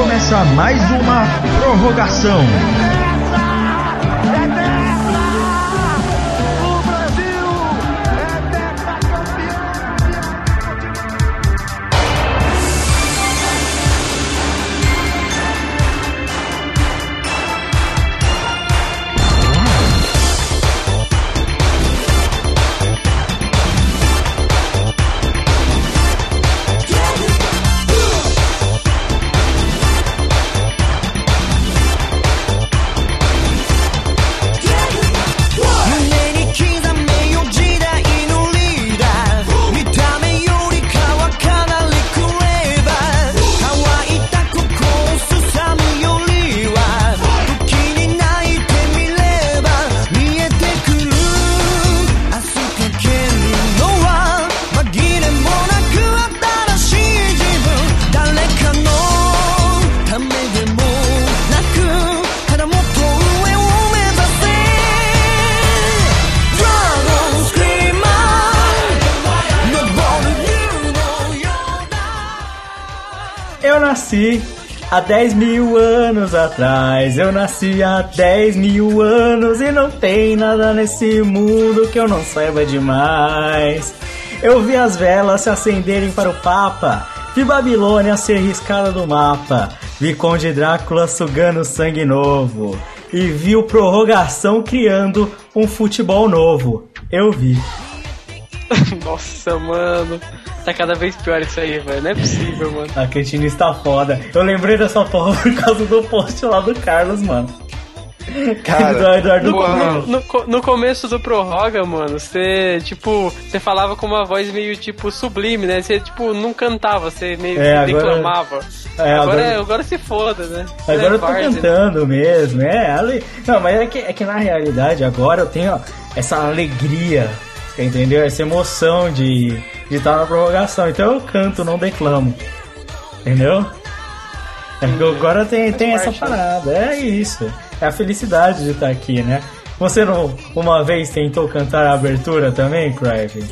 começa mais uma prorrogação. Há 10 mil anos atrás. Eu nasci há 10 mil anos e não tem nada nesse mundo que eu não saiba demais. Eu vi as velas se acenderem para o Papa, vi Babilônia ser riscada do mapa, vi Conde Drácula sugando sangue novo e vi o Prorrogação criando um futebol novo. Eu vi. Nossa, mano. Tá cada vez pior isso aí, velho. Não é possível, mano. A cantina está foda. Eu lembrei dessa porra por causa do post lá do Carlos, mano. Cara, do Eduardo no, no, no, começo do Prorroga, mano, você, tipo, você falava com uma voz meio, tipo, sublime, né? Você, tipo, não cantava, você meio é, que declamava. É, agora, agora, agora se foda, né? Agora é eu tô cantando mesmo, é. Ale... Não, mas é que, é que na realidade agora eu tenho essa alegria, entendeu? Essa emoção de de estar na prorrogação. Então eu canto, não declamo. Entendeu? É porque agora tem, tem essa parada. É isso. É a felicidade de estar aqui, né? Você não, uma vez tentou cantar a abertura também, Crive?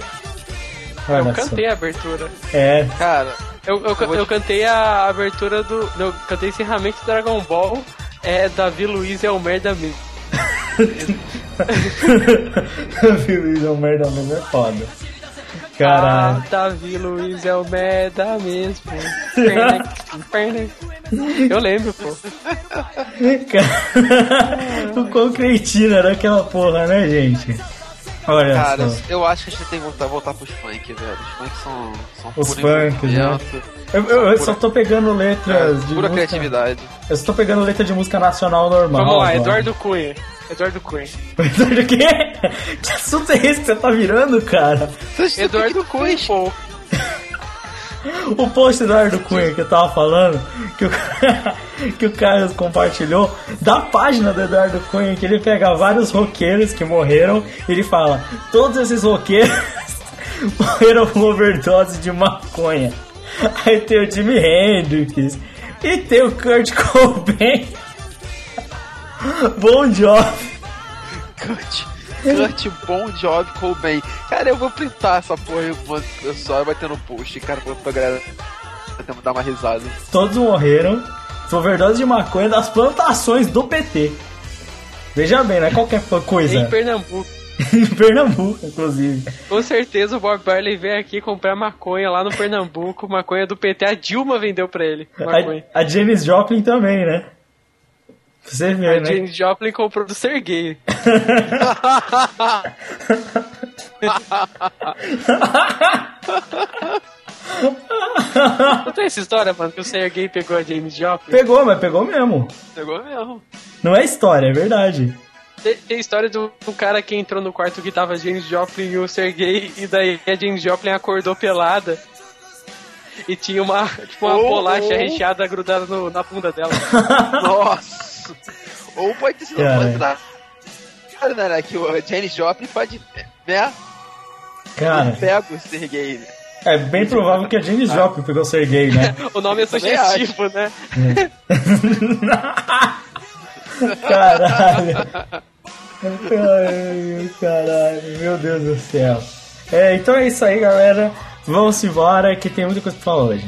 Eu cantei a abertura. É. Cara, eu, eu, eu, eu cantei a abertura do. Eu cantei encerramento do Dragon Ball. É Davi Luiz é o merda mesmo. Davi Luiz é o merda mesmo é foda. Caralho. Ah, Davi Luiz é o merda mesmo. Eu lembro, pô. o quão cretino era aquela porra, né, gente? Olha Cara, só. eu acho que a gente tem que voltar, voltar pros funk, velho. Os funk são, são Os funk, né? Eu, eu, eu só tô pegando letras é, de. Pura música... criatividade. Eu só tô pegando letra de música nacional normal. Vamos lá, Eduardo Cunha. Eduardo Cunha. Eduardo quê? Que assunto é esse que você tá virando, cara? Eduardo Cunha, pô. O post do Eduardo Cunha que eu tava falando, que o, que o Carlos compartilhou, da página do Eduardo Cunha, que ele pega vários roqueiros que morreram e ele fala: todos esses roqueiros morreram com overdose de maconha. Aí tem o Jimi Hendrix e tem o Kurt Cobain. Bom job. Kurt. Kurt, bom job, Cobain. Cara, eu vou printar essa porra eu só vai ter no post, cara, pra galera dar uma risada. Todos morreram. Overdose de maconha das plantações do PT. Veja bem, não é qualquer coisa. Em Pernambuco. em Pernambuco, inclusive. Com certeza o Bob Barley veio aqui comprar maconha lá no Pernambuco. Maconha do PT, a Dilma vendeu pra ele. A, a Janis Joplin também, né? Você vê, a né? James Joplin comprou do Sergei. Não tem essa história, mano, que o Sergei pegou a James Joplin? Pegou, mas pegou mesmo. Pegou mesmo. Não é história, é verdade. Tem, tem história do, do, cara que entrou no quarto que tava James Joplin e o Sergei, e daí a James Joplin acordou pelada e tinha uma, tipo, uma oh, bolacha oh. recheada grudada no, na bunda dela. Nossa! Ou pode ter sido Cara, né? Que o Janis Joplin pode, né? Cara. Pega o Sergei, né? É bem provável que a Janis Joplin pegou o Sergei, né? o nome é sugestivo, né? É. caralho. Ai, caralho, meu Deus do céu. É, então é isso aí, galera. Vamos embora que tem muita coisa pra falar hoje.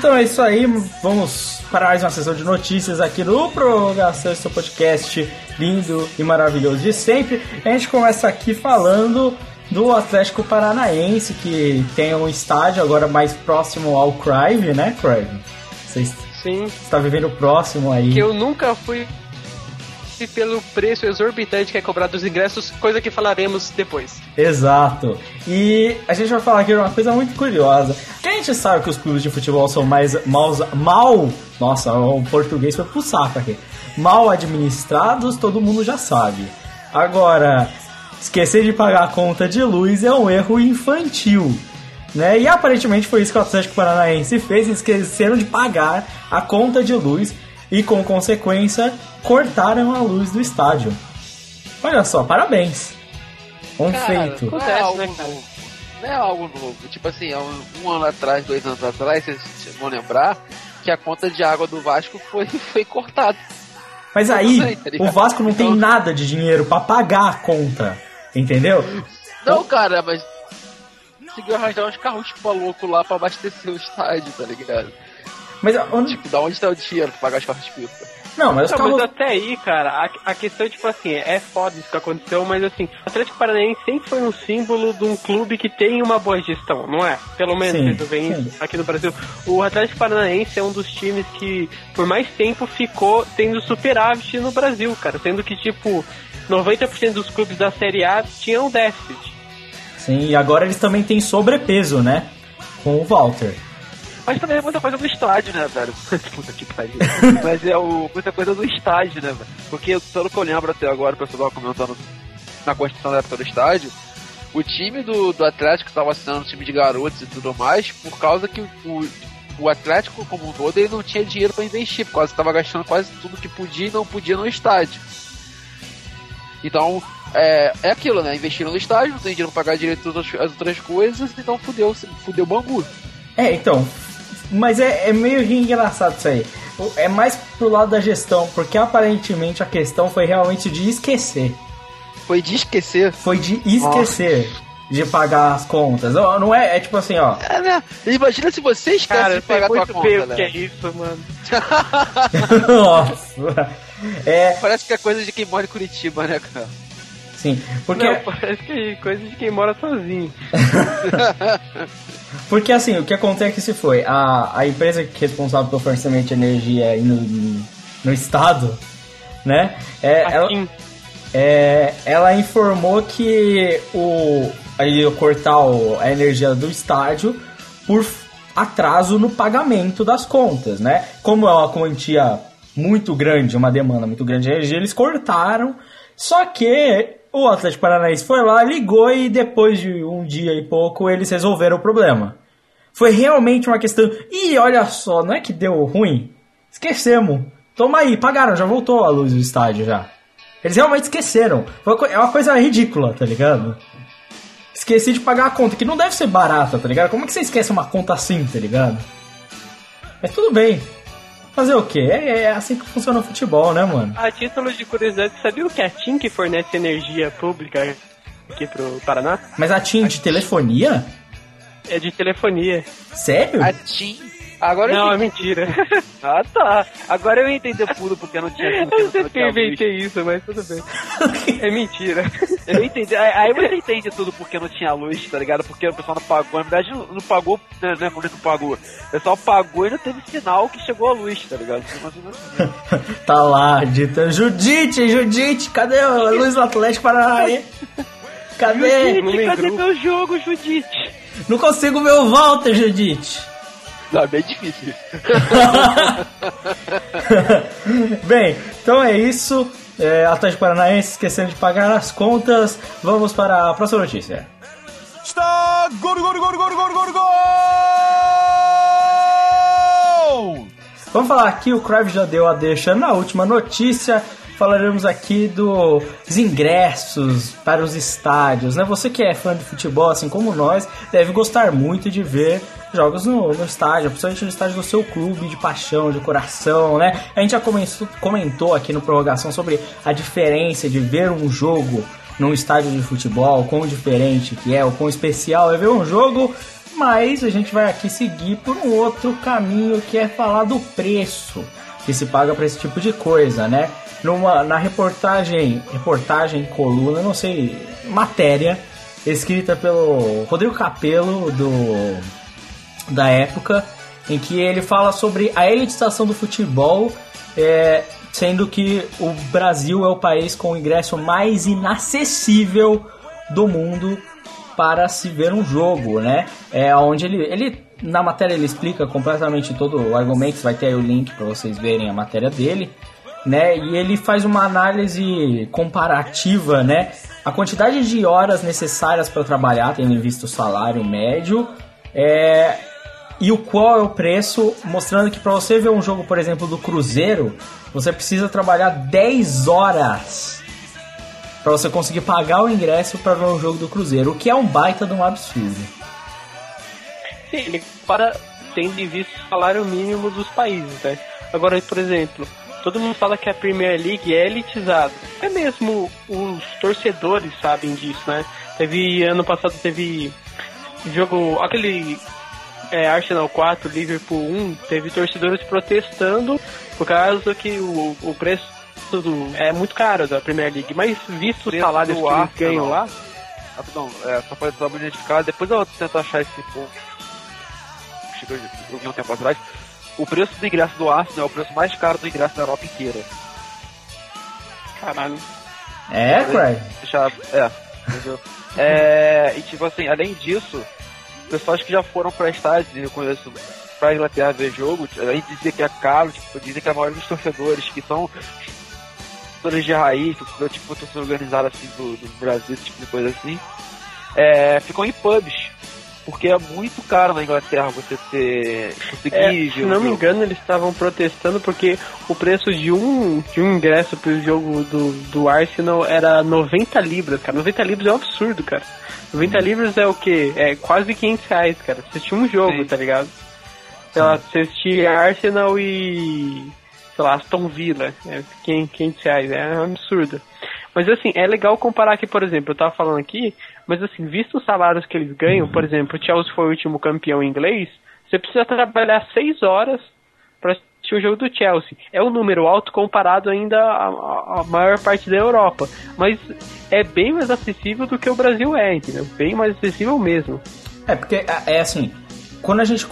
Então é isso aí, vamos para mais uma sessão de notícias aqui no Prorrogação, seu podcast lindo e maravilhoso de sempre. A gente começa aqui falando do Atlético Paranaense, que tem um estádio agora mais próximo ao Crive, né, Crive? Você Sim. está vivendo próximo aí. Que eu nunca fui pelo preço exorbitante que é cobrado dos ingressos, coisa que falaremos depois. Exato. E a gente vai falar aqui uma coisa muito curiosa. Que a gente sabe que os clubes de futebol são mais mal, mal nossa, o português foi pro saco aqui. Mal administrados, todo mundo já sabe. Agora, esquecer de pagar a conta de luz é um erro infantil. Né? E aparentemente foi isso que o Atlético Paranaense fez, esqueceram de pagar a conta de luz e, com consequência, cortaram a luz do estádio. Olha só, parabéns. Um cara, feito. Não é, algo novo. não é algo novo. Tipo assim, um, um ano atrás, dois anos atrás, vocês vão lembrar que a conta de água do Vasco foi, foi cortada. Mas aí, tá o Vasco não então... tem nada de dinheiro para pagar a conta. Entendeu? Não, cara, mas conseguiu arranjar uns carros tipo louco lá pra abastecer o estádio, tá ligado? Mas onde... Tipo, da onde tá o dinheiro pra pagar as de pista? Não, mas, não, carros... mas até aí, cara, a, a questão, tipo assim, é foda isso que aconteceu, mas assim, o Atlético Paranaense sempre foi um símbolo de um clube que tem uma boa gestão, não é? Pelo menos sim, vem sim. aqui no Brasil. O Atlético Paranaense é um dos times que, por mais tempo, ficou tendo superávit no Brasil, cara. Sendo que, tipo, 90% dos clubes da Série A tinham déficit. Sim, e agora eles também têm sobrepeso, né? Com o Walter. Mas também é muita coisa do estádio, né, velho? Puta que pariu. Mas é o, muita coisa do estádio, né, velho? Porque, pelo que eu lembro até agora, o pessoal comentando na construção da época do estádio, o time do, do Atlético estava sendo um time de garotos e tudo mais, por causa que o, o Atlético, como um todo, ele não tinha dinheiro para investir, por causa que estava gastando quase tudo que podia e não podia no estádio. Então, é, é aquilo, né? Investiram no estádio, não tem dinheiro pra pagar direito as outras coisas, então fudeu, fudeu o Bangu. É, então, mas é, é meio engraçado isso aí. É mais pro lado da gestão, porque aparentemente a questão foi realmente de esquecer. Foi de esquecer? Foi de esquecer. De pagar as contas. Não é, é tipo assim, ó. É, né? Imagina se você esquece Cara, de pagar a tua conta, né? que é isso, mano. Nossa. É... Parece que é coisa de quem mora em Curitiba, né, cara? Sim, porque. Não, parece que é coisa de quem mora sozinho. Porque assim, o que acontece se foi a, a empresa é responsável pelo fornecimento de energia no, no estado, né? É, ela, é, ela informou que o aí cortar o, a energia do estádio por atraso no pagamento das contas, né? Como é uma quantia muito grande, uma demanda muito grande de energia, eles cortaram. Só que o Atlético Paranaense foi lá, ligou e depois de um dia e pouco eles resolveram o problema. Foi realmente uma questão. E olha só, não é que deu ruim? Esquecemos. Toma aí, pagaram, já voltou a luz do estádio já. Eles realmente esqueceram. É uma coisa ridícula, tá ligado? Esqueci de pagar a conta, que não deve ser barata, tá ligado? Como é que você esquece uma conta assim, tá ligado? Mas tudo bem. Fazer o quê? É, é, assim que funciona o futebol, né, mano? A título de curiosidade, sabia o que é a TIM que fornece energia pública aqui pro Paraná? Mas a TIM de telefonia? É de telefonia. Sério? A TIM Agora não, é mentira. ah, tá. Agora eu entendi tudo porque eu não tinha. Eu não sei porque eu inventei isso, mas tudo bem. é mentira. Eu entendi. Aí você entende tudo porque não tinha luz, tá ligado? Porque o pessoal não pagou. Na verdade, não, não pagou, né? Não é não pagou. O pessoal pagou e não teve sinal que chegou a luz, tá ligado? tá lá, dita Judite, Judite, cadê a luz do Atlético Paranaense? Cadê? Judite, cadê meu jogo, Judite? Não consigo ver o Walter, Judite. Não, é bem difícil. bem, então é isso. É, Atlético Paranaense esquecendo de pagar as contas. Vamos para a próxima notícia. Está gol, gol, gol, gol, gol, gol, gol! Vamos falar aqui, o Crave já deu a deixa na última notícia falaremos aqui dos ingressos para os estádios. Né? Você que é fã de futebol, assim como nós, deve gostar muito de ver jogos no, no estádio, principalmente no estádio do seu clube de paixão, de coração, né? A gente já comentou, comentou aqui no Prorrogação sobre a diferença de ver um jogo num estádio de futebol, quão diferente que é, o quão especial é ver um jogo mas a gente vai aqui seguir por um outro caminho que é falar do preço que se paga para esse tipo de coisa, né? Numa, na reportagem, reportagem, coluna, não sei, matéria, escrita pelo Rodrigo Capello, do, da época, em que ele fala sobre a elitização do futebol, é, sendo que o Brasil é o país com o ingresso mais inacessível do mundo para se ver um jogo, né? É onde ele, ele na matéria ele explica completamente todo o argumento, vai ter aí o link para vocês verem a matéria dele, né? E ele faz uma análise comparativa, né? A quantidade de horas necessárias para trabalhar, tendo em vista o salário médio, é, e o qual é o preço, mostrando que para você ver um jogo, por exemplo, do Cruzeiro, você precisa trabalhar 10 horas para você conseguir pagar o ingresso para ver um jogo do Cruzeiro, o que é um baita de um absurdo. Sim, ele para tendo em vista o salário mínimo dos países, né? Agora, por exemplo, todo mundo fala que a Premier League é elitizada. É mesmo os torcedores sabem disso, né? Teve ano passado teve jogo aquele é, Arsenal 4, Liverpool 1, teve torcedores protestando por causa que o, o preço do, é muito caro da Premier League, mas visto os salários que eles ganham lá. Rapidão, é, só para identificar, depois eu tento achar esse ponto. Chegou, vi um tempo atrás. O preço do ingresso do Arsenal é o preço mais caro do ingresso da Europa inteira. Caralho. É, Craig? Deixa, é, é, e tipo assim, além disso, pessoas que já foram pra estádio, eu conheço pra Inglaterra ver jogo, aí dizer que é caro, tipo, dizem que é a maioria dos torcedores que são torcedores de raiz, tipo, torcedor organizado assim do, do Brasil, esse tipo de coisa assim, é, ficam em pubs. Porque é muito caro na Inglaterra você ter conseguir é, Se não me engano, eles estavam protestando porque o preço de um, de um ingresso pro jogo do, do Arsenal era 90 libras, cara. 90 libras é um absurdo, cara. 90 hum. libras é o quê? É quase 500 reais, cara. Você assistir um jogo, Sim. tá ligado? Sei lá, você assistir Arsenal e. sei lá, Aston Villa. É 500 reais, é um absurdo. Mas assim, é legal comparar aqui, por exemplo, eu tava falando aqui, mas assim, visto os salários que eles ganham, por exemplo, o Chelsea foi o último campeão inglês, você precisa trabalhar 6 horas para assistir o jogo do Chelsea. É um número alto comparado ainda à, à maior parte da Europa, mas é bem mais acessível do que o Brasil é, entendeu? Bem mais acessível mesmo. É, porque é, é assim, quando a gente.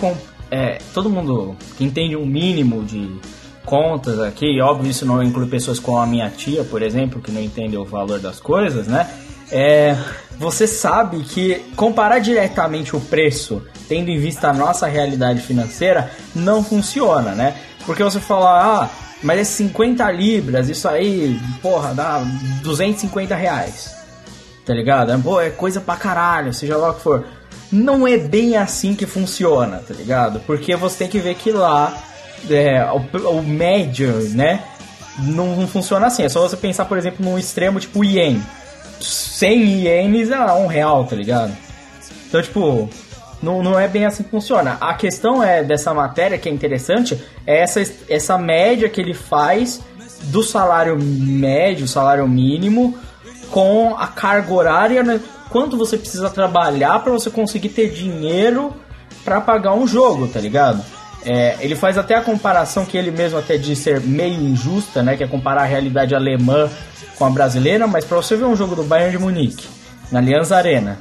É, todo mundo que entende um mínimo de contas aqui, óbvio isso não inclui pessoas como a minha tia, por exemplo, que não entendem o valor das coisas, né? É, você sabe que comparar diretamente o preço, tendo em vista a nossa realidade financeira, não funciona, né? Porque você fala, ah, mas é 50 libras, isso aí, porra, dá 250 reais. Tá ligado? Pô, é coisa pra caralho, seja lá o que for. Não é bem assim que funciona, tá ligado? Porque você tem que ver que lá é, o, o médio, né? Não, não, funciona assim. É só você pensar, por exemplo, num extremo tipo ien. 100 ienes é um real, tá ligado? Então, tipo, não, não é bem assim que funciona. A questão é dessa matéria que é interessante é essa, essa média que ele faz do salário médio, salário mínimo, com a carga horária, né? quanto você precisa trabalhar para você conseguir ter dinheiro para pagar um jogo, tá ligado? É, ele faz até a comparação que ele mesmo até diz ser meio injusta, né? Que é comparar a realidade alemã com a brasileira, mas para você ver um jogo do Bayern de Munique na Allianz Arena,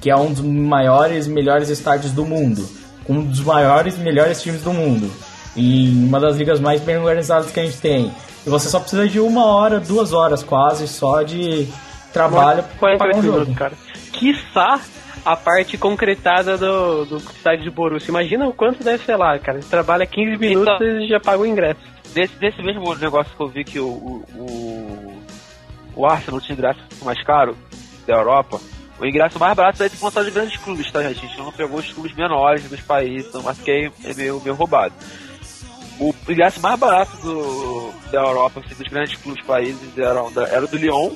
que é um dos maiores, melhores estádios do mundo, um dos maiores, melhores times do mundo, e uma das ligas mais bem organizadas que a gente tem. E você só precisa de uma hora, duas horas quase só de trabalho para pagar um jogo. Cara. Quiçá a parte concretada do, do estádio de Borussia. Imagina o quanto deve ser lá, cara. Você trabalha 15 minutos então, e já paga o ingresso. Desse, desse mesmo negócio que eu vi que o, o, o Arsenal tinha ingresso mais caro da Europa, o ingresso mais barato é de contar de grandes clubes, tá, gente? A gente não pegou os clubes menores dos países, então acho que é meio, meio roubado. O ingresso mais barato do, da Europa, assim, dos grandes clubes países, era, era o do Lyon,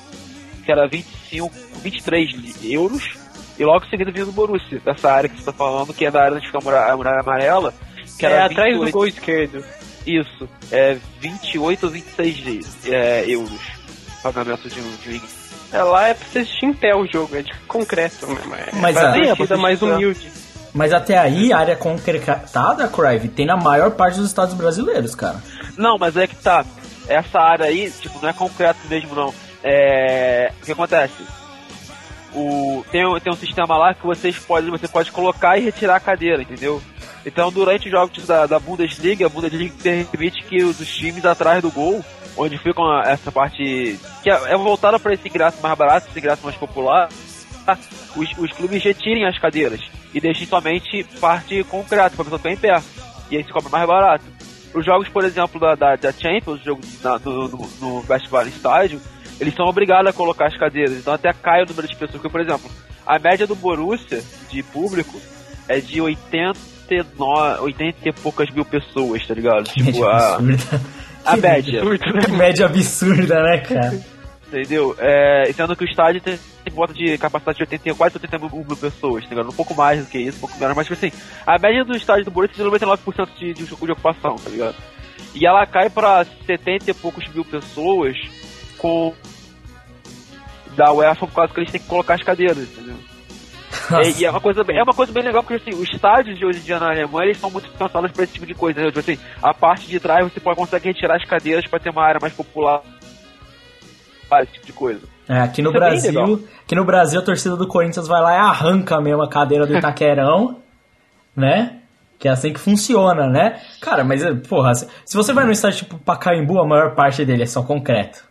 que era 25, 23 euros, e logo em seguida vinha do Borussia, dessa área que você está falando, que é da área onde fica a muralha amarela. Que é atrás do gol esquerdo. Isso, é 28 ou 26 é, euros pagamento de um, de É, lá é pra você pé o jogo, é de concreto mesmo. É Mas a partida mais humilde. Mas até aí, a área concretada, Crive, tem na maior parte dos estados brasileiros, cara. Não, mas é que tá. Essa área aí, tipo, não é concreto mesmo, não. É. O que acontece? O, tem, tem um sistema lá que vocês pode, você pode colocar e retirar a cadeira, entendeu? Então, durante os jogos da, da Bundesliga, a Bundesliga permite que os, os times atrás do gol, onde ficam essa parte que é, é voltada para esse ingresso mais barato, esse ingresso mais popular, os, os clubes retirem as cadeiras e deixem somente parte concreta para a pessoa ficar em pé. E aí se cobra mais barato. Os jogos, por exemplo, da, da, da Champions, jogo na, no, no, no Festival Estádio, eles são obrigados a colocar as cadeiras, então até cai o número de pessoas. Porque, por exemplo, a média do Borussia de público é de 89, 80 e poucas mil pessoas, tá ligado? Que tipo, a, a média. Absurda, né? média absurda, né, cara? Entendeu? É, sendo que o estádio tem, volta de capacidade de 80, quase 80 mil, mil pessoas, tá ligado? Um pouco mais do que isso, um pouco menos, mas tipo assim, a média do estádio do Borussia é 99% de, de, de ocupação, tá ligado? E ela cai pra 70 e poucos mil pessoas com da UEFA por causa que eles têm que colocar as cadeiras, entendeu? E, e, é uma coisa bem, é uma coisa bem legal porque assim, os estádios de hoje em dia na Alemanha eles são muito pensados para esse tipo de coisa, né? Tipo assim, a parte de trás você pode conseguir retirar as cadeiras para ter uma área mais popular esse tipo de coisa. É, aqui no Isso é Brasil, é aqui no Brasil a torcida do Corinthians vai lá e arranca mesmo a cadeira do Itaquerão, né? Que é assim que funciona, né? Cara, mas, porra, se você vai no estádio tipo Pacaembu, a maior parte dele é só concreto.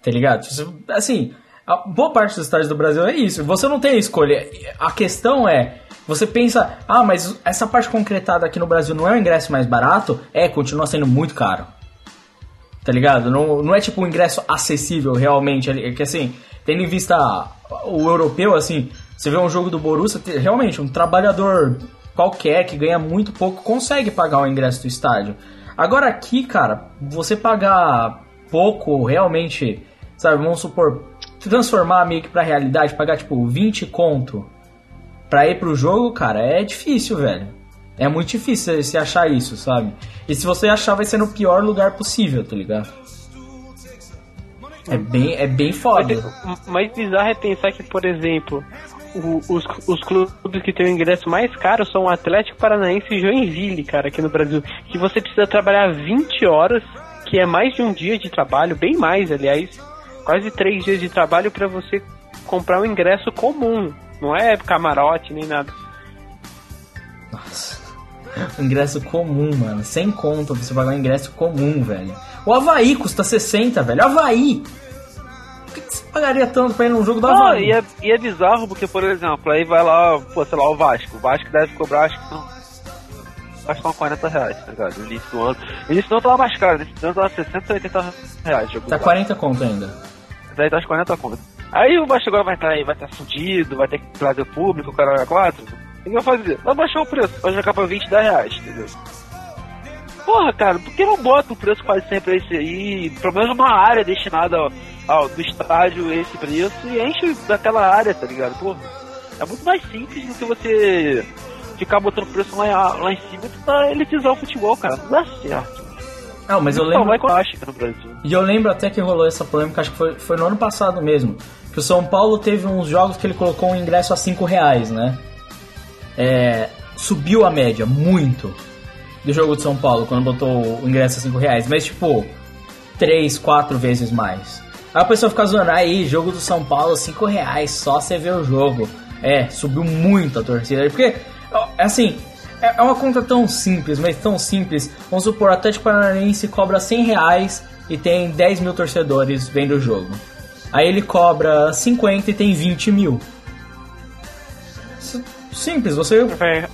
Tá ligado? Assim, a boa parte dos estádios do Brasil é isso. Você não tem escolha. A questão é, você pensa, ah, mas essa parte concretada aqui no Brasil não é o ingresso mais barato? É, continua sendo muito caro. Tá ligado? Não, não é tipo um ingresso acessível realmente. É que assim, tendo em vista o europeu, assim, você vê um jogo do Borussia, realmente, um trabalhador qualquer que ganha muito pouco consegue pagar o ingresso do estádio. Agora aqui, cara, você pagar pouco realmente, sabe, vamos supor, transformar meio que pra realidade, pagar tipo 20 conto pra ir pro jogo, cara, é difícil, velho. É muito difícil você achar isso, sabe? E se você achar, vai ser no pior lugar possível, tá ligado? É bem, é bem foda. Mas, mas bizarro é pensar que, por exemplo, o, os, os clubes que têm o ingresso mais caro são o Atlético Paranaense e Joinville, cara, aqui no Brasil. Que você precisa trabalhar 20 horas, que é mais de um dia de trabalho, bem mais, aliás quase três dias de trabalho para você comprar um ingresso comum. Não é camarote nem nada. Nossa. Um ingresso comum, mano. Sem conta você pagar um ingresso comum, velho. O Havaí custa 60, velho. Havaí! Por que, que você pagaria tanto pra ir num jogo do Havaí? e, é, e é bizarro porque, por exemplo, aí vai lá, pô, sei lá, o Vasco. O Vasco deve cobrar, acho que são acho que são 40 reais, tá ligado? No início do ano. No início do ano tava mais caro, no início do ano tava 60, 80 reais. Tá 40 conto ainda. Daí tá as 40 contas. Aí o baixo agora vai estar tá vai estar tá fudido, vai ter que trazer o público, o cara 4. O que vai fazer? Vai baixar o preço, vai jogar pra 20, 10 reais, entendeu? Porra, cara, por que não bota o preço quase sempre esse aí? Pelo menos uma área destinada ao, ao, do estádio esse preço e enche daquela área, tá ligado? Porra, é muito mais simples do que você ficar botando preço lá, lá em cima e elitizar o futebol, cara. Não dá certo. Não, mas eu lembro. Vai com a no Brasil. E eu lembro até que rolou essa polêmica, acho que foi, foi no ano passado mesmo. Que o São Paulo teve uns jogos que ele colocou um ingresso a 5 reais, né? É, subiu a média muito do jogo de São Paulo quando botou o ingresso a 5 reais, mas tipo, 3, 4 vezes mais. Aí a pessoa fica zoando, aí, jogo do São Paulo, 5 reais, só você ver o jogo. É, subiu muito a torcida. Porque, assim, é, é uma conta tão simples, mas tão simples. Vamos supor, o Atlético Paranaense cobra 100 reais e tem 10 mil torcedores vendo o jogo. Aí ele cobra 50 e tem 20 mil. Simples, você. Vai,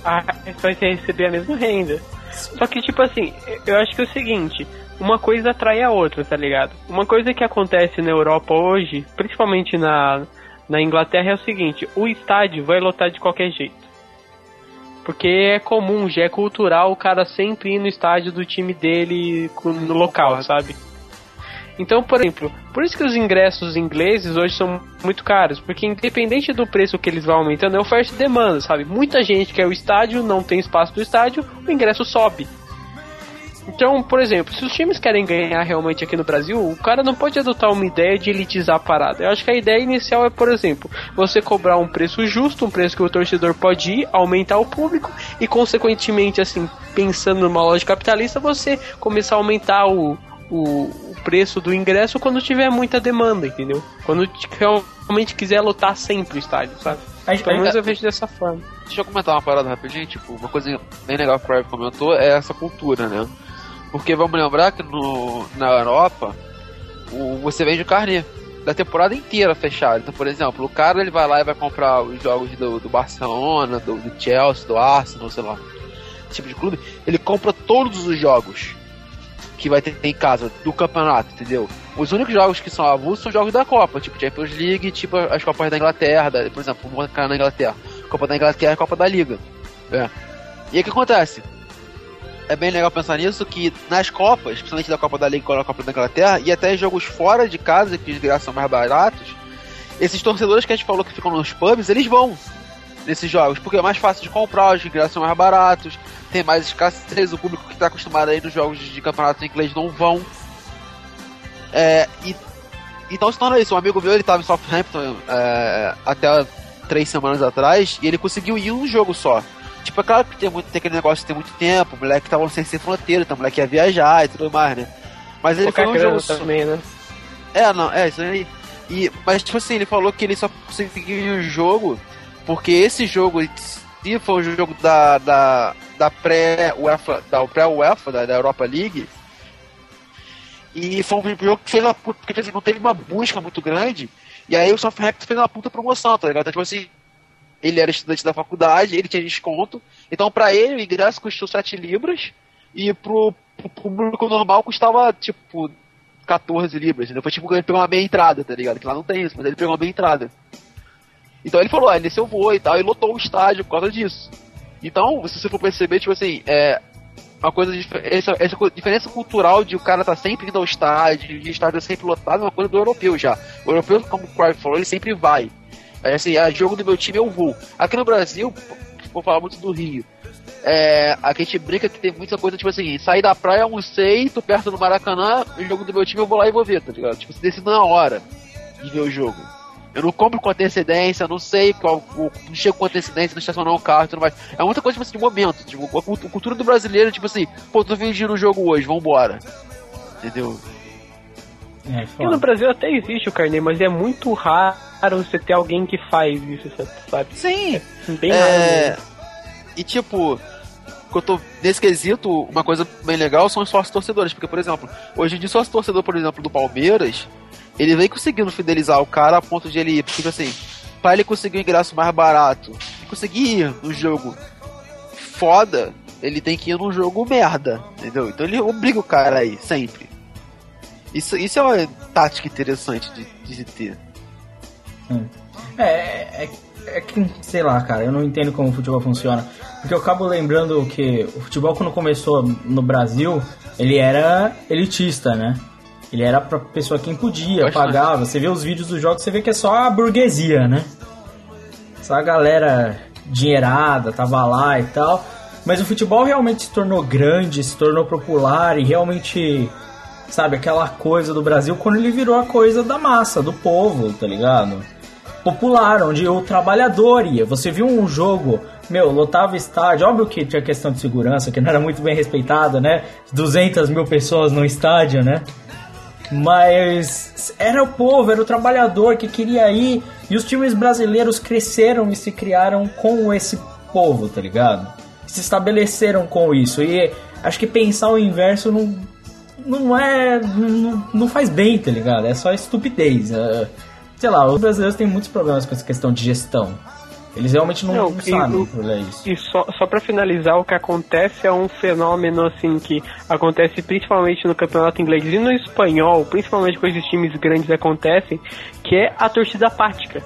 vai receber a mesma renda. Só que, tipo assim, eu acho que é o seguinte: uma coisa atrai a outra, tá ligado? Uma coisa que acontece na Europa hoje, principalmente na, na Inglaterra, é o seguinte: o estádio vai lotar de qualquer jeito. Porque é comum, já é cultural o cara sempre ir no estádio do time dele no local, sabe? Então, por exemplo, por isso que os ingressos ingleses hoje são muito caros, porque independente do preço que eles vão aumentando, é oferta e demanda, sabe? Muita gente quer o estádio, não tem espaço do estádio, o ingresso sobe. Então, por exemplo, se os times querem ganhar realmente aqui no Brasil, o cara não pode adotar uma ideia de elitizar a parada. Eu acho que a ideia inicial é, por exemplo, você cobrar um preço justo, um preço que o torcedor pode ir, aumentar o público e, consequentemente, assim, pensando numa loja capitalista, você começar a aumentar o, o, o preço do ingresso quando tiver muita demanda, entendeu? Quando realmente quiser lotar sempre o estádio, sabe? Pelo menos eu vejo dessa forma. Deixa eu comentar uma parada rapidinho, tipo, uma coisa bem legal que o Crave comentou é essa cultura, né? Porque vamos lembrar que no, na Europa o, você vende carne da temporada inteira fechada. Então, por exemplo, o cara ele vai lá e vai comprar os jogos do, do Barcelona, do, do Chelsea, do Arsenal, sei lá, tipo de clube, ele compra todos os jogos que vai ter em casa do campeonato, entendeu? Os únicos jogos que são avulsos são jogos da Copa, tipo Champions League, tipo as Copas da Inglaterra, da, por exemplo, vamos na Inglaterra. Copa da Inglaterra e Copa da Liga. É. E o que acontece? É bem legal pensar nisso que nas Copas, principalmente da Copa da Liga e da Copa da Inglaterra, e até jogos fora de casa, que de graça são mais baratos, esses torcedores que a gente falou que ficam nos pubs, eles vão nesses jogos, porque é mais fácil de comprar, os ingressos são mais baratos, tem mais escassez, o público que está acostumado aí nos jogos de campeonato inglês não vão. É, e, então se torna isso, um amigo meu ele estava em Southampton é, até três semanas atrás e ele conseguiu ir um jogo só. Tipo, é claro que tem, muito, tem aquele negócio ter muito tempo, o moleque tava sem ser fronteira, então o moleque ia viajar e tudo mais, né? Mas ele foi um jogo também, né? É, não, é, isso aí. E, mas, tipo assim, ele falou que ele só conseguiu um jogo porque esse jogo, se for o jogo da, da, da pré-UEFA, da pré-UEFA, da, da Europa League, e foi um jogo que fez uma, porque assim, não teve uma busca muito grande, e aí o Southampton fez uma puta promoção, tá ligado? Então, tipo assim, ele era estudante da faculdade, ele tinha desconto, então para ele o ingresso custou 7 libras, e pro, pro público normal custava, tipo, 14 libras, entendeu? Foi tipo, ele pegou uma meia entrada, tá ligado? Que lá não tem isso, mas ele pegou uma meia entrada. Então ele falou, ah, nesse eu vou e tal, e lotou o estádio por causa disso. Então, se você for perceber, tipo assim, é uma coisa essa, essa diferença cultural de o cara tá sempre indo ao estádio, de estádio sempre lotado, é uma coisa do europeu já. O europeu, como o Cry falou, ele sempre vai. É assim, é jogo do meu time eu vou. Aqui no Brasil, vou falar muito do Rio. É, a gente brinca que tem muita coisa, tipo assim, sair da praia, almocei, tô perto do Maracanã, o jogo do meu time eu vou lá e vou ver, tá ligado? Tipo, você decide na hora de ver o jogo. Eu não compro com antecedência, não sei qual. Não chego com antecedência, não estacionar um carro e tudo mais. É muita coisa tipo assim, de momento. Tipo, a cultura do brasileiro, tipo assim, pô, tô vindo no jogo hoje, vambora. Entendeu? É, Aqui no Brasil até existe o carnê, mas é muito raro você ter alguém que faz isso, sabe? Sim! É bem é... raro. E tipo, eu tô nesse quesito, uma coisa bem legal são os sócios torcedores, porque, por exemplo, hoje em dia, sócio torcedor, por exemplo, do Palmeiras, ele vem conseguindo fidelizar o cara a ponto de ele, tipo assim, pra ele conseguir um ingresso mais barato, conseguir ir no jogo foda, ele tem que ir num jogo merda, entendeu? Então ele obriga o cara aí, sempre. Isso, isso é uma tática interessante de, de se ter. É, é, é que, sei lá, cara, eu não entendo como o futebol funciona. Porque eu acabo lembrando que o futebol, quando começou no Brasil, ele era elitista, né? Ele era pra pessoa quem podia, pagava. Você vê os vídeos dos jogos, você vê que é só a burguesia, né? Só a galera dinheirada, tava lá e tal. Mas o futebol realmente se tornou grande, se tornou popular e realmente, sabe, aquela coisa do Brasil quando ele virou a coisa da massa, do povo, tá ligado? Popular, onde o trabalhador ia. Você viu um jogo, meu, lotava estádio, óbvio que tinha questão de segurança, que não era muito bem respeitada, né? 200 mil pessoas no estádio, né? Mas era o povo, era o trabalhador que queria ir. E os times brasileiros cresceram e se criaram com esse povo, tá ligado? Se estabeleceram com isso. E acho que pensar o inverso não, não é. Não, não faz bem, tá ligado? É só estupidez. É, sei lá, os brasileiros têm muitos problemas com essa questão de gestão. Eles realmente não, não, sabem olhar isso. E só, só para finalizar, o que acontece é um fenômeno assim que acontece principalmente no campeonato inglês e no espanhol, principalmente com esses times grandes acontecem, que é a torcida apática.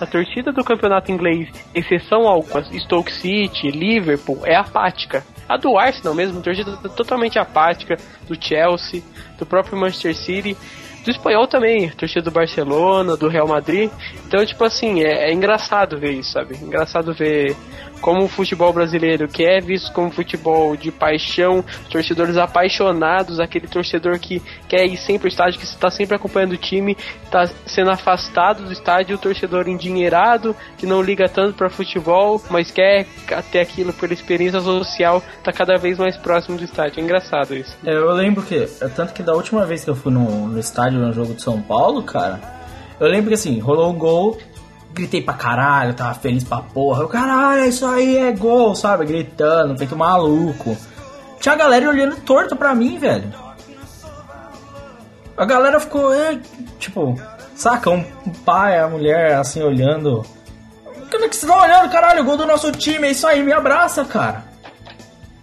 A torcida do campeonato inglês, exceção ao Stoke City, Liverpool, é apática. A do Arsenal mesmo, torcida totalmente apática, do Chelsea, do próprio Manchester City do espanhol também, torcida do Barcelona, do Real Madrid. Então, tipo assim, é, é, engraçado ver isso, sabe? Engraçado ver como o futebol brasileiro, que é visto como futebol de paixão, torcedores apaixonados, aquele torcedor que quer ir sempre ao estádio, que está sempre acompanhando o time, está sendo afastado do estádio, o torcedor endinheirado, que não liga tanto para futebol, mas quer ter aquilo pela experiência social, está cada vez mais próximo do estádio. É engraçado isso. É, eu lembro que, tanto que da última vez que eu fui no, no estádio no jogo de São Paulo, cara, eu lembro que assim, rolou um gol, gritei pra caralho, tava feliz pra porra. Eu, caralho, isso aí é gol, sabe? Gritando, feito maluco. Tinha a galera olhando torto pra mim, velho. A galera ficou, é, tipo, saca? Um pai, a mulher, assim, olhando. Como é que você tá olhando, caralho? Gol do nosso time, é isso aí, me abraça, cara.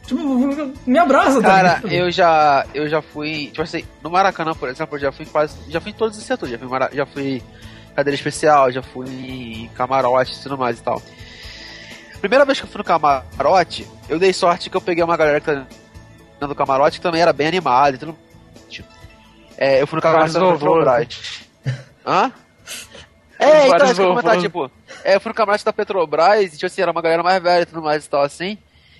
Tipo, me abraça, tá Cara, eu já, eu já fui, tipo assim, no Maracanã, por exemplo, eu já fui quase, já fui em todos os setores, já fui, já fui cadeira especial, já fui em camarote e tudo mais e tal. Primeira vez que eu fui no camarote, eu dei sorte que eu peguei uma galera que tá no camarote que também era bem animada e tudo. É, eu fui no camarote da Petrobras. Hã? É, então, eu comentar, tipo, é, eu fui no camarote da Petrobras e, tipo assim, era uma galera mais velha e tudo mais e tal, assim.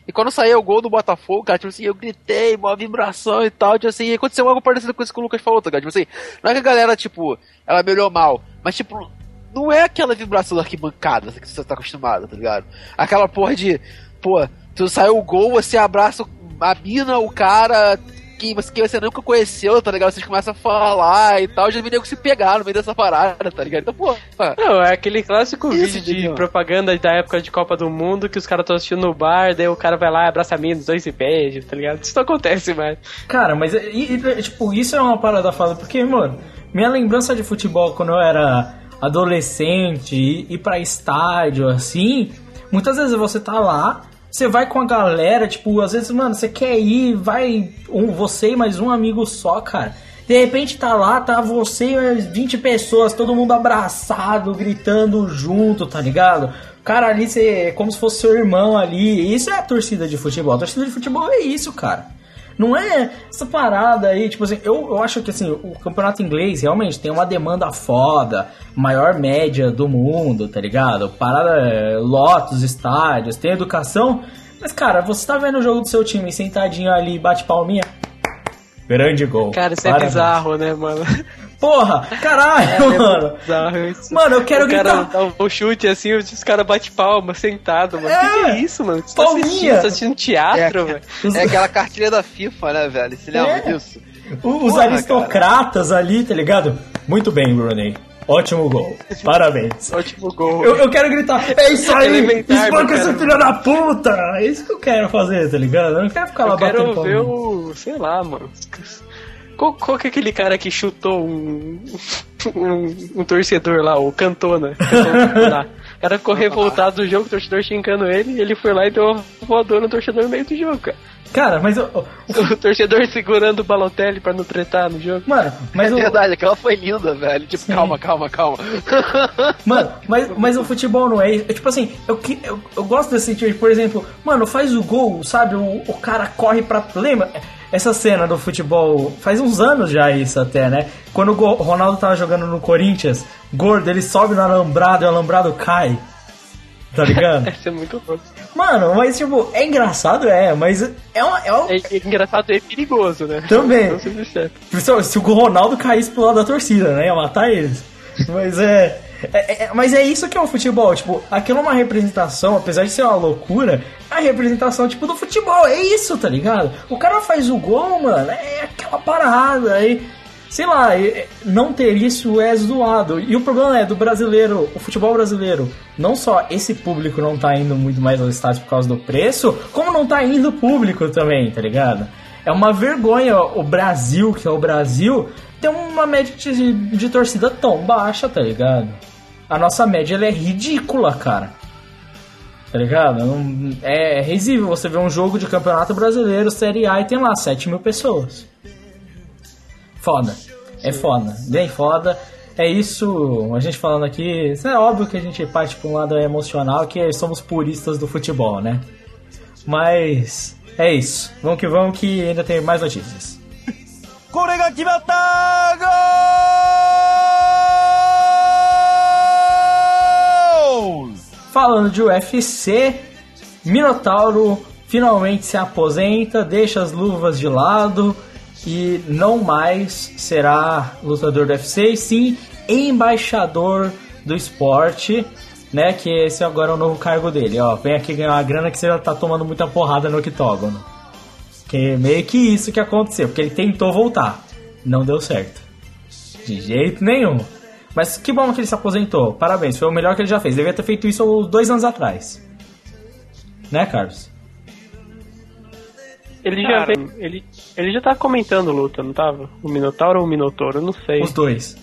E quando saiu o gol do Botafogo, cara, tipo assim, eu gritei, uma vibração e tal, tipo assim, e aconteceu algo parecido com isso que o Lucas falou, tá? Tipo assim, não é que a galera, tipo, ela melhorou mal, mas tipo, não é aquela vibração da arquibancada que você tá acostumado, tá ligado? Aquela porra de, pô, tu saiu o gol, você abraça a mina, o cara, que você, que você nunca conheceu, tá ligado? Vocês começam a falar e tal, já vi nego se pegar no meio dessa parada, tá ligado? Então, pô. Não, é aquele clássico Isso, vídeo de propaganda da época de Copa do Mundo que os caras estão assistindo no bar, daí o cara vai lá, abraça a mina, os dois se beijam, tá ligado? Isso não acontece mais. Cara, mas, e, e, tipo, isso é uma parada foda, porque, mano, minha lembrança de futebol quando eu era adolescente, ir, ir pra estádio, assim, muitas vezes você tá lá você vai com a galera, tipo, às vezes, mano, você quer ir, vai um, você e mais um amigo só, cara. De repente tá lá, tá você e mais 20 pessoas, todo mundo abraçado, gritando junto, tá ligado? Cara, ali você é como se fosse seu irmão ali. Isso é a torcida de futebol. A torcida de futebol é isso, cara. Não é essa parada aí, tipo assim, eu, eu acho que assim, o campeonato inglês realmente tem uma demanda foda, maior média do mundo, tá ligado? Parada, é, lotos, estádios, tem educação. Mas, cara, você tá vendo o jogo do seu time sentadinho ali, bate palminha. Grande gol. Cara, isso é Parabéns. é bizarro, né, mano? Porra, caralho, é, mano. É bizarro isso. Mano, eu quero o gritar. Cara dá um chute assim, os caras batem palma, sentado, mano. É, que, que é isso, mano? Você tá assistindo, tá assistindo teatro, é, velho. É aquela cartilha da FIFA, né, velho? Você lembra é. disso? Os Porra, aristocratas cara. ali, tá ligado? Muito bem, Brunei. Ótimo gol. Parabéns. Ótimo gol. Eu, eu quero gritar, é isso aí! Espanca esse filho da puta! É isso que eu quero fazer, tá ligado? Eu não quero ficar lá eu batendo quero ver o... sei lá, mano. Qual, qual que é aquele cara que chutou um, um, um torcedor lá, o Cantona? Cantona o cara ficou revoltado do jogo, o torcedor xingando ele, e ele foi lá e deu uma voadora no torcedor no meio do jogo, cara. Cara, mas o, o, torcedor segurando o Balotelli pra não tretar no jogo. Mano, mas é o... verdade, aquela foi linda, velho. Tipo, Sim. calma, calma, calma. Mano, mas, mas o futebol não é, é tipo assim, eu, eu, eu gosto desse tipo, por exemplo, mano, faz o gol, sabe? O, o cara corre pra. Lembra? essa cena do futebol, faz uns anos já isso até, né? Quando o Ronaldo tava jogando no Corinthians, gordo, ele sobe no alambrado e o alambrado cai. Tá ligado? Isso é muito louco. Mano, mas tipo, é engraçado, é, mas é uma, é, uma... é, é engraçado e perigoso, né? Também. Se, se o Ronaldo caísse pro lado da torcida, né? Ia matar eles. Mas é. É, é, mas é isso que é o futebol, tipo, aquilo é uma representação, apesar de ser uma loucura, é a representação, tipo, do futebol, é isso, tá ligado? O cara faz o gol, mano, é aquela parada, aí, sei lá, não ter isso é zoado. E o problema é do brasileiro, o futebol brasileiro, não só esse público não tá indo muito mais aos estádios por causa do preço, como não tá indo público também, tá ligado? É uma vergonha o Brasil, que é o Brasil, ter uma média de, de torcida tão baixa, tá ligado? a nossa média ela é ridícula, cara. Tá ligado? É, é risível você ver um jogo de campeonato brasileiro, Série A, e tem lá 7 mil pessoas Foda. É foda. Bem foda. É isso, a gente falando aqui. É óbvio que a gente parte pra um lado emocional, que somos puristas do futebol, né? Mas é isso. Vamos que vamos, que ainda tem mais notícias. これが決まったゴー Falando de UFC, Minotauro finalmente se aposenta, deixa as luvas de lado e não mais será lutador do UFC, sim embaixador do esporte, né? Que esse agora é o novo cargo dele. Ó, vem aqui ganhar uma grana que você já tá tomando muita porrada no octógono. Que é meio que isso que aconteceu, porque ele tentou voltar, não deu certo. De jeito nenhum. Mas que bom que ele se aposentou. Parabéns, foi o melhor que ele já fez. Devia ter feito isso dois anos atrás. Né, Carlos? Ele já, ele, ele já tava comentando luta, não tava? O Minotauro ou o Minotouro? Eu não sei. Os dois.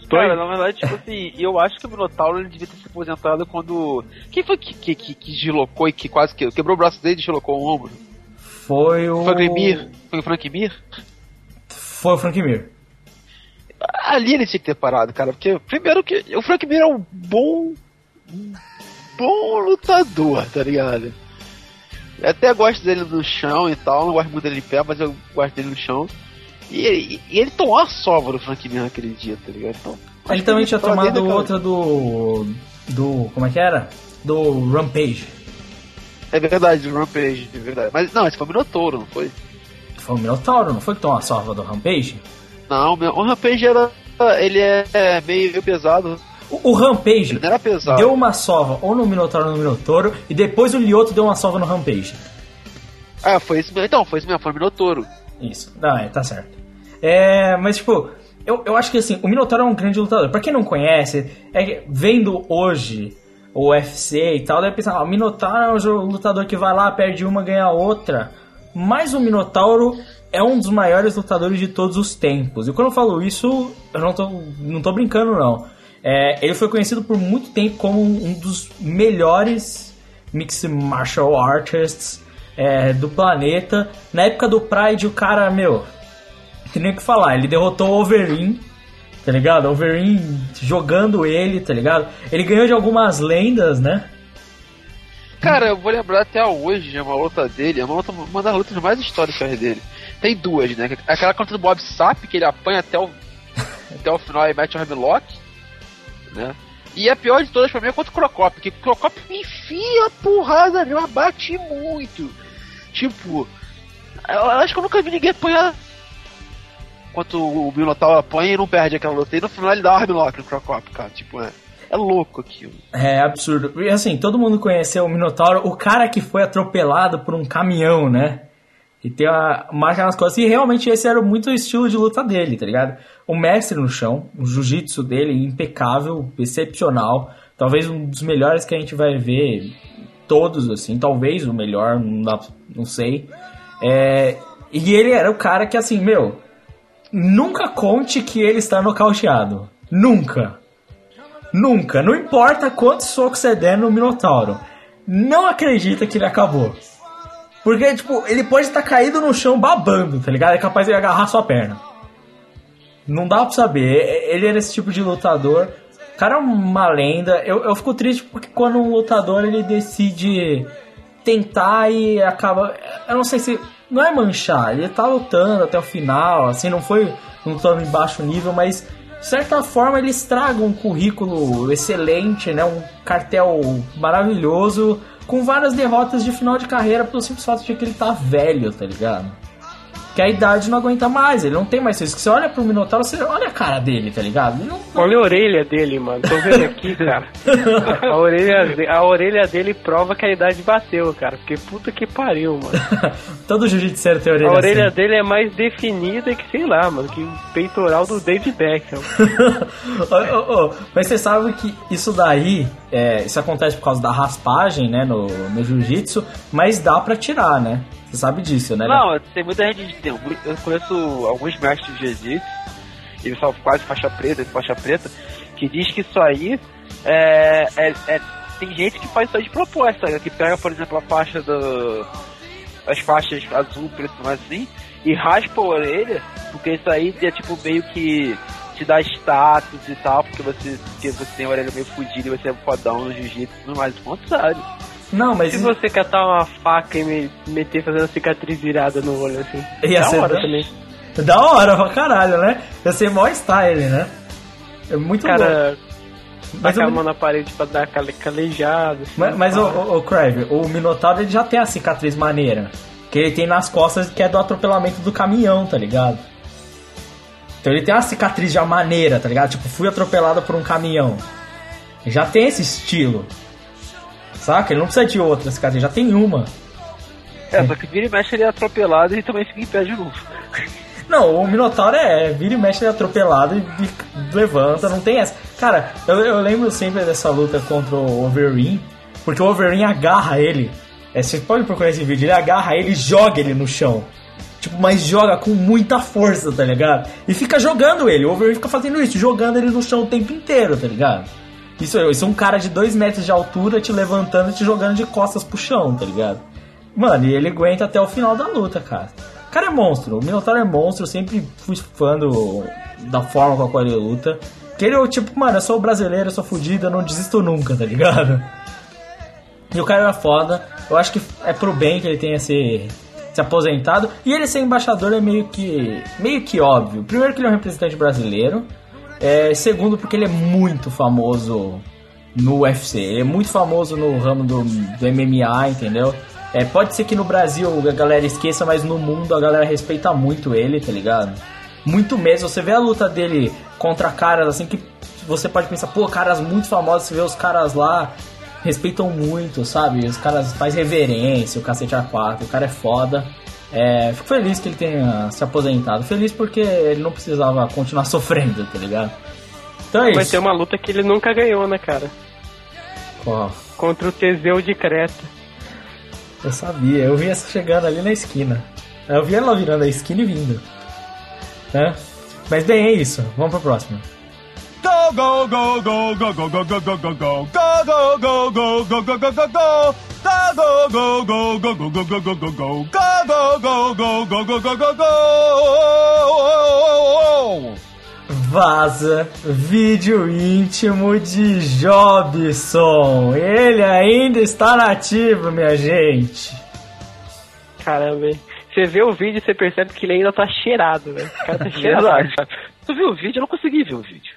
Os dois? Cara, na verdade, tipo assim, eu acho que o Minotauro ele devia ter se aposentado quando. Quem foi que, que, que, que deslocou e que quase que quebrou o braço dele e deslocou o ombro? Foi o. Foi o Mir? Foi o Frank Mir? Foi o Frank Mir. Ali ele tinha que ter parado, cara, porque primeiro que o Frank Mir é um bom. Um bom lutador, tá ligado? Eu até gosto dele no chão e tal, não gosto muito dele em pé, mas eu gosto dele no chão. E, e, e ele tomou a sova do Frank Mir naquele dia, tá ligado? Então, ele também tinha tomado outra do. do. como é que era? Do Rampage. É verdade, do Rampage, é verdade. Mas não, esse foi o Minotauro, não foi? Foi o Minotauro, não foi que tomou a sova do Rampage? Não, o Rampage era. ele é meio pesado. O, o Rampage deu uma sova ou no Minotauro ou no Minotauro, e depois o Lioto deu uma sova no Rampage. Ah, foi isso Então, foi isso mesmo, foi o Minotauro. Isso, ah, é, tá certo. É, mas tipo, eu, eu acho que assim, o Minotauro é um grande lutador. Pra quem não conhece, é, vendo hoje o UFC e tal, deve pensar, ah, o Minotauro é um lutador que vai lá, perde uma, ganha outra. Mas o Minotauro é um dos maiores lutadores de todos os tempos. E quando eu falo isso, eu não tô, não tô brincando, não. É, ele foi conhecido por muito tempo como um dos melhores mixed martial artists é, do planeta. Na época do Pride, o cara, meu, tem nem o que falar, ele derrotou o Overeem, tá ligado? O Overeem jogando ele, tá ligado? Ele ganhou de algumas lendas, né? Cara, eu vou lembrar até hoje de uma luta dele, é uma, luta, uma das lutas mais históricas dele. Tem duas, né? Aquela contra o Bob Sapp, que ele apanha até o, até o final e mete o Hemlock né? E a pior de todas pra mim é contra o Crocop, porque o Crocop enfia a porrada nele, bate muito. Tipo, eu acho que eu nunca vi ninguém apanhar enquanto o Minotauro apanha e não perde aquela luta. E no final ele dá o Armlock no Crocop, cara. Tipo, é, é louco aquilo. É absurdo. E assim, todo mundo conheceu o Minotauro, o cara que foi atropelado por um caminhão, né? E tem a marca nas costas. E realmente esse era muito o estilo de luta dele, tá ligado? O mestre no chão, o jiu-jitsu dele impecável, excepcional. Talvez um dos melhores que a gente vai ver todos, assim. Talvez o melhor, não, não sei. É, e ele era o cara que, assim, meu... Nunca conte que ele está nocauteado. Nunca. Nunca. Não importa quantos socos você der no Minotauro. Não acredita que ele acabou. Porque, tipo, ele pode estar caído no chão babando, tá ligado? É capaz de agarrar sua perna. Não dá pra saber. Ele era esse tipo de lutador. O cara é uma lenda. Eu, eu fico triste porque quando um lutador ele decide tentar e acaba. Eu não sei se. Não é manchar, ele tá lutando até o final, assim, não foi um lutando em baixo nível, mas de certa forma ele estraga um currículo excelente, né? Um cartel maravilhoso com várias derrotas de final de carreira pelo simples fato de que ele tá velho, tá ligado? Que a idade não aguenta mais, ele não tem mais isso. Que você olha pro Minotauro, você olha a cara dele, tá ligado? Não... Olha a orelha dele, mano. Tô vendo aqui, cara. a, orelha, a orelha dele prova que a idade bateu, cara. Porque puta que pariu, mano. Todo jiu-jitsu tem orelha A orelha assim. dele é mais definida que, sei lá, mano, que o peitoral do David Beckham. oh, oh, oh. Mas você sabe que isso daí, é, isso acontece por causa da raspagem, né, no, no jiu-jitsu, mas dá pra tirar, né? Você sabe disso, né? Não, tem muita gente. Eu conheço alguns mestres de jiu-jitsu, eles são quase faixa preta, faixa preta, que diz que isso aí é, é, é, tem gente que faz isso aí de proposta, que pega, por exemplo, a faixa do. as faixas azul, preto, mais assim, e raspa a orelha, porque isso aí é tipo meio que te dá status e tal, porque você, porque você tem a orelha meio fodida e você é fodão no jiu-jitsu e tudo mais, o contrário. Não, mas. Se você catar uma faca e me meter fazendo cicatriz virada no olho, assim. Ia da ser hora da... também. Da hora pra caralho, né? Ia ser mó style, né? É muito Cara, bom. Mas a mão na parede pra dar aquela calejada. Assim, mas, mas o, o, o Crave, o Minotauro ele já tem a cicatriz maneira. Que ele tem nas costas que é do atropelamento do caminhão, tá ligado? Então ele tem uma cicatriz já maneira, tá ligado? Tipo, fui atropelado por um caminhão. Já tem esse estilo. Saca? Ele não precisa de outra cicatriz, já tem uma. É, só que vira e mexe ele é atropelado e também fica em pé de novo. Não, o Minotauro é vira e mexe ele é atropelado e levanta, não tem essa. Cara, eu, eu lembro sempre dessa luta contra o Overeem, porque o Overeem agarra ele. É, você pode procurar esse vídeo, ele agarra ele e joga ele no chão. Tipo, mas joga com muita força, tá ligado? E fica jogando ele. O Overeem fica fazendo isso, jogando ele no chão o tempo inteiro, tá ligado? Isso, isso é um cara de 2 metros de altura te levantando e te jogando de costas pro chão, tá ligado? Mano, e ele aguenta até o final da luta, cara. O cara é monstro, o Minotauro é monstro, eu sempre fui fã do, da forma com a qual ele luta. Que ele é o tipo, mano, eu sou brasileiro, eu sou fudido, eu não desisto nunca, tá ligado? E o cara é foda, eu acho que é pro bem que ele tenha se, se aposentado. E ele ser embaixador é meio que, meio que óbvio. Primeiro que ele é um representante brasileiro, é, segundo porque ele é muito famoso no UFC, ele é muito famoso no ramo do, do MMA, entendeu? É, pode ser que no Brasil a galera esqueça, mas no mundo a galera respeita muito ele, tá ligado? Muito mesmo. Você vê a luta dele contra caras assim que você pode pensar, pô, caras muito famosos, você vê os caras lá respeitam muito, sabe? Os caras faz reverência, o cacete A4, o cara é foda. É, fico feliz que ele tenha se aposentado. Feliz porque ele não precisava continuar sofrendo, tá ligado? Então é Vai isso. ter uma luta que ele nunca ganhou, né, cara? Qual? Contra o Teseu de Creta. Eu sabia, eu vi essa chegando ali na esquina. Eu vi ela virando a esquina e vindo. Né? Mas bem, é isso. Vamos pro próximo. Go, go, go, go, go, go, go, go, go, go, go, go, go, go, go, go, go, go, go, go. Go, go, go, go, go, go, go, go, go, go, go. Go, go, go, go, go, go, go, go, go. Vaza vídeo íntimo de Jobson. Ele ainda está nativo, minha gente. Caramba, hein? Você vê o vídeo e você percebe que ele ainda tá cheirado, velho. O cara tá cheirado. tu viu o vídeo? Eu não consegui ver o vídeo.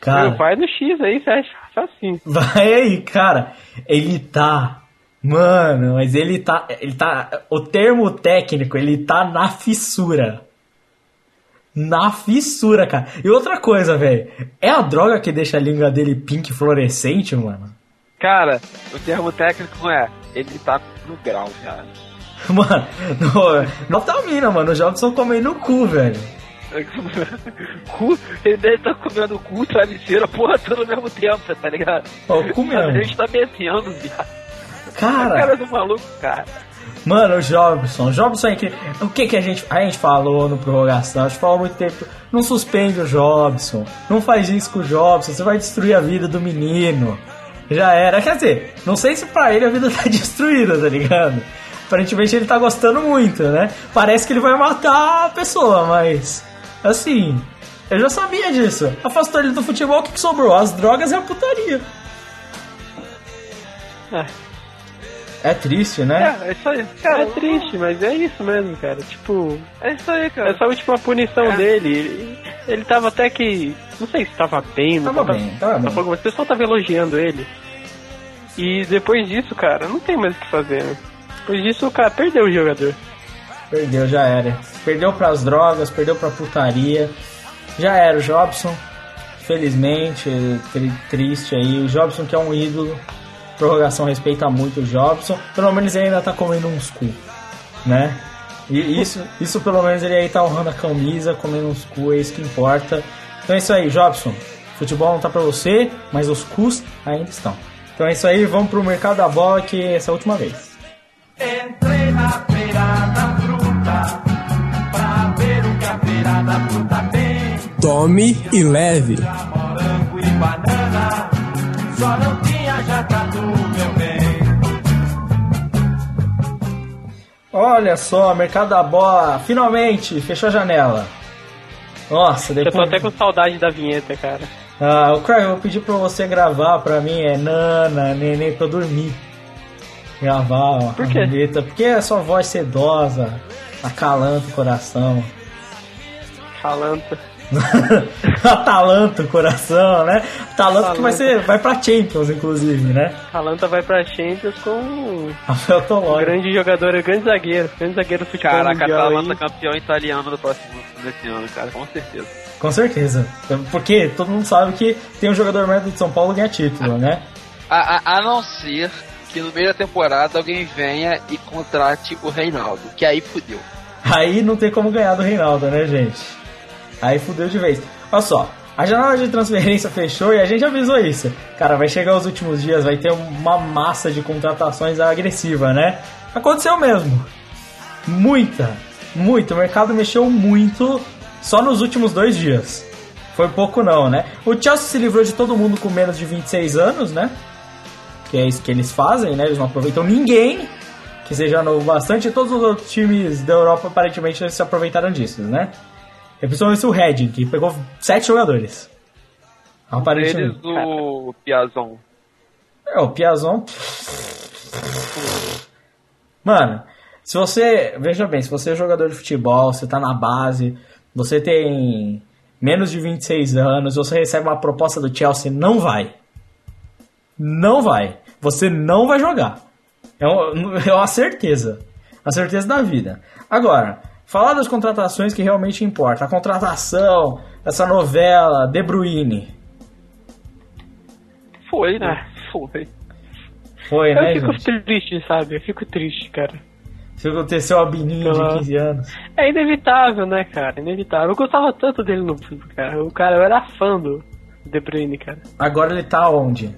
Cara, vai no X aí, você acha assim. Vai aí, cara. Ele tá. Mano, mas ele tá. Ele tá. O termo técnico, ele tá na fissura na fissura, cara. E outra coisa, velho. É a droga que deixa a língua dele pink fluorescente, mano? Cara, o termo técnico é. Ele tá no grau, cara. Mano, no, mina, mano. O Jobson comendo no cu, velho. cu, ele deve estar tá comendo cu, travesseiro, porra toda ao mesmo tempo, tá ligado? Ó, o cu mesmo. A gente tá metendo, viado. Cara. A cara do maluco, cara. Mano, o Jobson, o Jobson é que. O que que a gente. A gente falou no prorrogação, a gente falou há muito tempo. Não suspende o Jobson. Não faz isso com o Jobson, você vai destruir a vida do menino. Já era. Quer dizer, não sei se pra ele a vida tá destruída, tá ligado? Aparentemente ele tá gostando muito, né? Parece que ele vai matar a pessoa, mas. Assim. Eu já sabia disso. Afastou ele do futebol, o que, que sobrou? As drogas e a putaria. É. É triste, né? É, é isso aí. Cara, é triste, mas é isso mesmo, cara. Tipo. É isso aí, cara. Essa última punição é. dele. Ele, ele tava até que. Não sei se tava bem, não tava, bem. Tava bem. Mas o pessoal tava elogiando ele. E depois disso, cara, não tem mais o que fazer, né? Depois disso, o cara perdeu o jogador. Perdeu, já era. Perdeu pras drogas, perdeu pra putaria. Já era o Jobson. Felizmente, triste aí. O Jobson que é um ídolo prorrogação respeita muito o Jobson. Pelo menos ele ainda tá comendo uns cu, né? E isso, isso pelo menos ele aí tá honrando a camisa, comendo uns cu, é isso que importa. Então é isso aí, Jobson. Futebol não tá pra você, mas os cus ainda estão. Então é isso aí, vamos pro mercado da bola que essa é a última vez. Entrei na feira da fruta pra ver o que a feira da fruta tem. Tome e leve. Morango e banana, só não Olha só, mercado da bola, finalmente, fechou a janela. Nossa, depois... Eu tô até com saudade da vinheta, cara. Ah, o Craig, eu vou pedir pra você gravar pra mim, é Nana, Neném, pra eu dormir. Gravar Por quê? a vinheta, porque a sua voz sedosa, acalanta o coração. Acalanta. Atalanta, coração, né? Atalanta que vai ser vai para Champions inclusive, né? Atalanta vai para Champions com Rafael Tolói. Grande jogador, grande zagueiro, grande zagueiro do futebol Caraca, Atalanta campeão italiano do próximo desse ano, cara, com certeza. Com certeza. Porque todo mundo sabe que tem um jogador médio de São Paulo ganha título, né? A, a, a não ser que no meio da temporada alguém venha e contrate o Reinaldo, que aí fudeu. Aí não tem como ganhar do Reinaldo, né, gente? Aí fudeu de vez. Olha só, a janela de transferência fechou e a gente avisou isso. Cara, vai chegar os últimos dias, vai ter uma massa de contratações agressiva, né? Aconteceu mesmo. Muita, muito. O mercado mexeu muito só nos últimos dois dias. Foi pouco não, né? O Chelsea se livrou de todo mundo com menos de 26 anos, né? Que é isso que eles fazem, né? Eles não aproveitam ninguém que seja novo bastante. E todos os outros times da Europa aparentemente se aproveitaram disso, né? E principalmente o Redding, que pegou sete jogadores. Aparentemente. Eles o Piazon. É, o Piazon. Mano, se você. Veja bem, se você é jogador de futebol, você tá na base, você tem menos de 26 anos, você recebe uma proposta do Chelsea, não vai. Não vai. Você não vai jogar. É, é uma certeza. A certeza da vida. Agora, falar das contratações que realmente importa. A contratação, essa novela, De Bruyne. Foi, né? Foi. Foi, né? Eu fico gente? triste, sabe? Eu fico triste, cara. Se aconteceu a Bininho Pela... de 15 anos. É inevitável, né, cara? Inevitável. Eu gostava tanto dele no cara. O cara, eu era fã do De Bruyne, cara. Agora ele tá onde?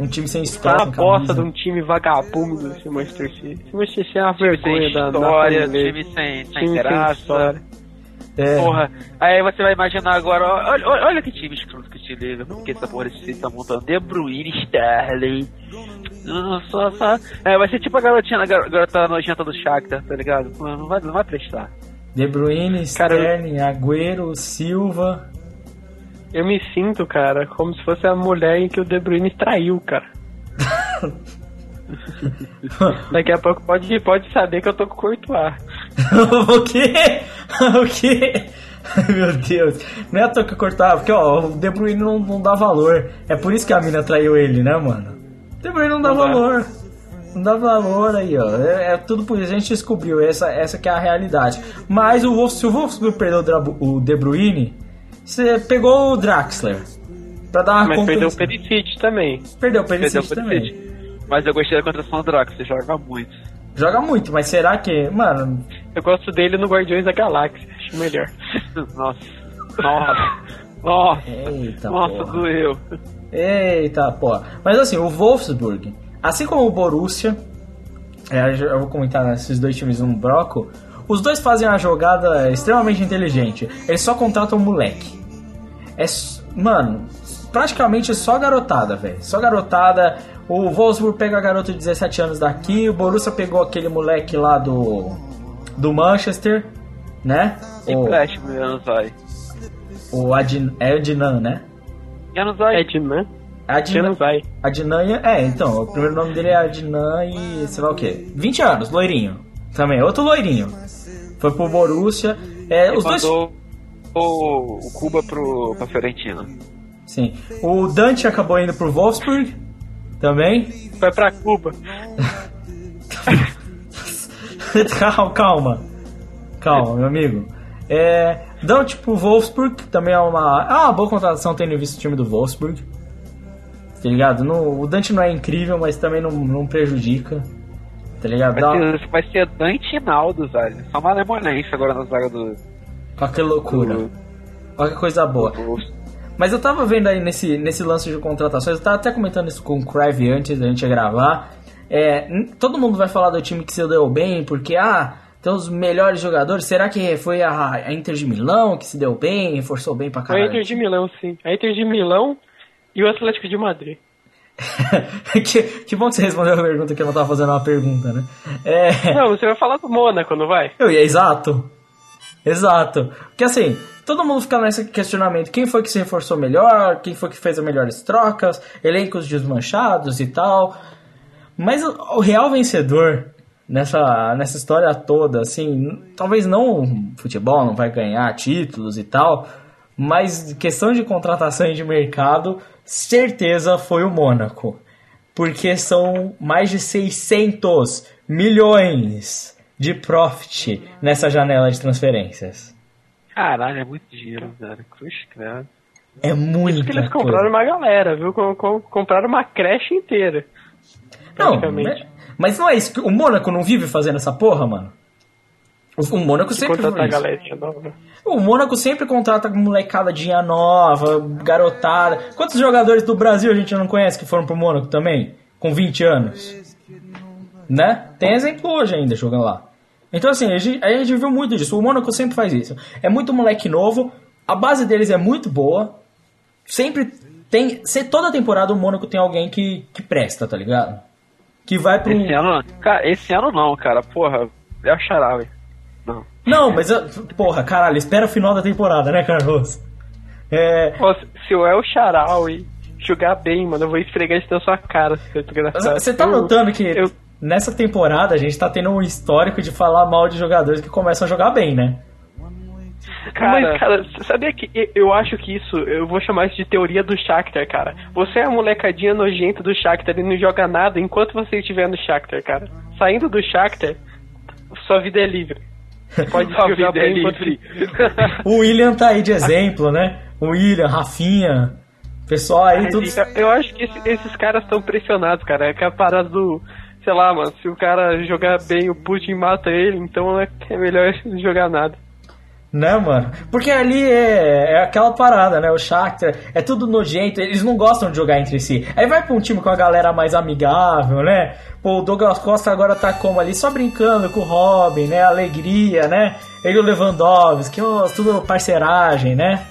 Um time sem história. Tá uma bosta de um time vagabundo esse Manchester City. Esse Manchester City é uma vergonha sem da história, da time sem, sem time graça. Sem é. Porra, aí você vai imaginar agora, olha, olha, olha que time escroto que te liga, porque essa porra desse tá montando De Bruyne, Sterling. Só, só, é, vai ser tipo a garotinha, a garota nojenta do Shakhtar, tá ligado? Não vai, não vai prestar. De Bruyne, Sterling, Cara, Agüero, Silva. Eu me sinto, cara, como se fosse a mulher em que o De Bruyne traiu, cara. Daqui a pouco pode, pode saber que eu tô com o Courtois. o quê? o quê? Meu Deus. Não é a toa que cortar, porque ó, o De Bruyne não, não dá valor. É por isso que a mina traiu ele, né, mano? O De Bruyne não dá não valor. Dá. Não dá valor aí, ó. É, é, tudo por isso. A gente descobriu. Essa, essa que é a realidade. Mas o Wolf, se o Wolfsburg perdeu o De Bruyne, você pegou o Draxler. Pra dar uma Mas perdeu o Perisic também. Perdeu o Perisic também. Mas eu gostei da contratação do Draxler, joga muito. Joga muito, mas será que. Mano. Eu gosto dele no Guardiões da Galáxia, acho melhor. Nossa. Nossa. Nossa. Eita, Nossa, porra. doeu. Eita, pô. Mas assim, o Wolfsburg, assim como o Borussia, é, eu vou comentar esses dois times num broco. Os dois fazem uma jogada extremamente inteligente. Eles só contratam um moleque. É, mano, praticamente só garotada, velho. Só garotada. O Wolfsburg pega a garota de 17 anos daqui, o Borussia pegou aquele moleque lá do do Manchester, né? Empréstimo o Januzaj. O Adin, é Adnan, né? Januzaj. Adnan. Adnan. Adnan, é, então, o primeiro nome dele é Adnan e sei lá o que. 20 anos, loirinho. Também, outro loirinho. Foi pro Borussia. É, os dois... o, o Cuba pro, pra Fiorentina. Sim. O Dante acabou indo pro Wolfsburg também. Foi pra Cuba. calma, calma. Calma, meu amigo. É, Dante pro Wolfsburg também é uma, é uma boa contratação tendo visto o time do Wolfsburg. Tá ligado? No, o Dante não é incrível, mas também não, não prejudica. Tá ligado? Vai, ser, vai ser Dante e Naldo, velho. Só uma lemonense agora na zaga do. Olha que loucura. Olha que coisa boa. Mas eu tava vendo aí nesse, nesse lance de contratações, eu tava até comentando isso com o Crave antes da gente gravar. É, todo mundo vai falar do time que se deu bem, porque, ah, tem os melhores jogadores. Será que foi a, a Inter de Milão que se deu bem, reforçou bem pra caralho? Foi a Inter de Milão, sim. A Inter de Milão e o Atlético de Madrid. que, que bom que você respondeu a pergunta que eu não tava fazendo uma pergunta, né? É... Não, você vai falar do Mônaco, não vai? Eu ia, exato. Exato. Porque assim, todo mundo fica nesse questionamento: quem foi que se reforçou melhor? Quem foi que fez as melhores trocas? Elencos desmanchados e tal. Mas o, real vencedor nessa, nessa história toda, assim, talvez não futebol não vai ganhar títulos e tal, Mas questão de contratação e de mercado, certeza foi o Mônaco. Porque são mais de 600 milhões de profit nessa janela de transferências. Caralho, é muito dinheiro, velho. Cruz credo. É muito. Porque eles compraram uma galera, viu? Compraram uma creche inteira. Não, mas, não é isso. O Mônaco não vive fazendo essa porra, mano? O, o Mônaco sempre contrata galerinha nova. O Mônaco sempre contrata molecadinha nova, garotada. Quantos jogadores do Brasil a gente não conhece que foram pro Mônaco também? Com 20 anos? Né? Tem exemplo hoje ainda jogando lá. Então, assim, a gente, a gente viu muito disso. O Mônaco sempre faz isso. É muito moleque novo, a base deles é muito boa. Sempre tem. Se, toda temporada o Mônaco tem alguém que, que presta, tá ligado? Que vai pro. Esse ano, cara, esse ano não, cara. Porra, é o Xaraui. Não. Não, mas, porra, caralho, espera o final da temporada, né, Carlos? É... Pô, se o El Charaui jogar bem, mano, eu vou esfregar isso na sua cara, Você tá notando que eu... nessa temporada a gente tá tendo um histórico de falar mal de jogadores que começam a jogar bem, né? Cara, Mas, cara, sabia que eu acho que isso, eu vou chamar isso de teoria do Shakhtar, cara. Você é a molecadinha nojenta do Shakhtar e não joga nada enquanto você estiver no Shakhtar, cara. Saindo do Shakhtar, sua vida é livre. Pode jogar bem é enquanto... O William tá aí de exemplo, né? O William, Rafinha, pessoal aí tudo... Eu acho que esses caras estão pressionados, cara. É que a parada do sei lá, mano, se o cara jogar bem, o Putin mata ele, então é, é melhor jogar nada. Né, mano? Porque ali é, é aquela parada, né? O Shakhtar é tudo nojento, eles não gostam de jogar entre si. Aí vai pra um time com a galera mais amigável, né? Pô, o Douglas Costa agora tá como ali, só brincando com o Robin, né? Alegria, né? Ele e o Lewandowski, ó, tudo parceiragem, né?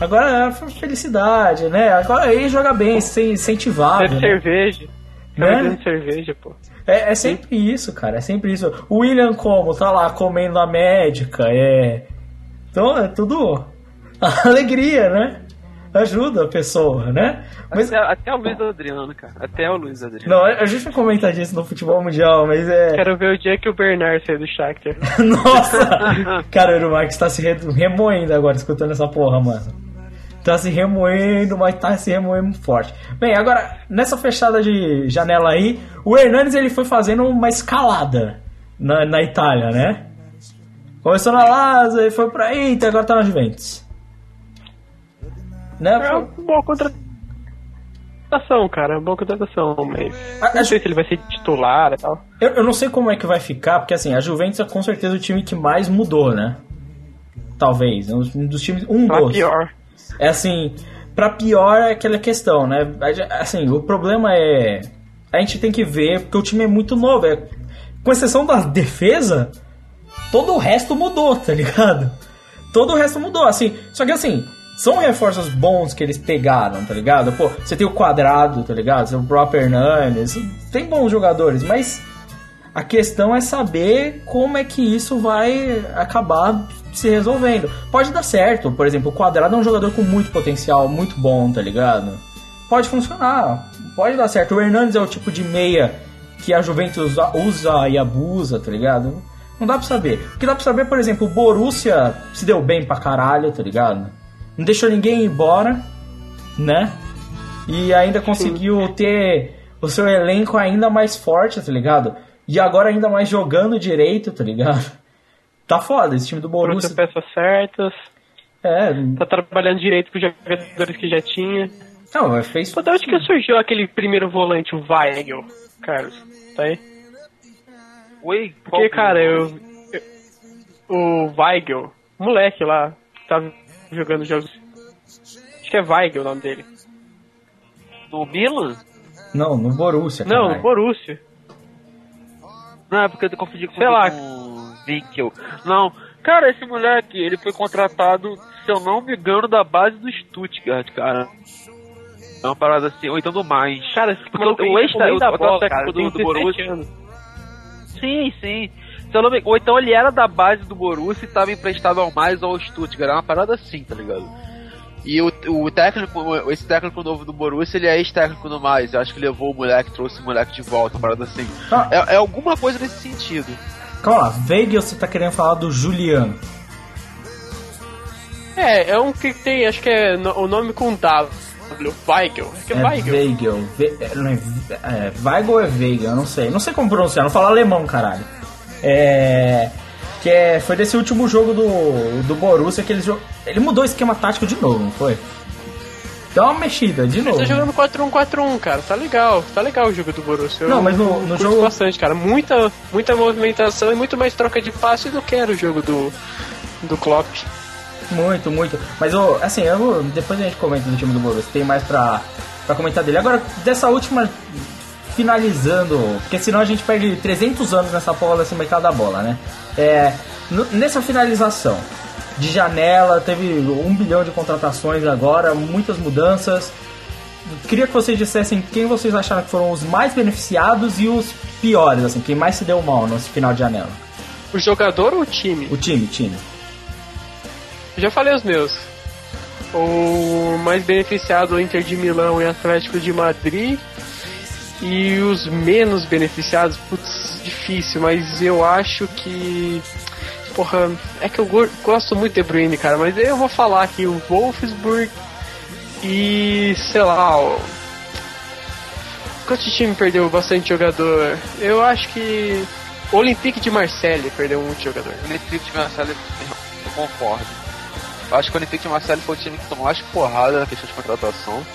Agora é felicidade, né? Agora ele joga bem, sem incentivar. Bebe né? cerveja. Né? cerveja, pô. É, é sempre Sim. isso, cara. É sempre isso. O William como? Tá lá comendo a médica, é então é tudo alegria, né? Ajuda a pessoa, né? Mas... Até, até o Luiz Adriano, cara. Até o Luiz Adriano. Não, a gente vai comentar disso no futebol mundial, mas é. Quero ver o dia que o Bernard saiu do Shakhtar. Nossa! cara, o Marcos tá se remoendo agora escutando essa porra, mano. Tá se remoendo, mas tá se remoendo forte. Bem, agora, nessa fechada de janela aí, o Hernandes ele foi fazendo uma escalada na, na Itália, né? Começou na Lazio foi pra Inter, agora tá na Juventus. Né? É uma boa contratação, cara. Boa contratação, mas. A, não sei se ele vai ser titular e tal. Eu, eu não sei como é que vai ficar, porque assim, a Juventus é com certeza o time que mais mudou, né? Talvez. Um dos times. Um pra dos. pior. É assim. Pra pior é aquela questão, né? Assim, o problema é. A gente tem que ver, porque o time é muito novo. É, com exceção da defesa, todo o resto mudou, tá ligado? Todo o resto mudou, assim. Só que assim, são reforços bons que eles pegaram, tá ligado? Pô, você tem o Quadrado, tá ligado? Você tem o próprio Hernandes, tem bons jogadores, mas a questão é saber como é que isso vai acabar se resolvendo. Pode dar certo, por exemplo, o Quadrado é um jogador com muito potencial, muito bom, tá ligado? Pode funcionar, pode dar certo. O Hernandes é o tipo de meia que a Juventus usa e abusa, tá ligado? Não dá pra saber. O que dá pra saber, por exemplo, o Borussia se deu bem pra caralho, tá ligado? Não deixou ninguém ir embora, né? E ainda conseguiu Sim. ter o seu elenco ainda mais forte, tá ligado? E agora ainda mais jogando direito, tá ligado? Tá foda esse time do Borussia. Muitas peças certas. É. Tá trabalhando direito com os jogadores que já tinha. Não, mas fez. Pô, da onde que surgiu aquele primeiro volante, o Weigel, Carlos? Tá aí? Oi? Porque, cara, eu, eu, O Weigel, moleque lá, que tava jogando jogos. Acho que é Weigel o nome dele. No Milan? Não, no Borussia. Não, no Borussia. Não, é porque eu confundi com, Sei lá. o Winkel. Não, cara, esse moleque, ele foi contratado, se eu não me engano, da base do Stuttgart, cara. É uma parada assim, ou então do mais. Cara, porque o, o ex-técnico do, do Borussia sim, sim. Ou então ele era da base do Borussia e estava emprestado ao mais ou ao Stuttgart. Era uma parada assim, tá ligado? E o, o técnico, esse técnico novo do Borussia, ele é ex-técnico do mais. Eu acho que levou o moleque, trouxe o moleque de volta, parada assim. Ah. É, é, alguma coisa nesse sentido. Calma lá, Weigel você tá querendo falar do Juliano. É, é um que tem, acho que é o nome com W. Weigel. Acho que é, é Weigel. Weigel. Ve, é, não é, é, Weigel é Weigel, eu não sei. Não sei como pronunciar, não falo alemão, caralho. É. Que é, foi desse último jogo do, do Borussia que ele, ele mudou o esquema tático de novo, não foi? Dá uma mexida, de novo. Ele tá jogando 4-1-4-1, cara. Tá legal. Tá legal o jogo do Borussia. Não, mas no, no jogo... bastante, cara. Muita, muita movimentação e muito mais troca de passe do que era o jogo do, do Klopp. Muito, muito. Mas, eu, assim, eu, depois a gente comenta do time do Borussia. Tem mais pra, pra comentar dele. Agora, dessa última... Finalizando, porque senão a gente perde 300 anos nessa porra desse mercado da bola, né? É, nessa finalização, de janela, teve um bilhão de contratações agora, muitas mudanças. Queria que vocês dissessem quem vocês acharam que foram os mais beneficiados e os piores, assim, quem mais se deu mal nesse final de janela. O jogador ou o time? O time, time. Já falei os meus. O mais beneficiado o Inter de Milão e Atlético de Madrid. E os menos beneficiados, putz, difícil, mas eu acho que porra, é que eu gosto muito de Bruyne, cara, mas eu vou falar aqui o Wolfsburg e, sei lá, o... Quanto time perdeu bastante jogador? Eu acho que o Olympique de Marseille perdeu muito jogador. O Olympique de Marseille, eu concordo. Eu acho que o Olympique de Marseille foi o time que tomou mais porrada na questão de contratação.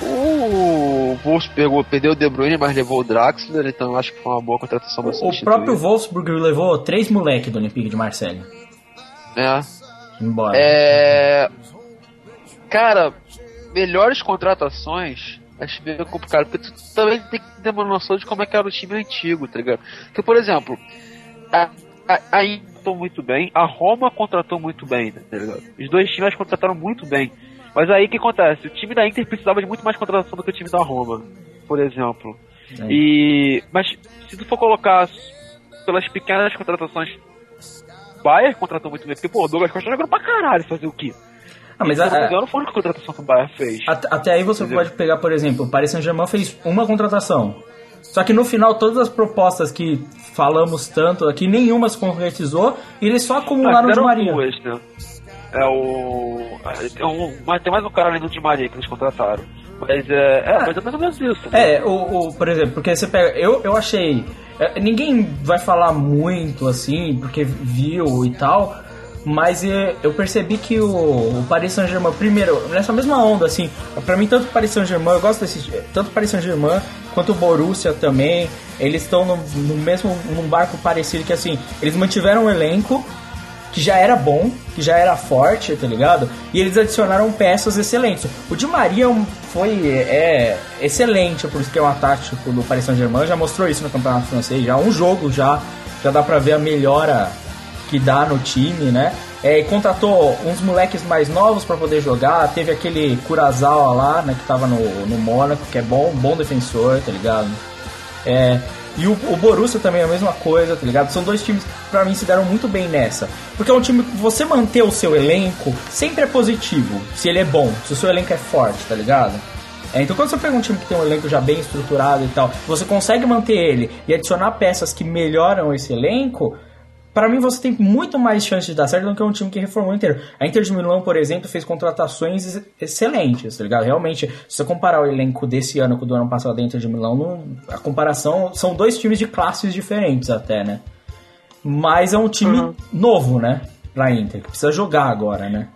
O Wolfsburg pegou, perdeu o De Bruyne, mas levou o Draxler, então acho que foi uma boa contratação. O, o próprio Wolfsburg levou três moleques do Olympique de Marseille. É. Embora. É. Cara, melhores contratações acho meio complicado, porque tu também tem que ter uma noção de como é que era o time antigo, tá ligado? Porque, por exemplo, a, a, a Inter muito bem, a Roma contratou muito bem, tá ligado? Os dois times contrataram muito bem. Mas aí o que acontece? O time da Inter precisava de muito mais contratação do que o time da Roma, por exemplo. É. E mas se tu for colocar pelas pequenas contratações, Bayern contratou muito bem, porque pô, o Douglas Costa jogando pra caralho, fazer o quê? Ah, mas a, não foi a única contratação que o Bayern fez. Até, até aí você Entendeu? pode pegar, por exemplo, o Paris Saint-Germain fez uma contratação. Só que no final, todas as propostas que falamos tanto aqui, nenhuma se concretizou e eles só acumularam ah, de Maria. Duas, né? É o. É um, mas tem mais um cara além do Di Maria que eles contrataram. Mas é, é, mas é mais ou menos isso. Também. É, o, o, por exemplo, porque você pega. Eu, eu achei. É, ninguém vai falar muito assim, porque viu e tal. Mas é, eu percebi que o, o Paris Saint-Germain, primeiro, nessa mesma onda, assim, pra mim, tanto o Paris Saint-Germain, eu gosto desse. Tanto o Paris Saint-Germain quanto o Borussia também, eles estão no, no mesmo. num barco parecido que, assim, eles mantiveram o elenco, que já era bom, que já era forte, tá ligado? E eles adicionaram peças excelentes. O Di Maria foi é, excelente por esquema tático do Paris Saint-Germain, já mostrou isso no Campeonato Francês, já um jogo já, já dá pra ver a melhora que dá no time, né? É, e contratou uns moleques mais novos para poder jogar. Teve aquele Curazawa lá, né, que tava no, no Mônaco, que é bom, bom defensor, tá ligado? É, e o, o Borussia também é a mesma coisa, tá ligado? São dois times que pra mim se deram muito bem nessa. Porque é um time que você manter o seu elenco sempre é positivo, se ele é bom, se o seu elenco é forte, tá ligado? É, então quando você pega um time que tem um elenco já bem estruturado e tal, você consegue manter ele e adicionar peças que melhoram esse elenco, para mim você tem muito mais chance de dar certo do que um time que reformou inteiro. A Inter de Milão, por exemplo, fez contratações excelentes, tá ligado? Realmente, se você comparar o elenco desse ano com o do ano passado da Inter de Milão, não, a comparação são dois times de classes diferentes até, né? Mas é um time uhum. novo, né? Pra Inter, que precisa jogar agora, né?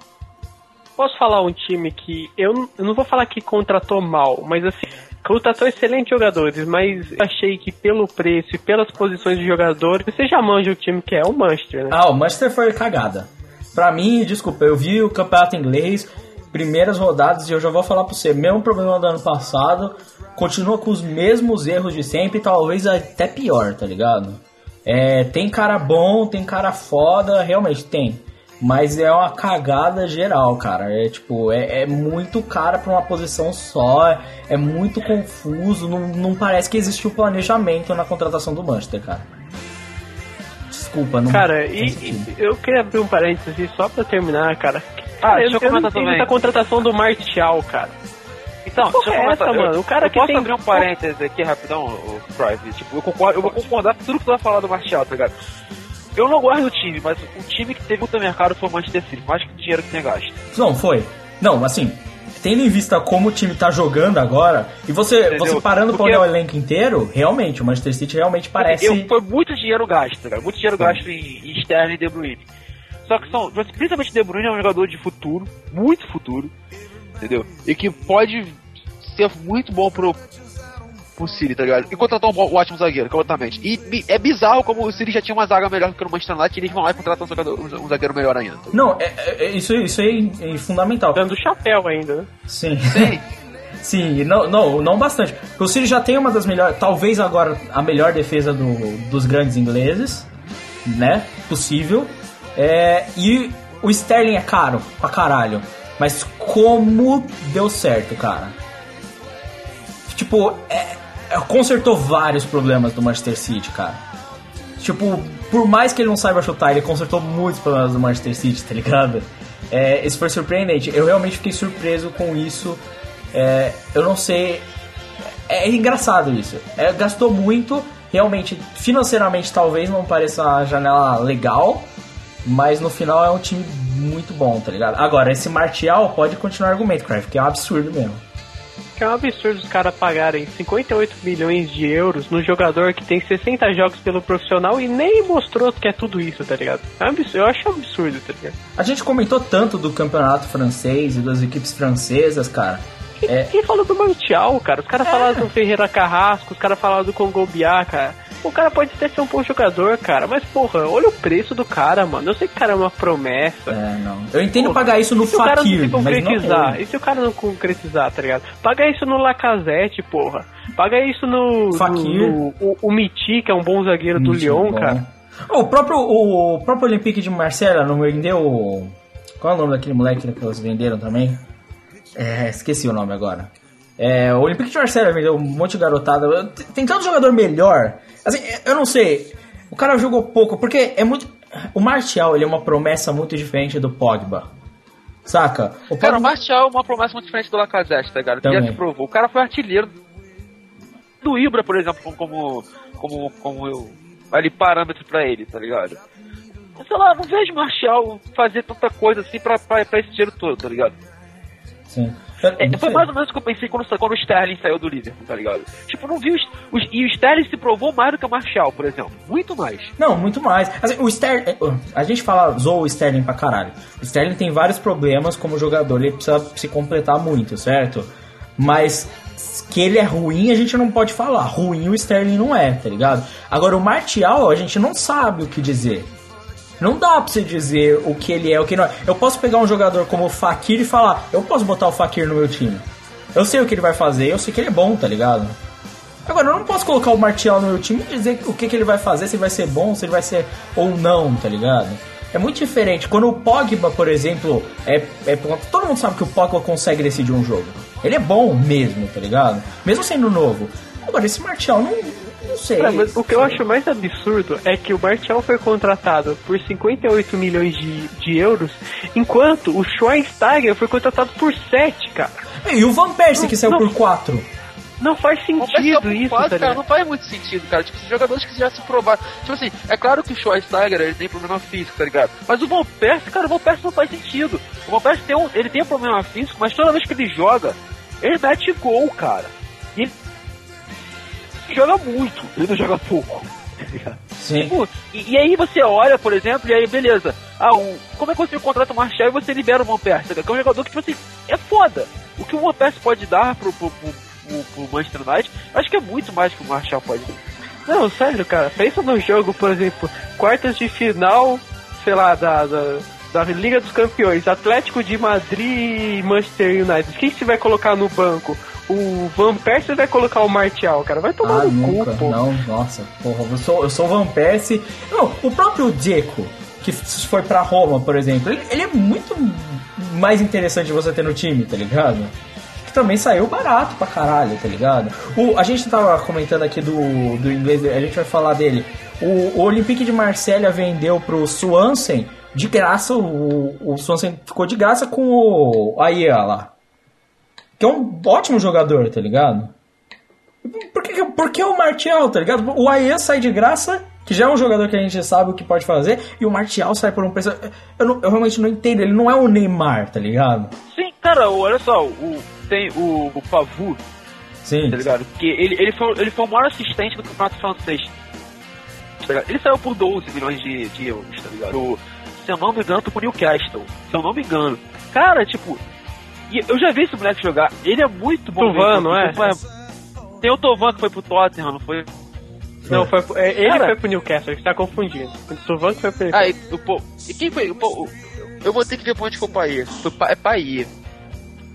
Posso falar um time que eu, eu não vou falar que contratou mal, mas assim, Contratou excelentes jogadores, mas achei que pelo preço e pelas posições de jogadores, você já manja o time que é o Manchester, né? Ah, o Manchester foi cagada. Pra mim, desculpa, eu vi o campeonato inglês, primeiras rodadas, e eu já vou falar pra você, mesmo problema do ano passado, continua com os mesmos erros de sempre, talvez até pior, tá ligado? É, tem cara bom, tem cara foda, realmente tem. Mas é uma cagada geral, cara. É tipo, é, é muito cara pra uma posição só, é muito confuso, não, não parece que existiu planejamento na contratação do Manchester, cara. Desculpa, não. Cara, e, e, eu queria abrir um parênteses só pra terminar, cara. Ah, cara, deixa eu, eu comentar também. a contratação do Martial, cara. Então, deixa eu é comentar, essa, mano? O cara eu que posso tem... abrir um parênteses aqui rapidão, o Private? Tipo, eu, concordo, eu vou concordar com tudo que tu vai falar do Martial, tá ligado? Eu não gosto do time, mas o time que teve o mercado foi o Manchester City, mais que o dinheiro que tem gasto. Não, foi. Não, assim, tendo em vista como o time tá jogando agora, e você, você parando Porque... pra olhar o elenco inteiro, realmente, o Manchester City realmente parece. Eu, foi muito dinheiro gasto, cara. Muito dinheiro gasto em, em Sterling e De Bruyne. Só que são. Principalmente De Bruyne é um jogador de futuro, muito futuro, entendeu? E que pode ser muito bom pro, pro City, tá ligado? E contratar um, um ótimo zagueiro, completamente. E é bizarro como o City já tinha uma zaga melhor que o Manchester United e eles vão lá e contratam um, zagueiro, um zagueiro melhor ainda. Tá Não, é, é, é, isso, isso aí é fundamental. Dando chapéu ainda, né? Sim. Sim. Sim, não, não, não bastante. O City já tem uma das melhores, talvez agora a melhor defesa do, dos grandes ingleses, né? Possível. É, e o Sterling é caro pra caralho. Mas como deu certo, cara? Tipo, é, é, consertou vários problemas do Manchester City, cara. Tipo, por mais que ele não saiba chutar, ele consertou muitos problemas do Manchester City, tá ligado? É, isso foi surpreendente. Eu realmente fiquei surpreso com isso. É, eu não sei. É, é engraçado isso. É, gastou muito. Realmente, financeiramente, talvez não pareça uma janela legal. Mas no final é um time muito bom, tá ligado? Agora, esse Martial pode continuar argumento, Craft, que é um absurdo mesmo. Que é um absurdo os caras pagarem 58 milhões de euros no jogador que tem 60 jogos pelo profissional e nem mostrou que é tudo isso, tá ligado? É absurdo, eu acho absurdo, tá ligado? A gente comentou tanto do campeonato francês e das equipes francesas, cara. Quem, é... quem falou do Martial, cara? Os caras é. falaram do Ferreira Carrasco, os caras falaram do Congobiá, cara. O cara pode até ser um bom jogador, cara, mas porra, olha o preço do cara, mano. Eu sei que o cara é uma promessa. É, não. Eu entendo porra, pagar isso no Fakir, mas não é. E se o cara não concretizar, tá ligado? Paga isso no Lacazette, porra. Paga isso no. Fakir. No, no, o, o Miti, que é um bom zagueiro Miti, do Lyon, bom. cara. Oh, o próprio, o próprio Olympique de Marcela não vendeu. Qual é o nome daquele moleque que eles venderam também? É, esqueci o nome agora. É, o Olympique de Marcelo vendeu um monte de garotada. Tem tanto jogador melhor Assim, eu não sei. O cara jogou pouco, porque é muito. O Martial, ele é uma promessa muito diferente do Pogba. Saca? O Pogba... Cara, o Martial é uma promessa muito diferente do Lacazette, tá ligado? Também. Já se provou. O cara foi artilheiro do Ibra, por exemplo, como. como. como eu, ali parâmetro pra ele, tá ligado? Sei lá, não vejo Martial fazer tanta coisa assim pra, pra, pra esse dinheiro todo, tá ligado? Sim. É, foi mais ou menos o que eu pensei quando, quando o Sterling saiu do Liverpool, tá ligado? Tipo, não vi os, os, E o Sterling se provou mais do que o Marshall, por exemplo. Muito mais. Não, muito mais. Assim, o Sterling. É, a gente fala, zoa o Sterling pra caralho. O Sterling tem vários problemas como jogador, ele precisa se completar muito, certo? Mas que ele é ruim, a gente não pode falar. Ruim o Sterling não é, tá ligado? Agora o Martial, a gente não sabe o que dizer. Não dá pra você dizer o que ele é, o que não é. Eu posso pegar um jogador como o Fakir e falar, eu posso botar o Fakir no meu time. Eu sei o que ele vai fazer, eu sei que ele é bom, tá ligado? Agora, eu não posso colocar o Martial no meu time e dizer o que, que ele vai fazer, se ele vai ser bom, se ele vai ser ou não, tá ligado? É muito diferente. Quando o Pogba, por exemplo, é, é. Todo mundo sabe que o Pogba consegue decidir um jogo. Ele é bom mesmo, tá ligado? Mesmo sendo novo. Agora, esse Martial não, não sei. Mas o que eu acho mais absurdo é que o Martial foi contratado por 58 milhões de, de euros, enquanto o Schweinsteiger foi contratado por 7, cara. E o Van Persie que saiu não, por 4. Não faz sentido isso, 4, tá cara, Não faz muito sentido, cara. Tipo, jogadores que já se provaram. Tipo assim, é claro que o Schweinsteiger ele tem problema físico, tá ligado? Mas o Van Persie, cara, o Van Persie não faz sentido. O Van Persie tem um, ele tem um problema físico, mas toda vez que ele joga, ele mete gol, cara. Joga muito, ele não joga pouco. Sim. Tipo, e, e, aí você olha, por exemplo, e aí beleza. Ah, um, como é que você contrata o Marshall e você libera o Van Persie? Que é um jogador que, tipo assim, é foda. O que o Van Persie pode dar pro, pro, pro, pro, pro Manchester United, acho que é muito mais que o Marshall pode dar. Não, sério, cara. Pensa no jogo, por exemplo, quartas de final, sei lá, da, da, da Liga dos Campeões, Atlético de Madrid e Manchester United. Quem você vai colocar no banco? O Van Persie vai colocar o Martial, cara. Vai tomar ah, no nunca. cu, pô. Não, nossa, porra, eu sou, eu sou o Van Persie. Não, o próprio Dzeko, que foi pra Roma, por exemplo, ele, ele, é muito mais interessante você ter no time, tá ligado? Que também saiu barato pra caralho, tá ligado? O, a gente tava comentando aqui do, do inglês, a gente vai falar dele. O, o Olympique de Marselha vendeu pro Swansea de graça, o, o Swansea ficou de graça com o Aia lá que é um ótimo jogador, tá ligado? Por que, por que o Martial, tá ligado? O Aie sai de graça que já é um jogador que a gente sabe o que pode fazer, e o Martial sai por um preço. Eu, não, eu realmente não entendo, ele não é o Neymar, tá ligado? Sim, cara, olha só, o, tem o, o Pavu, Sim. Tá ligado? Porque ele, ele, foi, ele foi o maior assistente do campeonato francês. Tá ele saiu por 12 milhões de, de euros, tá ligado? O, se eu não me engano, pro Newcastle. Se eu não me engano. Cara, tipo, eu já vi esse moleque jogar. Ele é muito bom. Tovan, não é? Tem o Tovan que foi pro Tottenham, não foi? Não, foi, é, ele Cara, foi pro Newcastle, ele tá confundindo. O Tovan que foi pro Ah, e, o, pô, e quem foi? O, eu vou ter que ver pra onde foi o Paia. Foi, é Paia.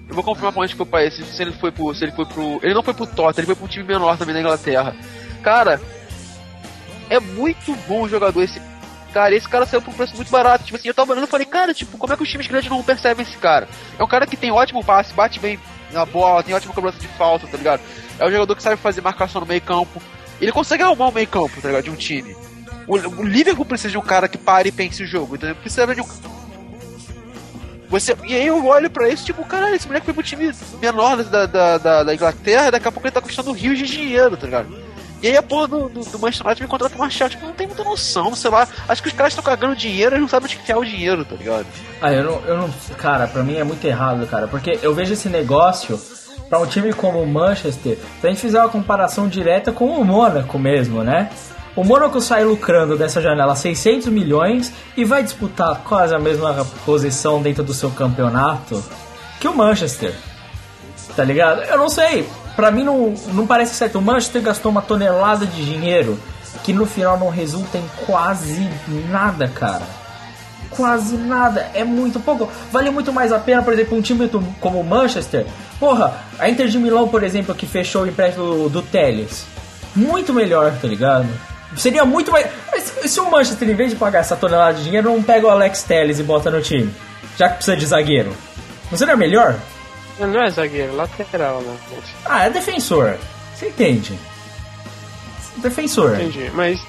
Eu vou confirmar pra onde foi o Paia, se, se ele foi pro. Se ele foi pro. Ele não foi pro Tottenham, ele foi pro time menor também da Inglaterra. Cara, é muito bom o jogador esse Cara, esse cara saiu por um preço muito barato. Tipo assim, eu tava olhando e falei, cara, tipo, como é que os times grandes não percebem esse cara? É um cara que tem ótimo passe, bate bem na bola, tem ótima cobrança de falta, tá ligado? É um jogador que sabe fazer marcação no meio campo. Ele consegue arrumar o meio campo, tá ligado? De um time. O, o Liverpool precisa de um cara que pare e pense o jogo, entendeu? Precisa de um você, e aí eu olho pra isso, tipo, caralho, esse moleque foi pro time menor da, da, da, da Inglaterra, daqui a pouco ele tá custando rios de dinheiro, tá ligado? E aí a porra do, do, do Manchester United me contrata pro Martial, tipo, não tem muita noção, sei lá. Acho que os caras estão cagando dinheiro e não sabem onde enfiar o dinheiro, tá ligado? Ah, eu não, eu não. Cara, pra mim é muito errado, cara. Porque eu vejo esse negócio para um time como o Manchester, se a gente fizer uma comparação direta com o Mônaco mesmo, né? O Mônaco sai lucrando dessa janela 600 milhões e vai disputar quase a mesma posição dentro do seu campeonato que o Manchester. Tá ligado? Eu não sei para mim não, não parece certo. O Manchester gastou uma tonelada de dinheiro que no final não resulta em quase nada, cara. Quase nada, é muito pouco. Vale muito mais a pena, por exemplo, um time como o Manchester. Porra, a Inter de Milão, por exemplo, que fechou o empréstimo do, do Teles. Muito melhor, tá ligado? Seria muito mais. Se o Manchester, em vez de pagar essa tonelada de dinheiro, não pega o Alex Teles e bota no time, já que precisa de zagueiro, não seria melhor? Não é zagueiro, lateral, né? Ah, é defensor. Você entende? Defensor. Entendi, mas.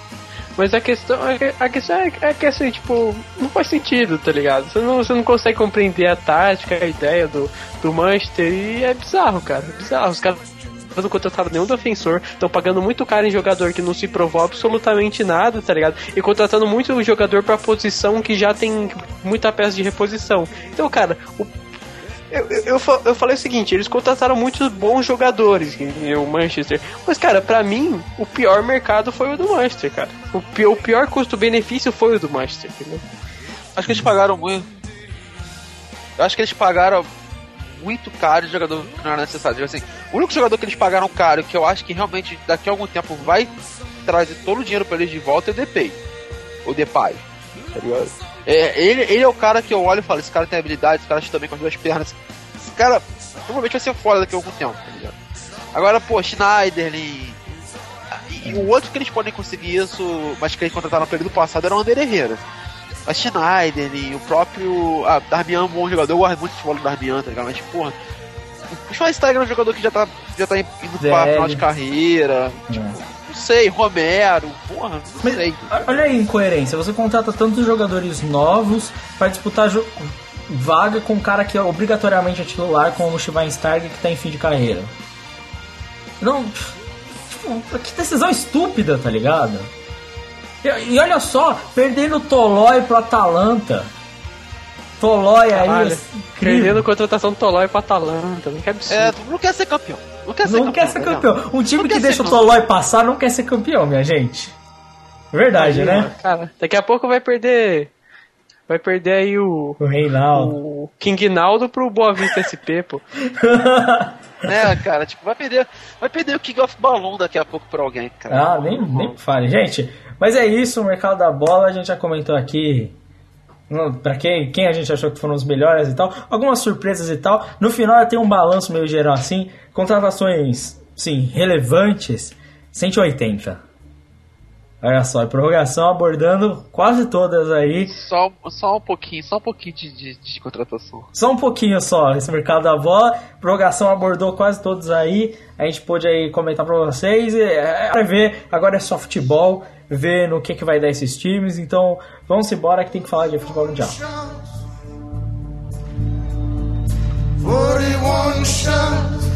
Mas a questão, a questão é, é que assim, tipo, não faz sentido, tá ligado? Você não, você não consegue compreender a tática, a ideia do, do Manchester e é bizarro, cara. É bizarro. Os caras não contrataram nenhum defensor, estão pagando muito caro em jogador que não se provou absolutamente nada, tá ligado? E contratando muito jogador pra posição que já tem muita peça de reposição. Então, cara, o eu, eu, eu, falei o seguinte, eles contrataram muitos bons jogadores, o Manchester. Mas, cara, pra mim, o pior mercado foi o do Manchester, cara. O pior, pior custo-benefício foi o do Manchester, entendeu? Acho que eles pagaram muito. Acho que eles pagaram muito caro de jogador que não era necessário. Assim, o único jogador que eles pagaram caro, que eu acho que realmente daqui a algum tempo vai trazer todo o dinheiro pra eles de volta, é o Depay. O Depay. Tá ligado? É, ele, ele é o cara que eu olho e falo, esse cara tem habilidade, esse cara também com as duas pernas. Esse cara provavelmente vai ser foda daqui a algum tempo, tá ligado? Agora, pô, Schneider e, o outro que eles podem conseguir isso, mas que eles contrataram no período passado era o Ander Herrera. A Schneider e o próprio. Ah, Darmian, bom jogador, eu gosto muito de futebol do Darmian, tá ligado? Mas, porra. O Schweinsteiger é um jogador que já tá, já tá indo pra final de carreira. É. Não sei, Romero, porra, não Mas, sei. Olha aí a incoerência, você contrata tantos jogadores novos para disputar vaga com um cara que é obrigatoriamente é titular, como o Schweinsteiger, que tá em fim de carreira. Não. Tipo, que decisão estúpida, tá ligado? E, e olha só, perdendo o Tolói pro Atalanta. Tolói aí. Perdendo contratação do Tolói pro Atalanta. Não quer absurdo. É, não quer ser campeão. Não quer ser não campeão. Quer ser campeão. Um time que deixa o Tolói passar não quer ser campeão, minha gente. Verdade, né? Cara, daqui a pouco vai perder. Vai perder aí o. O Reinaldo. O King Naldo pro Boa Vista SP, pô. é, cara, tipo, vai perder. Vai perder o King of Balloon daqui a pouco pra alguém, cara. Ah, nem, nem fale. Gente, mas é isso, o mercado da bola, a gente já comentou aqui para quem, quem a gente achou que foram os melhores e tal, algumas surpresas e tal. No final tem um balanço meio geral assim, contratações, sim, relevantes, 180. Olha só, prorrogação abordando quase todas aí. Só, só um pouquinho, só um pouquinho de, de, de, contratação. Só um pouquinho só, esse mercado da bola. Prorrogação abordou quase todos aí. A gente pôde aí comentar pra vocês. É, é, ver, agora é só futebol ver no que, que vai dar esses times. Então vamos embora que tem que falar de futebol mundial. 41 shots.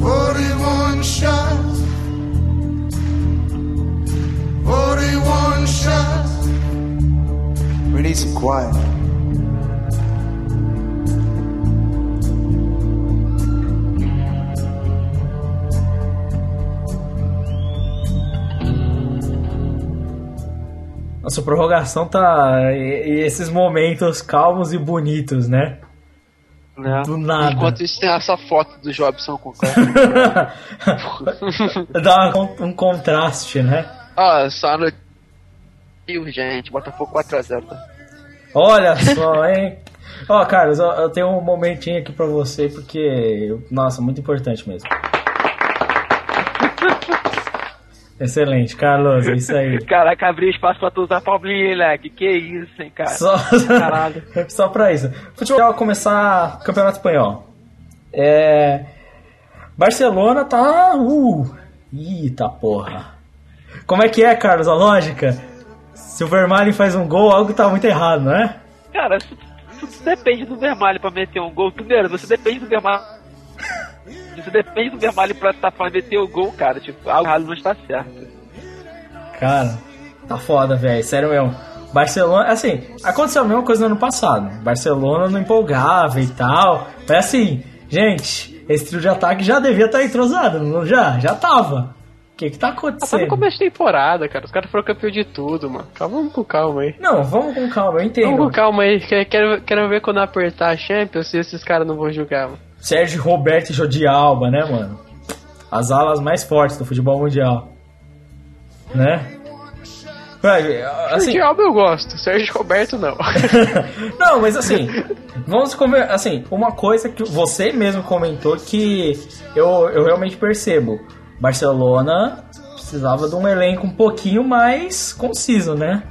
41 shots. 41 shots. We need some quiet. Nossa prorrogação tá. E, e esses momentos calmos e bonitos, né? Né? Do nada. Enquanto isso tem essa foto do Jobson com o cara. Dá um, um, contraste, né? Ah, só no. Urgente, Botafogo 4x0. Tá? Olha só, hein? Ó, oh, Carlos, eu, tenho um momentinho aqui pra você, porque. Nossa, muito importante mesmo. Excelente, Carlos, é isso aí. Caraca, abrir espaço pra tu usar palminha, moleque. Que isso, hein, cara. Só, Caralho. Só pra isso. Futebol começar Campeonato Espanhol. É. Barcelona tá. Uh! Eita porra. Como é que é, Carlos, a lógica? Se o Vermaelen faz um gol, algo tá muito errado, não é? Cara, tudo depende do Vermaelen pra meter um gol. Primeiro, você depende do Vermaelen isso depende do Vermalho pra tá meter o gol, cara. Tipo, algo errado não está certo. Cara, tá foda, velho. Sério mesmo. Barcelona, assim, aconteceu a mesma coisa no ano passado. Barcelona não empolgava e tal. Mas assim, gente, esse trio de ataque já devia estar tá entrosado, não já? Já tava. O que que tá acontecendo? Tá no começo de temporada, cara. Os caras foram campeão de tudo, mano. Calma, vamos com calma aí. Não, vamos com calma, eu entendo. Vamos com calma aí. Quero, quero ver quando apertar a Champions se esses caras não vão jogar, mano. Sérgio Roberto e Jodi Alba, né, mano? As alas mais fortes do futebol mundial. Né? Assim, Jordi Alba eu gosto, Sérgio Roberto não. não, mas assim, vamos comer, assim, uma coisa que você mesmo comentou que eu, eu realmente percebo. Barcelona precisava de um elenco um pouquinho mais conciso, né?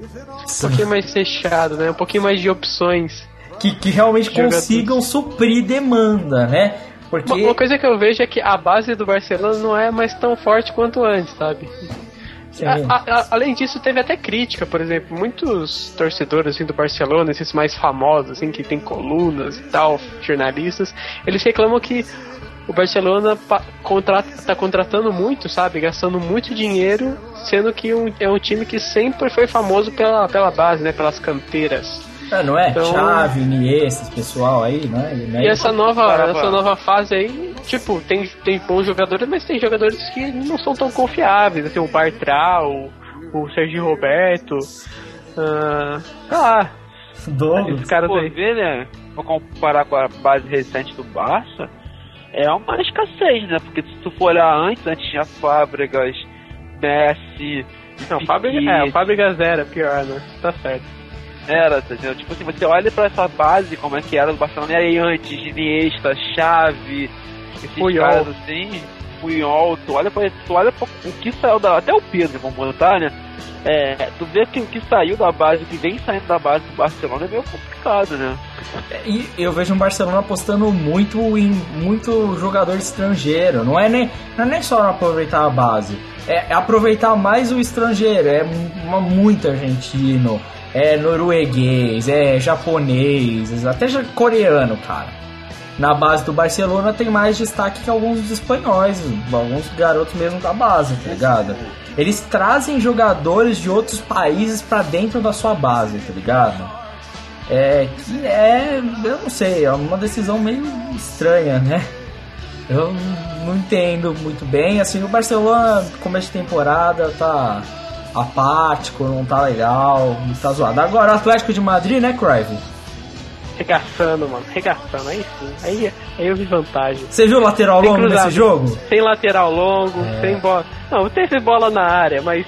Um pouquinho mais fechado, né? Um pouquinho mais de opções que, que realmente consigam suprir demanda, né? Porque... Uma, uma, coisa que eu vejo é que a base do Barcelona não é mais tão forte quanto antes, sabe? A, a, além disso, teve até crítica, por exemplo, muitos torcedores assim, do Barcelona, esses mais famosos, assim, que tem colunas e tal, jornalistas, eles reclamam que o Barcelona está contratando muito, sabe? Gastando muito dinheiro, sendo que um, é um time que sempre foi famoso pela, pela base, né? Pelas canteiras. É, não é? Então, Chave, Iniesta, esse pessoal aí, não é? E essa nova, essa nova fase aí, tipo, tem, tem bons jogadores, mas tem jogadores que não são tão confiáveis, assim, o Bartral, o, o Sergio Roberto, uh, sei lá. Douglas. Esses caras aí. Ver, né? Vou comparar com a base recente do Barça, é uma escassez, né? Porque se tu for olhar antes, antes tinha Fábricas, Messi... Não, Fábricas, é, Fábricas era pior, né? Tá certo. Era, entendeu? Tipo assim, você olha pra essa base, como é que era do Barcelona, e aí antes, Iniesta, Chave, esses Puyol. caras assim, Puyol, tu olha pra, tu olha pra o que saiu da. Até o Pedro, vamos botar, né? É, tu vê que o que saiu da base, o que vem saindo da base do Barcelona é meio complicado, né? E eu vejo um Barcelona apostando muito em muito jogador estrangeiro. Não é nem, não é nem só aproveitar a base, é aproveitar mais o estrangeiro. É uma, muito argentino é norueguês, é japonês, até coreano, cara. Na base do Barcelona tem mais destaque que alguns dos espanhóis, alguns garotos mesmo da base, tá ligado? Eles trazem jogadores de outros países para dentro da sua base, tá ligado? É que é, eu não sei, é uma decisão meio estranha, né? Eu não entendo muito bem. Assim, o Barcelona, começo de temporada, tá apático, não tá legal, não tá zoado. Agora o Atlético de Madrid, né, Crive? Regaçando, mano, regaçando, aí sim, aí, aí eu vi vantagem. Você viu lateral longo nesse jogo? Sem lateral longo, é. sem bola. Não, teve bola na área, mas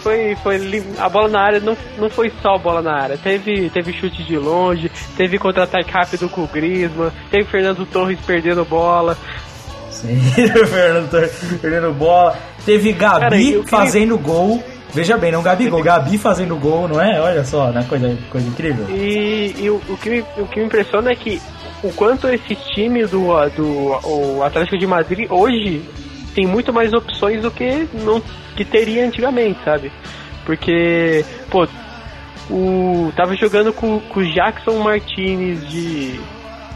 foi, foi a bola na área não, não foi só bola na área. Teve, teve chute de longe, teve contra-ataque rápido com o Griezmann, teve Fernando Torres perdendo bola. Sim, Fernando Torres perdendo bola. Teve Gabi Cara, fazendo gol. Veja bem, não Gabigol, Gabi fazendo gol, não é? Olha só, né? Coisa, coisa incrível. E, e o, o, que me, o que me impressiona é que o quanto esse time do, do o Atlético de Madrid hoje tem muito mais opções do que não que teria antigamente, sabe? Porque, pô, o tava jogando com, com o Jackson Martinez de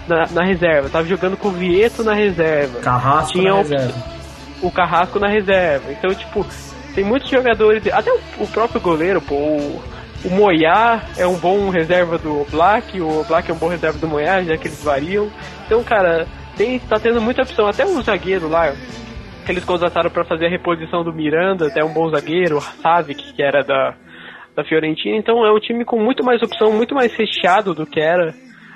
na, na, reserva, tava jogando com o Vieto na reserva. Carrasco tinha na reserva. O Carrasco na reserva. Então, tipo, tem muitos jogadores, até o, próprio goleiro, pô, o, o Moyá é um bom reserva do Black, o Black é um bom reserva do Moyá, já que eles variam. Então, cara, tem, tá tendo muita opção. Até o zagueiro lá, que eles contrataram para fazer a reposição do Miranda, até um bom zagueiro, o Savic, que era da, da Fiorentina. Então é um time com muito mais opção, muito mais recheado do que era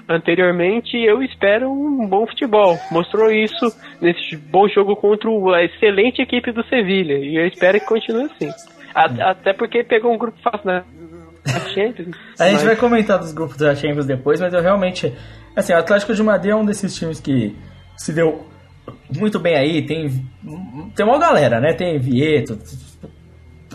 anteriormente. Eu espero um bom futebol. Mostrou isso nesse bom jogo contra a excelente equipe do Sevilha. E eu espero que continue assim. até porque pegou um grupo fácil, né? Champions, a gente mas... vai comentar dos grupos da Champions depois, mas eu realmente. Assim, o Atlético de Madrid é um desses times que se deu muito bem aí. Tem, tem uma galera, né? Tem Vieto,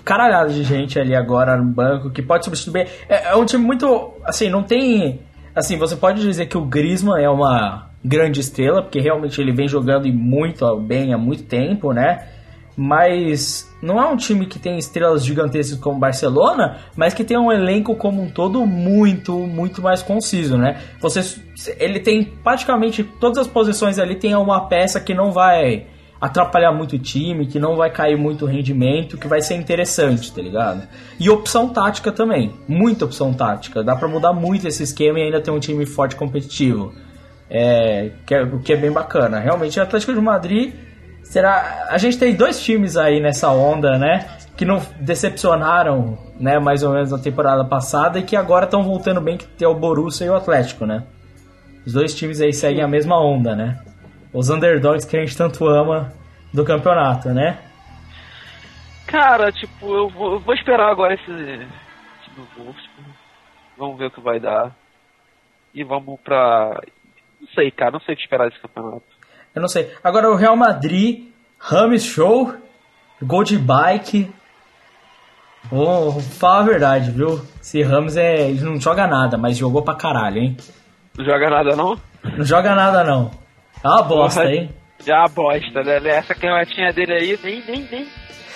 caralhada de gente ali agora no banco que pode substituir. É, é um time muito. Assim, não tem. Assim, você pode dizer que o Griezmann é uma grande estrela, porque realmente ele vem jogando muito bem há muito tempo, né? mas não é um time que tem estrelas gigantescas como o Barcelona, mas que tem um elenco como um todo muito, muito mais conciso, né? Você, ele tem praticamente todas as posições ali tem uma peça que não vai atrapalhar muito o time, que não vai cair muito o rendimento, que vai ser interessante, tá ligado? E opção tática também, muita opção tática, dá para mudar muito esse esquema e ainda ter um time forte competitivo. É, que é, o que é bem bacana. Realmente, o Atlético de Madrid Será. A gente tem dois times aí nessa onda, né? Que não decepcionaram, né? Mais ou menos na temporada passada e que agora estão voltando bem, que é o Borussia e o Atlético, né? Os dois times aí seguem a mesma onda, né? Os underdogs que a gente tanto ama do campeonato, né? Cara, tipo, eu vou, eu vou esperar agora esse, esse Vamos ver o que vai dar. E vamos pra. Não sei, cara, não sei o que esperar desse campeonato. Eu não sei. Agora o Real Madrid, Rames Show, gol de bike. Vou falar a verdade, viu? Esse Ramos é. Ele não joga nada, mas jogou pra caralho, hein? Não joga nada não? Não joga nada não. É uma bosta, Porra, hein? Já uma bosta, né? Essa canhotinha dele aí, nem, nem, nem,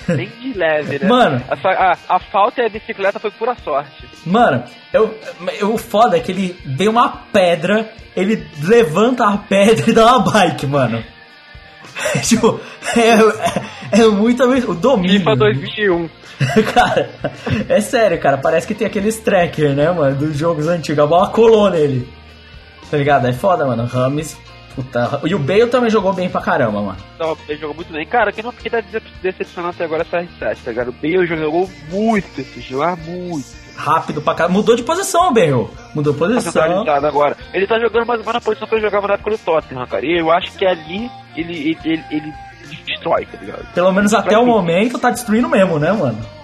nem de leve, né? Mano. A, a, a, falta e a bicicleta foi pura sorte. Mano, eu, eu, o foda é que ele deu uma pedra ele levanta a pedra e dá uma bike, mano. tipo, é, é, é muito o domínio. FIFA 2001. cara, é sério, cara. Parece que tem aqueles tracker, né, mano, dos jogos antigos. A bola colou nele. Tá ligado? É foda, mano. Rames, puta. E o Bale também jogou bem pra caramba, mano. Não, o Bale jogou muito bem. Cara, quem não que tá decepcionando até agora é essa R7, tá ligado? O Bale jogou muito esse jogo, ah, muito rápido pra caralho. Mudou de posição, Berro. Mudou de posição. agora. Ele tá jogando mais ou menos na posição que ele jogava na época do Tottenham, cara. E eu acho que ali ele, ele, ele, ele destrói, tá ligado? Pelo menos até o momento tá destruindo mesmo, né, mano?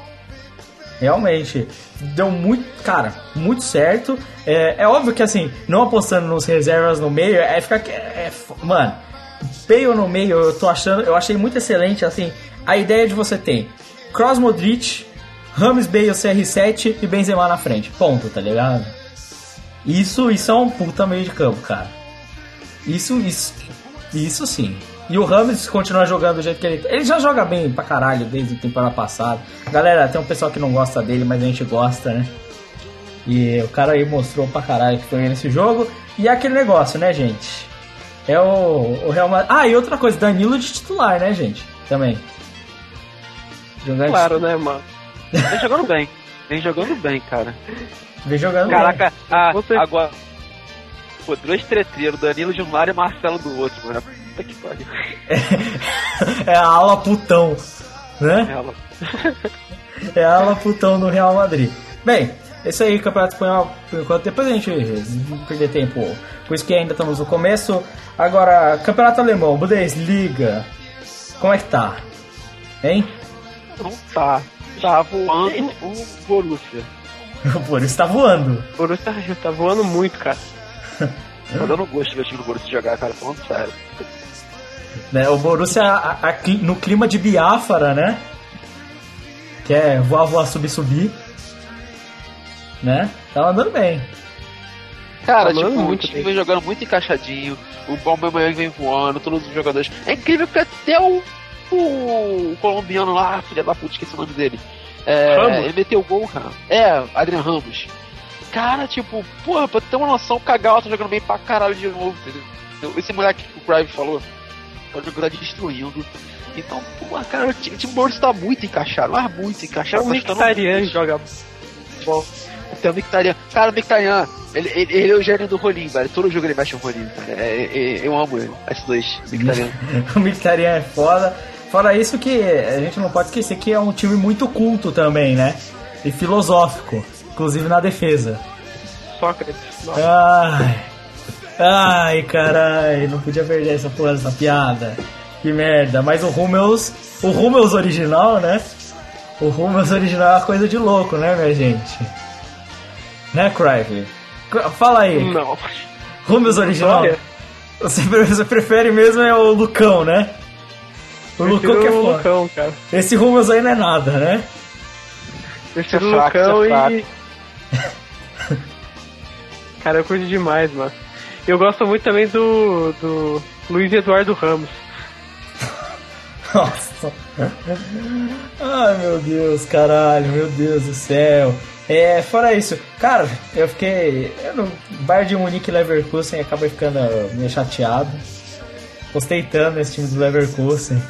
Realmente. Deu muito, cara, muito certo. É, é óbvio que assim, não apostando nos reservas no meio, é ficar. É, é, mano, Bale no meio, eu tô achando, eu achei muito excelente, assim, a ideia de você ter Cross Modric, Rames, Bale, CR7 e Benzema na frente. Ponto, tá ligado? Isso, isso é um puta meio de campo, cara. Isso, isso, isso sim. E o Rames continuar jogando do jeito que ele. Ele já joga bem pra caralho desde a temporada passada. Galera, tem um pessoal que não gosta dele, mas a gente gosta, né? E o cara aí mostrou pra caralho que foi nesse jogo. E é aquele negócio, né, gente? É o, o Real Madrid. Ah, e outra coisa, Danilo de titular, né, gente? Também. Jogando claro, de... né, mano? Vem jogando bem. Vem jogando bem, cara. Vem jogando Caraca, bem. Caraca, ah, agora. Pô, dois treteiros, Danilo de um lado e Marcelo do outro, mano. Puta que pariu. É, é a ala putão, né? É a ala, é a ala putão do Real Madrid. Bem, esse aí, Campeonato Espanhol, por enquanto, depois a gente não perder tempo. Por isso que ainda estamos no começo. Agora, Campeonato Alemão, Bundesliga. Como é que tá? Hein? Não tá. Tá voando o Borussia. O Borussia tá voando. O Borussia tá, tá voando muito, cara. Tá dando gosto de ver o time do Borussia jogar, cara, falando sério. Né, o Borussia a, a, no clima de Biafara, né? Que é voar, voar, subir, subir. Né? Tá andando bem. Cara, tá tipo, muito o time vem jogando muito encaixadinho, o Bomber vem voando, todos os jogadores. É incrível que até o o colombiano lá, filha da puta, esqueci o nome dele. É, ele meteu o gol, cara. É, Adrian Ramos. Cara, tipo, porra, pra ter uma noção, o Cagal tá jogando bem pra caralho de novo, entendeu? Esse moleque que o Crive falou, tá jogando destruindo. Então, porra, cara, o time, Borussia tá muito encaixado, mas muito encaixado. O Mkhitaryan joga bom. Tem o Mictarian. Cara, o Mictarian, ele, ele, ele, é o gênio do rolinho, velho. Todo jogo ele mexe um rolinho, cara. É, é, eu amo ele, esses dois, Mictarian. o Mictarian é foda. Fora isso que a gente não pode esquecer que é um time muito culto também, né? E filosófico, inclusive na defesa. Sócrates. Ai, ai, caralho, não podia perder essa porra dessa piada. Que merda. Mas o Rummels, o Rummels original, né? O Rummels original é uma coisa de louco, né, minha gente? Né, Crive? Fala aí. Não. Rummels original? Você, você prefere mesmo é o Lucão, né? O Lucão que é foda. Lucão, cara. Esse Rummels aí não é nada, né? Prefiro o Lucão é e... cara, eu curto demais, mano. Eu gosto muito também do, do Luiz Eduardo Ramos. Nossa. Ai, meu Deus, caralho, meu Deus do céu. É, fora isso, cara, eu fiquei. Eu no Bayern de Munique Leverkusen acabei ficando meio chateado. Gostei tanto nesse time do Leverkusen.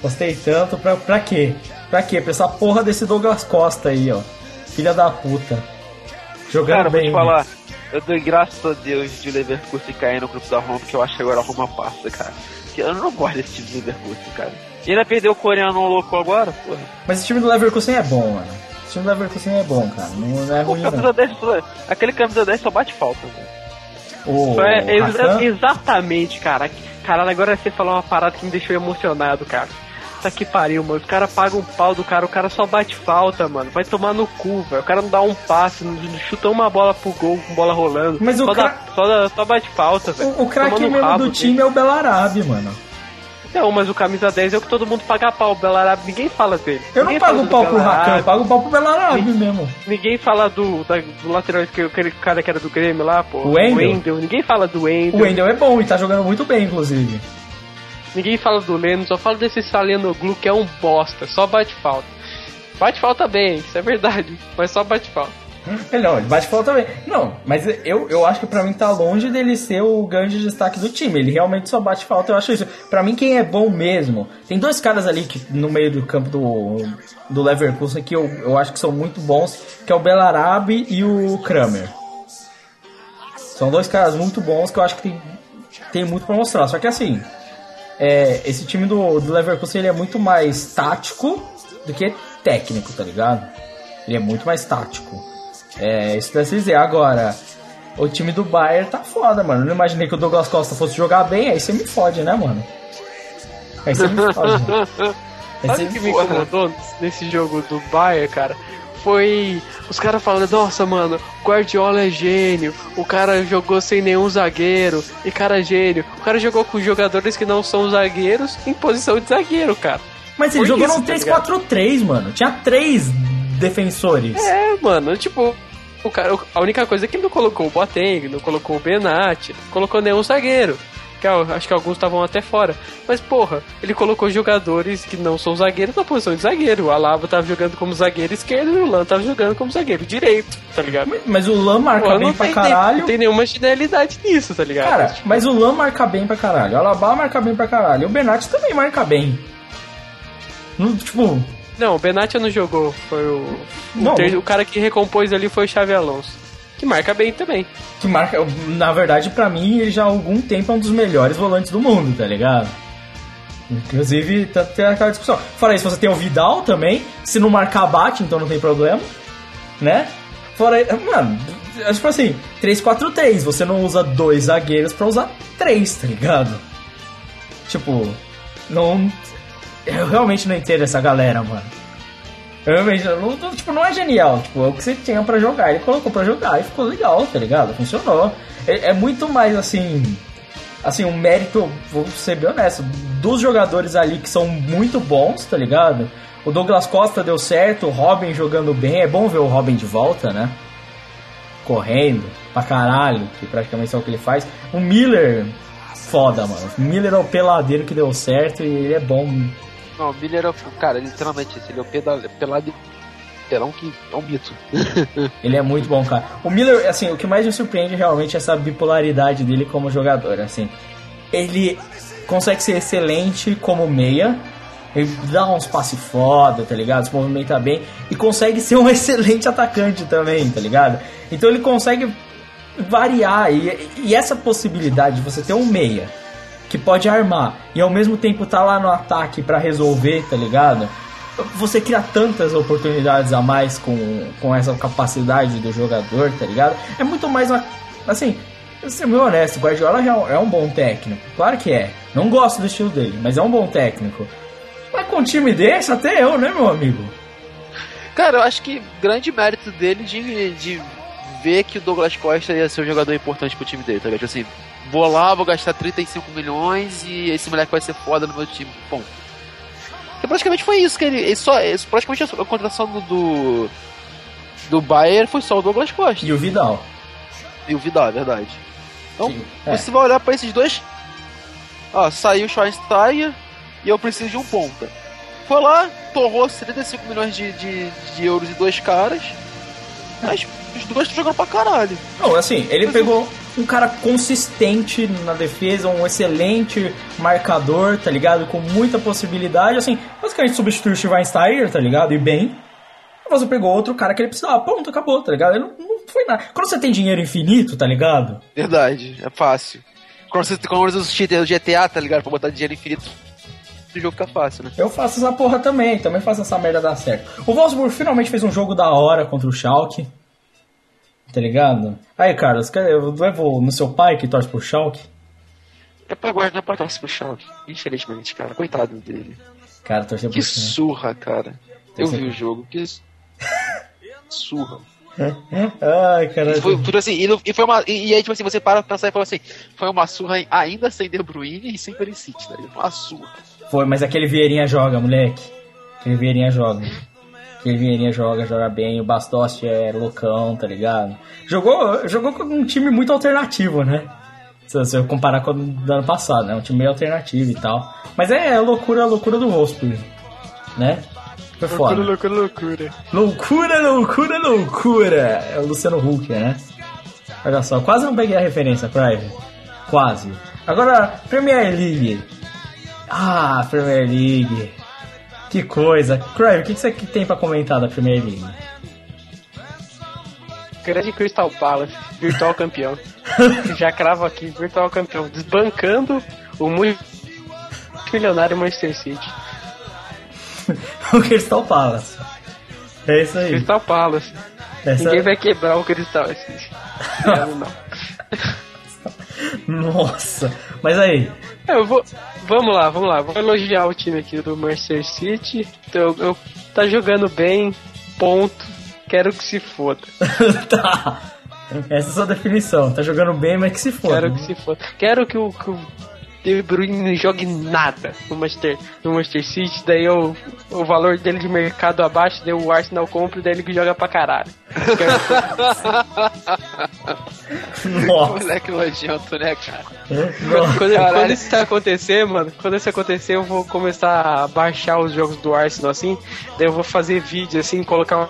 Gostei tanto, pra, pra quê? Pra quê? Pra essa porra desse Douglas Costa aí, ó. Filha da puta. Jogando cara, bem. Vou te falar, eu dou graças a Deus de Leverkusen cair no grupo da Roma, que eu acho que agora a Roma passa, cara. Eu não gosto desse time do Leverkusen, cara. E ainda perdeu o coreano louco agora, porra. Mas esse time do Leverkusen é bom, mano. Esse time do Leverkusen é bom, cara. Não, é ruim, camisa não. 10, aquele camisa 10 só bate falta, velho. O, é, ex exatamente, cara. Caralho, agora você falou uma parada que me deixou emocionado, cara. Puta que pariu, mano. Os caras pagam um pau do cara, o cara só bate falta, mano. Vai tomar no cu, velho. O cara não dá um passe, não chuta uma bola pro gol com bola rolando. Mas só, o dá, só, dá, só bate falta, velho. O, o craque mesmo do time é o Belarabe, mano. Não, mas o camisa 10 é o que todo mundo paga pau. O Belarabe, ninguém fala dele. Eu ninguém não pago pau pro Rakan, eu pago pau pro Belarabe mesmo. Ninguém fala do, da, do lateral, aquele cara que era do Grêmio lá, pô. O Wendel. Ninguém fala do Wendel. O Wendel é bom e tá jogando muito bem, inclusive. Ninguém fala do Leno, só fala desse Glu que é um bosta, só bate falta. Bate falta bem, isso é verdade, mas só bate falta. Não, ele bate falta também. Não, mas eu, eu acho que pra mim tá longe dele ser o grande destaque do time. Ele realmente só bate falta, eu acho isso. Pra mim, quem é bom mesmo. Tem dois caras ali que, no meio do campo do, do Leverkusen que eu, eu acho que são muito bons, que é o Belarabe e o Kramer. São dois caras muito bons que eu acho que tem, tem muito pra mostrar. Só que assim, é, esse time do, do Leverkusen ele é muito mais tático do que técnico, tá ligado? Ele é muito mais tático. É, isso deve dizer. Agora, o time do Bayern tá foda, mano. Não imaginei que o Douglas Costa fosse jogar bem, aí você me fode, né, mano? Aí você me fode. Sabe o que me incomodou nesse jogo do Bayern, cara? Foi os caras falando, nossa, mano, Guardiola é gênio, o cara jogou sem nenhum zagueiro, e cara é gênio. O cara jogou com jogadores que não são zagueiros em posição de zagueiro, cara. Mas ele Por jogou no 3-4-3, tá mano. Tinha três defensores. É, mano, tipo, o cara, a única coisa é que ele não colocou o Boateng, não colocou o Benatti, colocou nenhum zagueiro. Que acho que alguns estavam até fora. Mas, porra, ele colocou jogadores que não são zagueiros na posição de zagueiro. O Alaba tava jogando como zagueiro esquerdo e o Lan tava jogando como zagueiro direito, tá ligado? Mas, o Lan marca porra, bem pra tem, caralho. Não tem nenhuma genialidade nisso, tá ligado? Cara, mas o Lan marca bem pra caralho. O Alaba marca bem pra caralho. E o Benatti também marca bem. No, tipo, não, o Benatia não jogou. Foi o. O, ter, o, cara que recompôs ali foi o Xavi Alonso. Que marca bem também. Que marca. Na verdade, para mim, ele já há algum tempo é um dos melhores volantes do mundo, tá ligado? Inclusive, tá, tem aquela discussão. Fora isso, você tem o Vidal também. Se não marcar, bate, então não tem problema. Né? Fora Mano, é tipo assim, 3-4-3. Você não usa dois zagueiros pra usar três, tá ligado? Tipo, não. Eu realmente não entendo essa galera, mano. Realmente, não, tipo, não é genial. Tipo, é o que você tinha pra jogar. Ele colocou pra jogar e ficou legal, tá ligado? Funcionou. É, é muito mais assim. Assim, um mérito, vou ser bem honesto, dos jogadores ali que são muito bons, tá ligado? O Douglas Costa deu certo, o Robin jogando bem. É bom ver o Robin de volta, né? Correndo pra caralho, que praticamente é o que ele faz. O Miller, foda, mano. O Miller é o peladeiro que deu certo e ele é bom não, o Miller é, cara, literalmente ele é o pelado pelão que é um mito. ele é muito bom, cara. O Miller, assim, o que mais me surpreende realmente é essa bipolaridade dele como jogador, assim. Ele consegue ser excelente como meia, Ele dá uns passes foda, tá ligado? Se movimenta bem e consegue ser um excelente atacante também, tá ligado? Então ele consegue variar e, e essa possibilidade de você ter um meia que pode armar e ao mesmo tempo tá lá no ataque para resolver, tá ligado? Você cria tantas oportunidades a mais com, com essa capacidade do jogador, tá ligado? É muito mais uma. Assim, ser meu honesto, o Guardiola é um bom técnico. Claro que é. Não gosto do estilo dele, mas é um bom técnico. Mas com um time desse, até eu, né, meu amigo? Cara, eu acho que grande mérito dele de, de ver que o Douglas Costa ia ser um jogador importante pro time dele, tá ligado? Tipo assim, vou lá, vou gastar 35 milhões e esse moleque vai ser foda no meu time. Bom. Porque praticamente foi isso que ele. ele só, praticamente a contratação do, do. Do Bayern foi só o Douglas Costa. E o Vidal. E o Vidal, é verdade. Então, Sim, é. você vai olhar pra esses dois. Ó, saiu o Schweinsteiger e eu preciso de um ponta. Foi lá, torrou 75 milhões de, de, de euros e dois caras. Mas os dois estão jogando pra caralho. Não, assim, ele mas pegou eu... um cara consistente na defesa, um excelente marcador, tá ligado? Com muita possibilidade. Assim, basicamente substituiu o Schweinsteiger, tá ligado? E bem. Você pegou outro cara que ele precisava, ponto, acabou, tá ligado? Ele não, não foi nada. Quando você tem dinheiro infinito, tá ligado? Verdade, é fácil. Quando você, quando você usa o GTA, tá ligado? Pra botar dinheiro infinito o jogo fica fácil, né? Eu faço essa porra também, também faço essa merda dar certo. O Wolfsburg finalmente fez um jogo da hora contra o Schalke. Tá ligado? Aí, Carlos, eu levo no seu pai que torce pro Schalke? É pra guardar pra torcer pro Schalke, infelizmente, cara. Coitado dele. Cara, torcer pro Que surra, cara. Eu vi o jogo, que surra. Ai, cara. Foi, foi assim, e, e, foi uma, e, e, aí, tipo assim, você para pra pensar e fala assim: foi uma surra ainda sem De Bruyne e sem Perisic, né? Uma surra. Foi, mas aquele Vieirinha joga, moleque. Aquele Vieirinha joga. Aquele Vieirinha joga, joga bem. O Bastos é loucão, tá ligado? Jogou, jogou com um time muito alternativo, né? Se você comparar com o do ano passado, né? Um time meio alternativo e tal. Mas é loucura, loucura do Wolfsburg, né? Foi foda. Loucura, loucura, loucura. Loucura, loucura, loucura. É o Luciano Huck, né? Olha só, quase não peguei a referência, Private. Quase. Agora, Premier League. Ah, Premier League. Que coisa. Crave, o que você tem para comentar da Premier League? Grande Crystal Palace, virtual campeão. Já cravo aqui, virtual campeão. Desbancando o muito milionário Manchester City. o Crystal Palace. É isso aí. Crystal Palace. Essa... Ninguém vai quebrar o Crystal. não, não. Nossa. Mas aí. Eu vou. Vamos lá, vamos lá. Vou elogiar o time aqui do Manchester City. Eu, eu, tá jogando bem, ponto. Quero que se foda. tá. Essa é a sua definição. Tá jogando bem, mas que se foda. Quero que se foda. Quero que o, que o De Bruyne não jogue nada no Manchester, no Manchester City, daí o, o valor dele de mercado abaixo, daí o Arsenal compra e daí ele joga pra caralho. Nossa. Moleque nojento, né, cara? Quando, quando, quando, isso acontecer, mano, quando isso acontecer, eu vou começar a baixar os jogos do Arsenal assim, daí eu vou fazer vídeo assim, colocar uma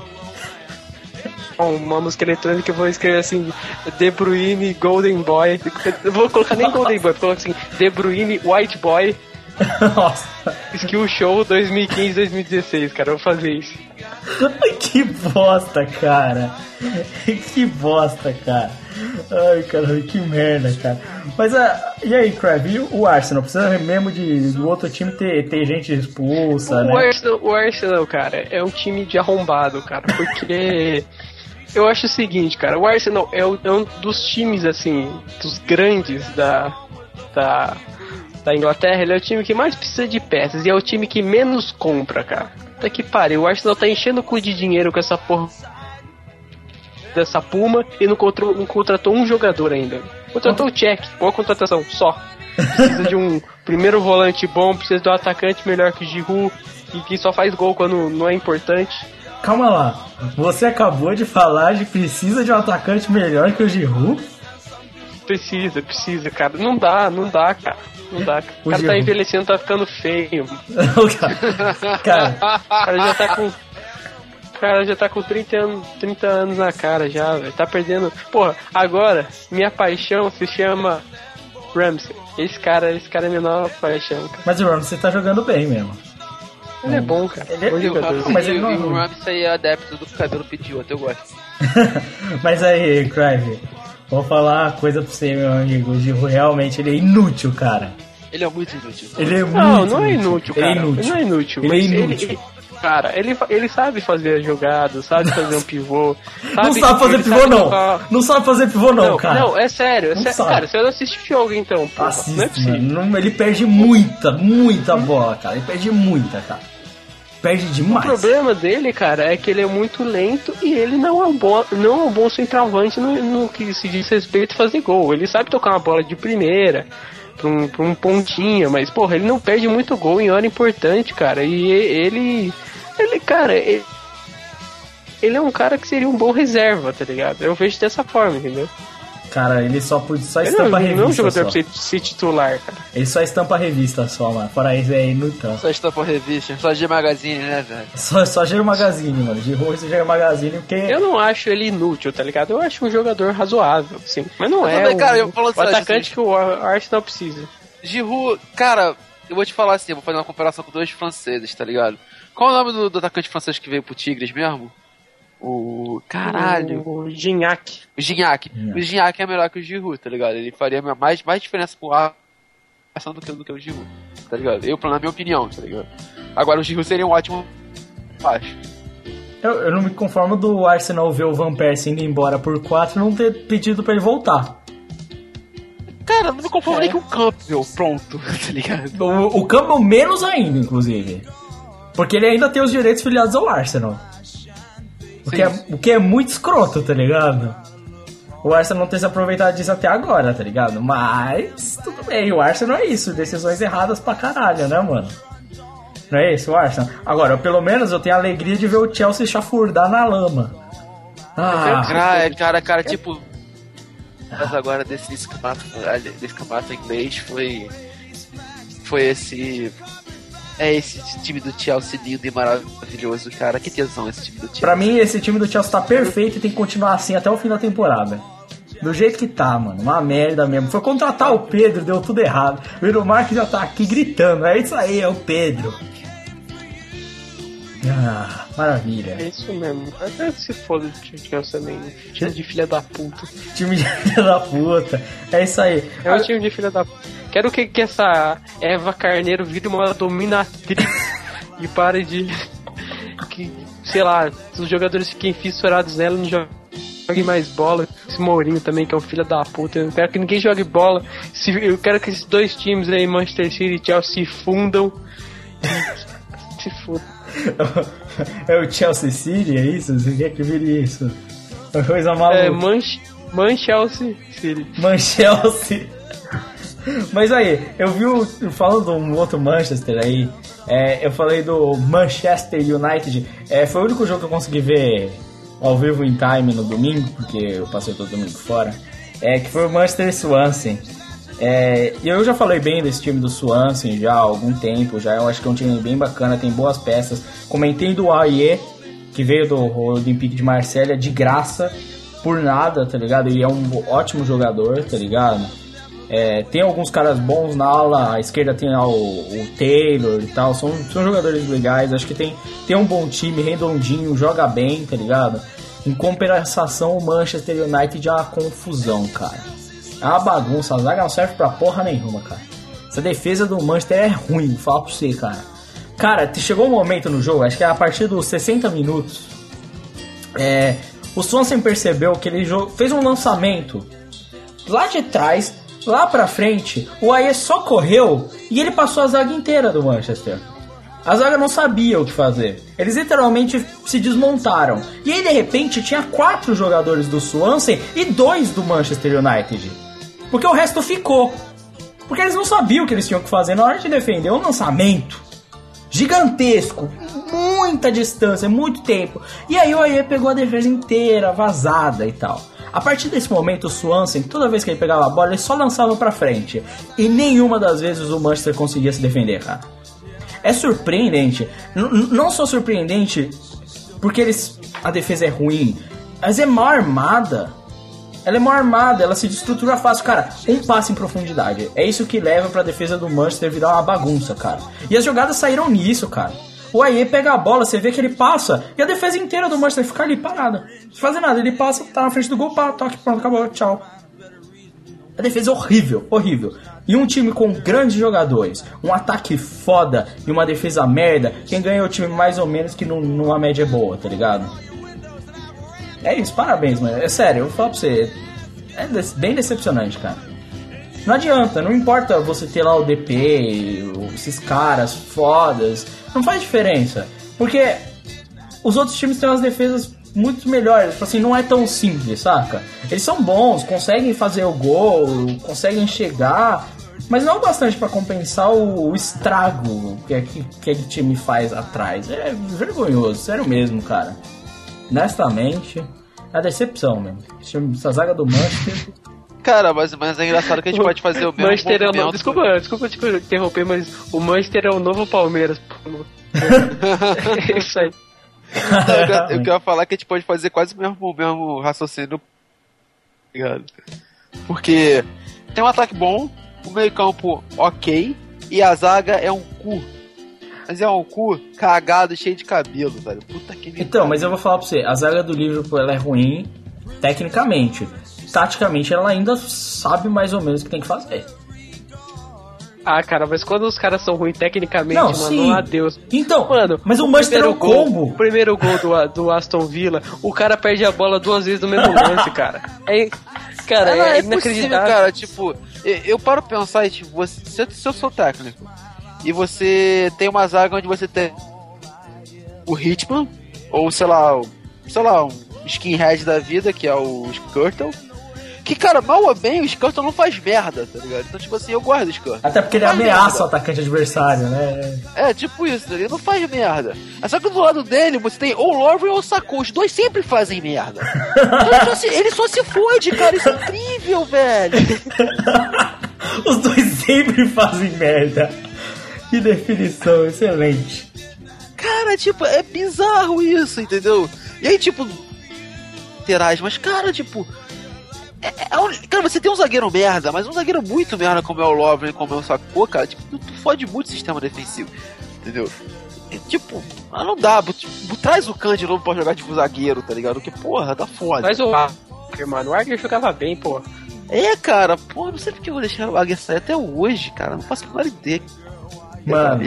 música eletrônica eu vou escrever assim De Bruyne Golden Boy. Eu vou colocar nem Golden Boy, vou colocar assim De Bruyne White Boy. Nossa. Skill Show 2015-2016, cara, eu vou fazer isso. que bosta, cara. Que bosta, cara. Ai, caralho, que merda, cara. Mas, uh, e aí, Crab, e o Arsenal? Precisa mesmo de, do outro time ter, ter gente expulsa, o né? Arsenal, o Arsenal, cara, é um time de arrombado, cara, porque eu acho o seguinte, cara, o Arsenal é, o, é um dos times, assim, dos grandes da, da, da Inglaterra, ele é o time que mais precisa de peças e é o time que menos compra, cara. Até que pariu, o Arsenal tá enchendo o cu de dinheiro com essa porra dessa Puma e não contratou, não contratou um jogador ainda. Contratou o Check, boa contratação, só. Precisa de um primeiro volante bom, precisa de um atacante melhor que o Giroud e que só faz gol quando não é importante. Calma lá, você acabou de falar de precisa de um atacante melhor que o Giroud? Precisa, precisa, cara. Não dá, não dá, cara. Não dá. O, o cara tá envelhecendo, tá ficando feio. cara, o cara já tá com. Cara já tá com 30 anos, 30 anos na cara já, velho. Tá perdendo. Porra, agora, minha paixão se chama Ramsey. Esse cara, esse cara é minha nova paixão. Cara. Mas o Ramsey tá jogando bem mesmo. Ele é bom, cara. Ele é bom jogador. Mas ele não... o Ramsey é adepto do que o cabelo pediu, até eu gosto. mas aí, Crive, vou falar uma coisa pra você, meu amigo. O Giru realmente ele é inútil, cara. Ele é muito inútil. Ele é muito Não, não é inútil, cara. Ele é inútil. Ele não é inútil. Ele é inútil. Ele, cara, ele, ele sabe fazer a jogada, sabe fazer um pivô. Sabe não sabe fazer pivô, sabe não. Tocar... Não sabe fazer pivô, não, não cara. Não, é sério. É sério. Cara, você não assiste jogo, então. Pô, Assiste, não é possível. Não, ele perde muita, muita bola, cara. Ele perde muita, cara. Perde demais. O problema dele, cara, é que ele é muito lento e ele não é um bom, não é um bom centroavante no, no que se diz respeito a fazer gol. Ele sabe tocar uma bola de primeira pra um, um pontinho, mas, porra, ele não perde muito gol em hora importante, cara. E ele. Ele, cara, ele, ele é um cara que seria um bom reserva, tá ligado? Eu vejo dessa forma, entendeu? Cara, ele só, só estampa não, revista. Não é um jogador pra ser titular, cara. Ele só estampa revista só, mano. Fora isso é inútil. Só estampa revista, só G Magazine, né, velho? Só, só G Magazine, mano. De ruim G Magazine, porque. Eu não acho ele inútil, tá ligado? Eu acho um jogador razoável, sim. Mas não é. Também, cara, eu o, o atacante assim, que o Arsenal precisa. Giroud, cara, eu vou te falar assim, eu vou fazer uma comparação com dois franceses, tá ligado? Qual é o nome do, do atacante francês que veio pro Tigres mesmo? O. Caralho. O Gignac. O Gignac. O Gignac é melhor que o Giroud, tá ligado? Ele faria mais, mais diferença pro Arsenal do que, do que o Giroud, tá ligado? Eu, na minha opinião, tá ligado? Agora o Giroud seria um ótimo. Acho. Eu, eu não me conformo do Arsenal ver o Van Persie indo embora por 4 e não ter pedido pra ele voltar. Cara, não me conformo é. nem com o Campbell, pronto, tá ligado? O, o Campbell menos ainda, inclusive. Porque ele ainda tem os direitos filiados ao Arsenal. O que, é, o que é muito escroto, tá ligado? O Arsenal não tem se aproveitado disso até agora, tá ligado? Mas tudo bem, o Arsenal é isso, decisões erradas pra caralho, né, mano? Não é isso, o Arsenal? Agora, pelo menos eu tenho a alegria de ver o Chelsea chafurdar na lama. Ah, cara, cara, cara, tipo. Mas agora desse campeonato, desse campeonato inglês foi. Foi esse é esse time do Chelsea lindo e maravilhoso, cara. Que tesão esse time do Chelsea. Pra mim, esse time do Chelsea tá perfeito e tem que continuar assim até o fim da temporada. Do jeito que tá, mano. Uma merda mesmo. Foi contratar o Pedro, deu tudo errado. O Iron Mark já tá aqui gritando. É isso aí, é o Pedro. Ah, maravilha. É isso mesmo. Até se foda de Chelsea também. Time de filha da puta. Time de filha da puta. É isso aí. É um time de filha da puta. Quero que, que essa Eva Carneiro vire uma dominatriz e pare de. que, sei lá, os jogadores fiquem fissurados nela não joguem mais bola. Esse Mourinho também, que é um filho da puta. Eu quero que ninguém jogue bola. Eu quero que esses dois times aí, Manchester City e Chelsea, se fundam. se fundam. É o Chelsea City, é isso? Você quer que vire isso? Uma coisa maluca. É, Manch Manchelsea City. Manchelsea. Mas aí, eu vi o, falando de um outro Manchester aí, é, eu falei do Manchester United, é, foi o único jogo que eu consegui ver ao vivo em time no domingo, porque eu passei todo domingo fora, é, que foi o Manchester Swansea. É, e eu já falei bem desse time do Swansea já há algum tempo, já eu acho que é um time bem bacana, tem boas peças. Comentei do Aie, que veio do Olympique de Marselha de graça, por nada, tá ligado? Ele é um ótimo jogador, tá ligado? É, tem alguns caras bons na ala, à esquerda tem o, o Taylor e tal, são, são jogadores legais, acho que tem, tem um bom time, redondinho, joga bem, tá ligado? Em compensação, o Manchester United é uma confusão, cara. É uma bagunça, a zaga não serve pra porra nenhuma, cara. Essa defesa do Manchester é ruim, vou falar pra você, cara. Cara, chegou um momento no jogo, acho que é a partir dos 60 minutos, é, o Swanson percebeu que ele fez um lançamento lá de trás, Lá pra frente, o Aie só correu e ele passou a zaga inteira do Manchester. A zaga não sabia o que fazer. Eles literalmente se desmontaram. E aí, de repente, tinha quatro jogadores do Swansea e dois do Manchester United. Porque o resto ficou. Porque eles não sabiam o que eles tinham que fazer na hora de defender um lançamento gigantesco, muita distância, muito tempo. E aí o Aie pegou a defesa inteira, vazada e tal. A partir desse momento, o Swansea, toda vez que ele pegava a bola, ele só lançava para frente. E nenhuma das vezes o Manchester conseguia se defender, cara. É surpreendente. N não só surpreendente porque eles a defesa é ruim, mas é mal armada. Ela é mal armada, ela se destrutura fácil. Cara, um passe em profundidade. É isso que leva pra defesa do Manchester virar uma bagunça, cara. E as jogadas saíram nisso, cara. O Aie pega a bola, você vê que ele passa, e a defesa inteira do Manchester fica ali parada. Não faz nada, ele passa, tá na frente do gol, pá, toque, pronto, acabou, tchau. A defesa é horrível, horrível. E um time com grandes jogadores, um ataque foda e uma defesa merda, quem ganha é o time mais ou menos que numa média boa, tá ligado? É isso, parabéns, mano. É sério, eu vou falar pra você. É bem decepcionante, cara. Não adianta, não importa você ter lá o DP, esses caras fodas, não faz diferença. Porque os outros times têm umas defesas muito melhores, tipo assim, não é tão simples, saca? Eles são bons, conseguem fazer o gol, conseguem chegar, mas não é o bastante para compensar o, o, estrago que, que, que aquele time faz atrás. É vergonhoso, sério mesmo, cara. Honestamente, é a decepção mesmo. Essa zaga do Manchester. Cara, mas, mas é engraçado que a gente pode fazer o mesmo Manchester. É o, desculpa, desculpa te interromper, mas o Manchester é o novo Palmeiras. é isso aí. eu, eu quero falar que a gente pode fazer quase o mesmo, o mesmo raciocínio. Porque tem um ataque bom, o meio campo ok, e a zaga é um cu. Mas é um cu cagado, cheio de cabelo, velho. Puta que Então, mas eu vou falar pra você, a zaga do Liverpool ela é ruim tecnicamente. Taticamente ela ainda sabe mais ou menos o que tem que fazer. Ah, cara, mas quando os caras são ruins tecnicamente, não, mano, sim. adeus. Então, mano, mas o, o Manchester é um gol, combo. O primeiro gol do, do Aston Villa, o cara perde a bola duas vezes no mesmo lance, cara. É, cara, é, é, é inacreditável. cara, tipo, eu, eu paro pra pensar e, tipo, você, se, eu, se eu sou técnico e você tem uma zaga onde você tem o Hitman, ou sei lá, sei lá, um skinhead da vida, que é o Skirtle, que, cara, mal ou bem, o Scanton não faz merda, tá ligado? Então, tipo assim, eu gosto do Scanton. Até porque ele ameaça merda. o atacante adversário, né? É, tipo isso, ele não faz merda. É só que do lado dele você tem ou Love ou Saku. Os dois sempre fazem merda. então, ele, só se, ele só se fode, cara. Isso é incrível, velho. Os dois sempre fazem merda. Que definição, excelente. Cara, tipo, é bizarro isso, entendeu? E aí, tipo, laterais, mas, cara, tipo, é, é, cara, você tem um zagueiro merda, mas um zagueiro muito merda como é o Lovren, como é o Sacou, cara, tipo, tu, tu fode muito o sistema defensivo, entendeu? E, tipo, ah, não dá, tipo, traz o Khan de novo pra jogar tipo zagueiro, tá ligado? Que porra, tá foda. Mas o Agger, mano, o Agger jogava bem, porra. É, cara, porra, não sei porque eu vou deixar o Agger sair até hoje, cara, não faço a menor ideia Mano.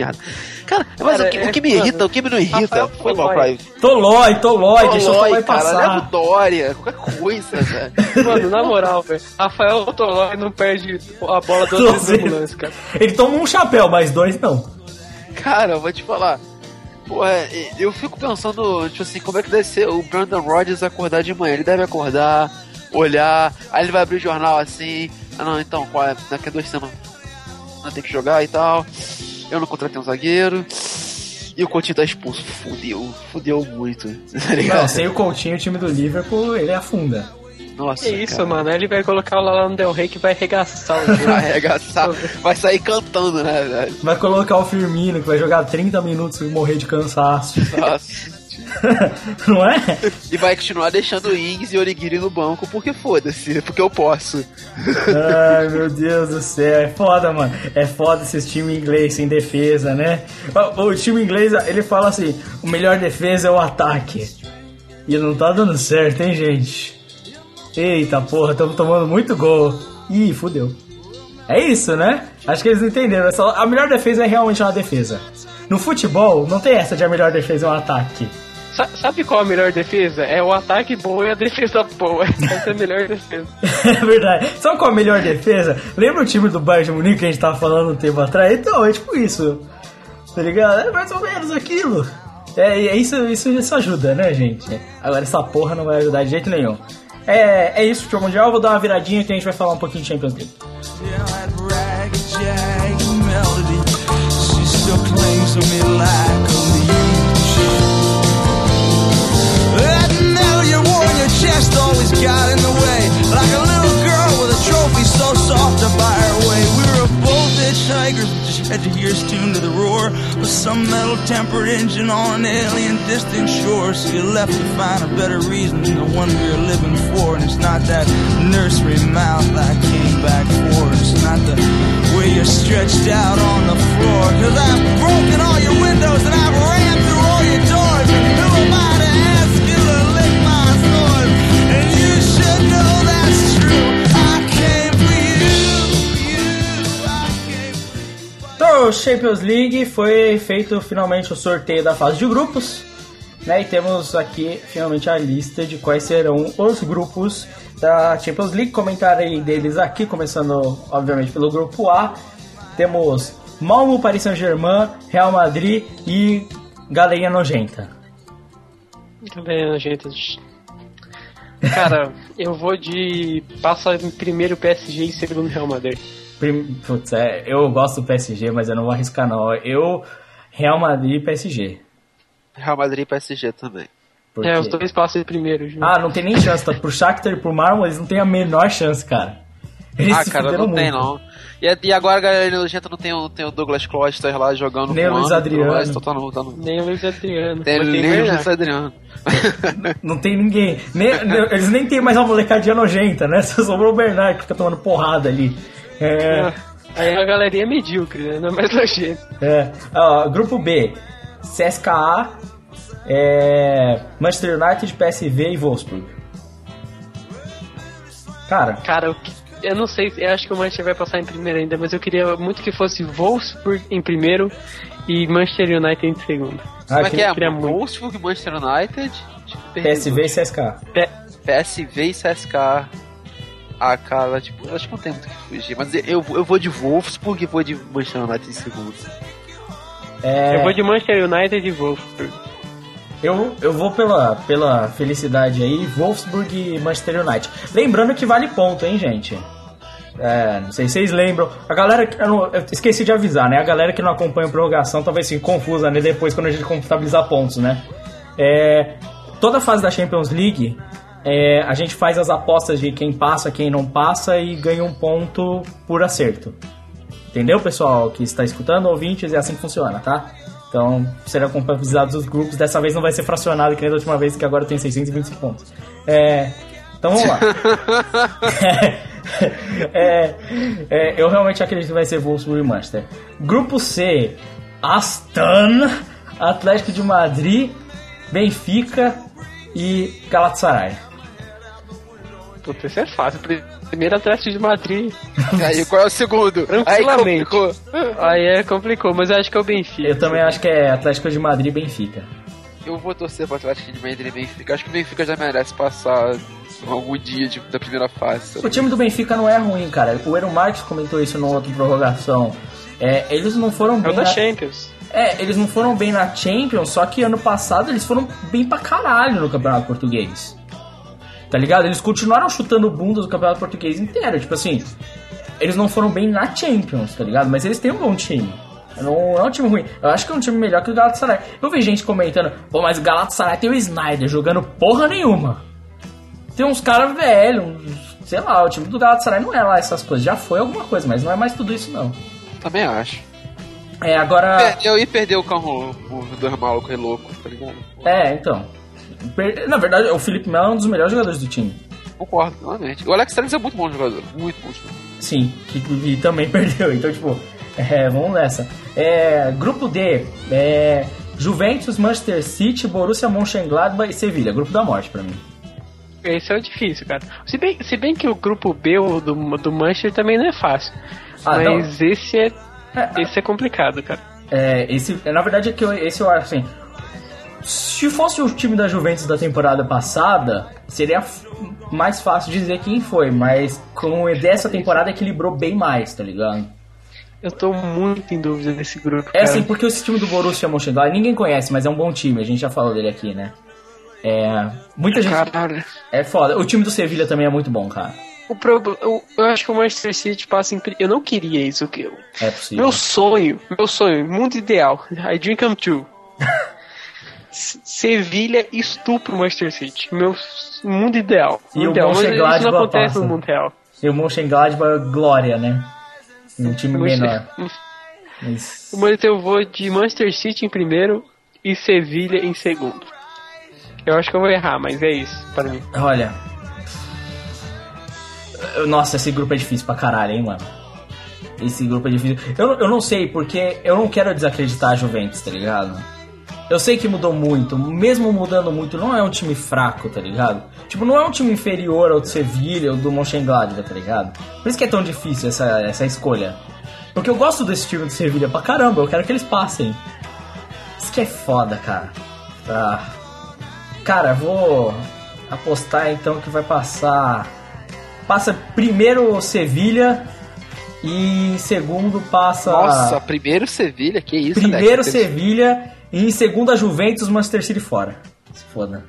Cara, mas cara, o, que, é, o que me irrita, mano, o que me não irrita, Rafael foi mal pra Tolói, Tolói, deixa o Tolói passar. Cara, leva o Dória, qualquer coisa, velho. Mano, na moral, velho, Rafael Tolói não perde a bola no lance, cara. Ele toma um chapéu, mas dois não. Cara, eu vou te falar. Pô, é, eu fico pensando, tipo assim, como é que deve ser o Brandon Rodgers acordar de manhã. Ele deve acordar, olhar, aí ele vai abrir o jornal assim. Ah, não, então, qual é? Daqui a duas semanas tem que jogar e tal eu não contratei um zagueiro. E o Coutinho tá expulso. Fudeu, fudeu muito. Tá não, sem o Coutinho, o time do Liverpool, ele afunda. Nossa, que isso, cara. mano. Ele vai colocar o Lala Del Rey que vai arregaçar o jogo. vai arregaçar. vai sair cantando, né, velho? Vai colocar o Firmino, que vai jogar 30 minutos e morrer de cansaço. Nossa. não é? E vai continuar deixando o Ings e Origiri no banco porque foda-se, porque eu posso. Ai, meu Deus do céu, é foda, mano. É foda esses times inglês sem defesa, né? O, o time inglês, ele fala assim: o melhor defesa é o ataque. E não tá dando certo, hein, gente? Eita porra, estamos tomando muito gol. Ih, fudeu. É isso, né? Acho que eles entenderam. A melhor defesa é realmente uma defesa. No futebol, não tem essa de a melhor defesa é um ataque. Sabe qual a melhor defesa? É o ataque bom e a defesa boa. Essa é a melhor defesa. é verdade. Sabe qual a melhor defesa? Lembra o time do Bayern de Munique que a gente tava falando um tempo atrás? Então, é tipo isso. Tá ligado? É mais ou menos aquilo. É, é isso, isso, isso ajuda, né, gente? Agora essa porra não vai ajudar de jeito nenhum. É, é isso, futebol mundial. Vou dar uma viradinha que a gente vai falar um pouquinho de Champions League. Chest always got in the way. Like a little girl with a trophy so soft to buy her way. We were a both hitchhikers, just Had to hear us tune to the roar of some metal tempered engine on an alien distant shore. So you left to find a better reason than the one we were living for. And it's not that nursery mouth I came back for. It's not the way you're stretched out on the floor. Cause I've broken all your windows and I've ran through all your doors. And am I Então, Champions League foi feito finalmente o sorteio da fase de grupos. Né, e temos aqui finalmente a lista de quais serão os grupos da Champions League. Comentarei deles aqui, começando obviamente pelo grupo A. Temos Malmo, Paris Saint-Germain, Real Madrid e Galerinha Nojenta. Galerinha Nojenta. Cara, eu vou de. Passa em primeiro PSG e segundo Real Madrid. Prim... Putz, é, eu gosto do PSG, mas eu não vou arriscar não. Eu, Real Madrid e PSG. Real Madrid e PSG também. Porque... É, os dois passam em primeiro. Ah, não tem nem chance. Tá? Pro Shakhtar e pro Marmo, eles não tem a menor chance, cara. Eles ah, cara, não muito. tem não. E, e agora a galera nojenta não tem o, tem o Douglas Costa lá jogando Nem o Luiz Adriano. Mas, Nem o Luiz Adriano. Tem, nem o Luiz Adriano. não tem ninguém. Nem, eles nem tem mais uma molecadinha nojenta, né? Só sobrou o Bernard que fica tomando porrada ali. É... Aí a galeria é medíocre, né? Não é mais nojento. É. Ó, grupo B. CSKA, é... Manchester United, PSV e Wolfsburg. Cara. Cara, o que eu não sei, eu acho que o Manchester vai passar em primeiro ainda, mas eu queria muito que fosse Wolfsburg em primeiro e Manchester United em segundo. Ah, Como é que é? Queria Wolfsburg, Manchester United, PSV e CSK. P PSV e CSK. Ah, cara, tipo, acho que não tem muito o que fugir, mas eu, eu vou de Wolfsburg e vou de Manchester United em segundo. É... Eu vou de Manchester United e Wolfsburg. Eu, eu vou pela, pela felicidade aí, Wolfsburg e Manchester United. Lembrando que vale ponto, hein, gente? É, não sei se vocês lembram. A galera. Eu, não, eu, esqueci de avisar, né? A galera que não acompanha a prorrogação talvez fique confusa, né? Depois quando a gente contabilizar pontos, né? É, toda a fase da Champions League, é, a gente faz as apostas de quem passa, quem não passa e ganha um ponto por acerto. Entendeu, pessoal que está escutando, ouvintes? É assim que funciona, tá? Então, serão compatibilizados os grupos. Dessa vez não vai ser fracionado, que nem da última vez, que agora tem 625 pontos. É, então vamos lá. é, é, eu realmente acredito que vai ser Wolfsburg e Manchester. Grupo C: Aston, Atlético de Madrid, Benfica e Galatasaray. Puta, isso é fácil. Primeiro Atlético de Madrid. Aí qual é o segundo? Aí complicou. Aí é complicou, mas eu acho que é o Benfica. Eu também acho que é Atlético de Madrid e Benfica. Eu vou torcer pro Atlético de Madrid e Benfica. Acho que o Benfica já merece passar algum dia de, da primeira fase. O time do Benfica não é ruim, cara. O Eero Marques comentou isso no outro prorrogação. É, eles não foram bem. É o da na... Champions. É, eles não foram bem na Champions, só que ano passado eles foram bem pra caralho no Campeonato Português. Tá ligado? Eles continuaram chutando bunda do Campeonato Português inteiro. Tipo assim, eles não foram bem na Champions, tá ligado? Mas eles têm um bom time. Não, é um time ruim. Eu acho que é um time melhor que o Galatasaray. Eu vi gente comentando, pô, mas o Galatasaray tem o Snyder jogando porra nenhuma. Tem uns caras velhos, sei lá, o time do Galatasaray não é lá essas coisas. Já foi alguma coisa, mas não é mais tudo isso não. Também acho. É, agora. Perdeu e perdeu o carro, o dois malucos é louco, tá ligado? É, então. Na verdade, o Felipe Melo é um dos melhores jogadores do time. Concordo, realmente. O Alex Telles é muito bom jogador. Muito bom jogador. Sim, que e também perdeu. Então, tipo, é, vamos nessa. É, grupo D, é, Juventus, Manchester City, Borussia Mönchengladbach e Sevilha. Grupo da morte para mim. Esse é o difícil, cara. Se bem, se bem que o grupo B do, do Manchester também não é fácil. Ah, mas não. esse é, é, esse é complicado, cara. É, esse, na verdade é que eu, esse eu acho assim, se fosse o time da Juventus da temporada passada, seria mais fácil dizer quem foi, mas com dessa temporada equilibrou bem mais, tá ligado? Eu tô muito em dúvida desse grupo. É assim, porque esse time do Borussia Mönchengladbach ninguém conhece, mas é um bom time, a gente já falou dele aqui, né? É, muita gente. Caralho. É foda. O time do Sevilha também é muito bom, cara. O problema, eu, eu, acho que o Manchester City passa em. Eu não queria isso. Que eu, é possível. Meu sonho, meu sonho, mundo ideal. I dream come true. Sevilha estupra o Manchester City. Meu mundo ideal. E ideal. o Mönchengladbach Isso não acontece passa. no mundo real. E o Mönchengladbach glória, né? Um time menor. Mas... Mas eu vou de Manchester City em primeiro e Sevilha em segundo. Eu acho que eu vou errar, mas é isso para mim. Olha. Nossa, esse grupo é difícil pra caralho, hein, mano. Esse grupo é difícil. Eu, eu não sei, porque eu não quero desacreditar a Juventus, tá ligado? Eu sei que mudou muito, mesmo mudando muito, não é um time fraco, tá ligado? Tipo, não é um time inferior ao do Sevilha ou do Mönchengladbach, tá ligado? Por isso que é tão difícil essa, essa escolha. Porque eu gosto desse time do Sevilha pra caramba, eu quero que eles passem. Isso que é foda, cara. Ah. Cara, vou apostar então que vai passar. Passa primeiro Sevilha e segundo passa. Nossa, primeiro Sevilha, que isso, Primeiro Sevilha e em segundo a Juventus, Manchester City fora. Se foda.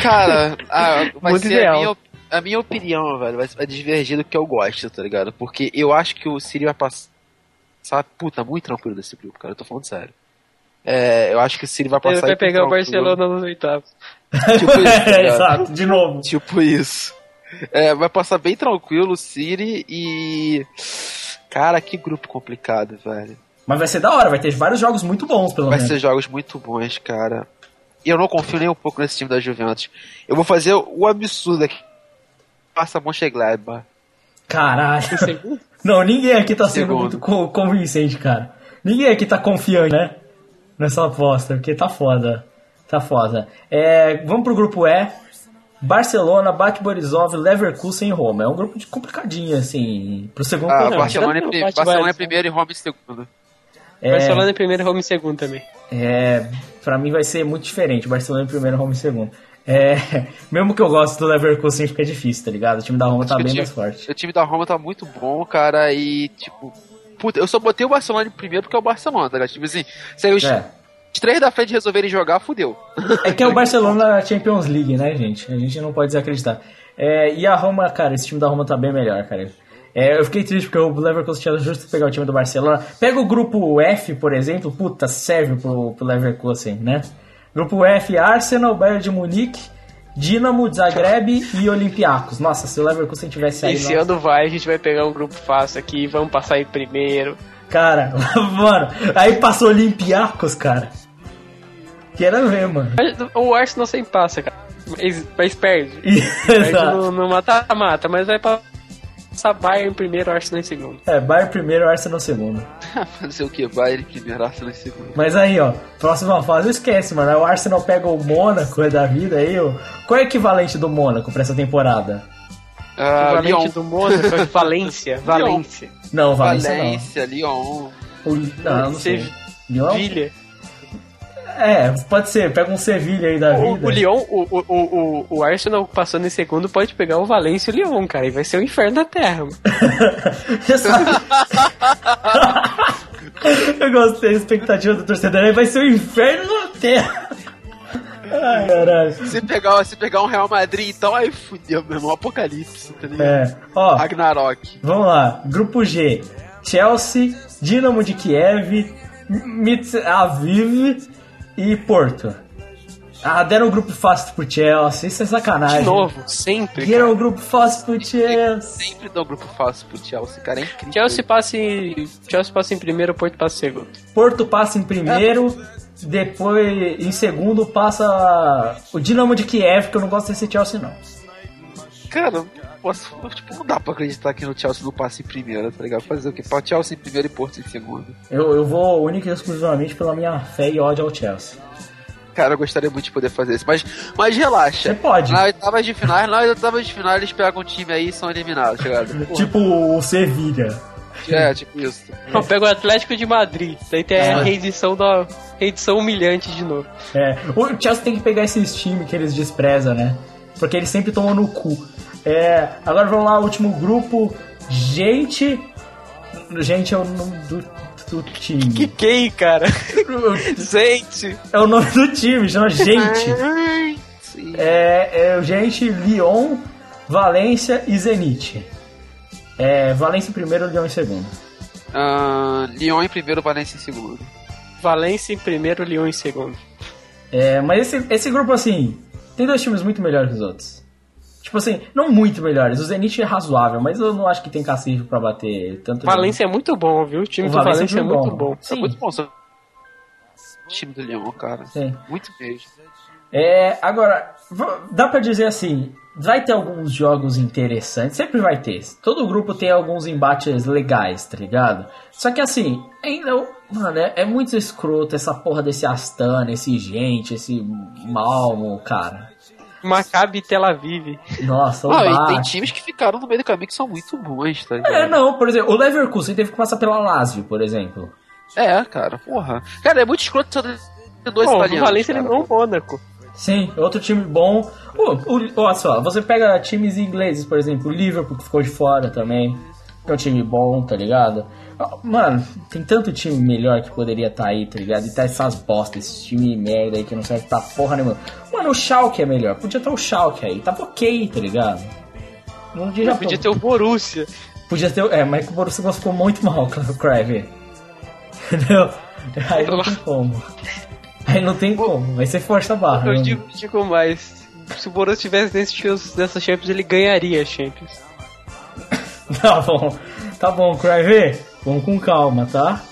Cara, a, vai Muito ser ideal. a minha, a minha opinião, velho, vai, vai divergir do que eu gosto, tá ligado? Porque eu acho que o City vai passar, puta, muito tranquilo desse grupo, cara, eu tô falando sério. É, eu acho que o City vai passar. Ele vai pegar o Barcelona nos oitavos. Tipo isso, tá Exato, de novo. Tipo isso. É, vai passar bem tranquilo o City e. Cara, que grupo complicado, velho. Mas vai ser da hora, vai ter vários jogos muito bons, pelo vai menos. Vai ser jogos muito bons, cara. E eu não confio nem um pouco nesse time da Juventus. Eu vou fazer o absurdo aqui. Passa Mönchengladbach. Caralho. não, ninguém aqui tá sendo Segundo. muito convincente, cara. Ninguém aqui tá confiando, né? Nessa aposta, porque tá foda. Tá foda. É, vamos pro grupo E. Barcelona, Bate Borisov, Leverkusen e Roma. É um grupo de complicadinho, assim, pro segundo ah, Barcelona, é, Barcelona é primeiro e Roma em segundo. É, Barcelona em primeiro e Roma em segundo também. É, pra mim vai ser muito diferente. Barcelona em primeiro e Roma em segundo. É, mesmo que eu goste do Leverkusen, fica difícil, tá ligado? O time da Roma tá bem time, mais forte. O time da Roma tá muito bom, cara, e tipo. Puta, eu só botei o Barcelona em primeiro porque é o Barcelona, tá ligado? Tipo assim, se os é. três da frente resolverem jogar, fudeu. É que é o Barcelona Champions League, né, gente? A gente não pode desacreditar. É, e a Roma, cara, esse time da Roma tá bem melhor, cara. É, eu fiquei triste porque o Leverkusen tinha justo pegar o time do Barcelona. Pega o grupo F, por exemplo, puta, serve pro, pro Leverkusen, né? Grupo F, Arsenal, Bayern de Munique, Dinamo, Zagreb e Olympiacos. Nossa, se o Leverkusen tivesse aí... Esse nossa... ano vai, a gente vai pegar um grupo fácil aqui, vamos passar em primeiro. Cara, mano, aí passou Olympiacos, cara. Quero ver, mano. O Arsenal sempre passa, cara. Mas, mas perde. perde no mata-mata, mas vai pra passar Bayern em primeiro, Arsenal em segundo. É, Bayern primeiro, Arsenal em segundo. Fazer o que? Bayern primeiro, Arsenal em segundo. Mas aí, ó, próxima fase, esquece, mano. O Arsenal pega o Mônaco é da vida aí, ó. Qual é o equivalente do Mônaco pra essa temporada? Uh, equivalente Lyon. do Mônaco é Valência. Valência. Não, Valência, Valência não. Lyon. O, não, não sei. Lyon? Vilha. É, pode ser, pega um Sevilha aí da o, vida. O Lyon, o, o, o, o Arsenal passando em segundo pode pegar o Valência e o Lyon, cara, e vai ser o inferno da terra. Eu gostei da expectativa do torcedor, aí vai ser o inferno da terra. Ai, caralho. Se pegar, se pegar um Real Madrid, então aí fudeu, meu irmão. Apocalipse, tá ligado? É. Ó, Ragnarok. Vamos lá. Grupo G. Chelsea, Dinamo de Kiev, Mitz Aviv e Porto. Ah, deram um grupo fácil pro Chelsea, isso é sacanagem. De novo, sempre. Deram um grupo fácil pro Chelsea. Sempre dão um grupo fácil pro Chelsea, cara, é incrível. Chelsea passa em, Chelsea passa em primeiro, Porto passa em segundo. Porto passa em primeiro, é. depois em segundo passa o Dinamo de Kiev, que eu não gosto desse Chelsea não. Cara, posso, tipo, não dá pra acreditar que no Chelsea não passe em primeiro, tá ligado? Fazer o quê? Pra Chelsea em primeiro e Porto em segundo. Eu, eu vou única e exclusivamente pela minha fé e ódio ao Chelsea. Cara, eu gostaria muito de poder fazer isso, mas, mas relaxa. Você pode. Na oitava de final, na oitava de final eles pegam um time aí e são eliminados, tá ligado? tipo o Sevilha. É, tipo isso. Não, pega o Atlético de Madrid. Daí tem a reedição da reedição humilhante de novo. É, o Chelsea tem que pegar esses times que eles desprezam, né? Porque eles sempre tomam no cu. É, agora vamos lá, último grupo. Gente. Gente é o nome do, do time. Que gay, cara? gente. É o nome do time, chama Gente. é, é Gente, Lyon, Valência e Zenit. É, Valência em primeiro, Lyon em segundo. Uh, Lyon em primeiro, Valência em segundo. Valência em primeiro, Lyon em segundo. É, mas esse, esse grupo, assim, tem dois times muito melhores que os outros. Tipo assim, não muito melhores. O Zenit é razoável, mas eu não acho que tem cacife para bater tanto. Valência é muito bom, viu? O time o do Valência, Valência é muito bom. bom. Sim. É muito bom. O time do Leão, cara. Sim. Muito beijo. É, agora, dá para dizer assim, vai ter alguns jogos interessantes, sempre vai ter. Todo grupo tem alguns embates legais, tá ligado? Só que assim, ainda, mano, é, é muito escroto essa porra desse Astana, esse gente, esse Malmo, cara. Maccabi Tel Aviv. Nossa, o ah, tem times que ficaram no meio do caminho que são muito bons, tá ligado? É, não, por exemplo, o Leverkusen teve que passar pela Lazio, por exemplo. É, cara, porra. Cara, é muito escroto ter dois Bom, italianos. O Valência eliminou o Mônaco. Sim, outro time bom. olha só, você pega times ingleses, por exemplo, o Liverpool que ficou de fora também. Que é um time bom, tá ligado? Mano, tem tanto time melhor que poderia estar tá aí, tá ligado? E tá essas bostas, esse time merda aí que não serve pra porra nenhuma. Mano, o Schalke é melhor. Podia ter o Schalke aí. Tava ok, tá ligado? Não podia, podia ter o Borussia. Podia ter. É, mas o Borussia ficou muito mal, o Crave. Entendeu? Aí não tem como. Aí não tem como. Vai ser força barra. Eu né? digo, digo mais. Se o Borussia tivesse nesse, nessa Champions, ele ganharia a Champions. tá bom. Tá bom, Crave. Vamos com calma, tá?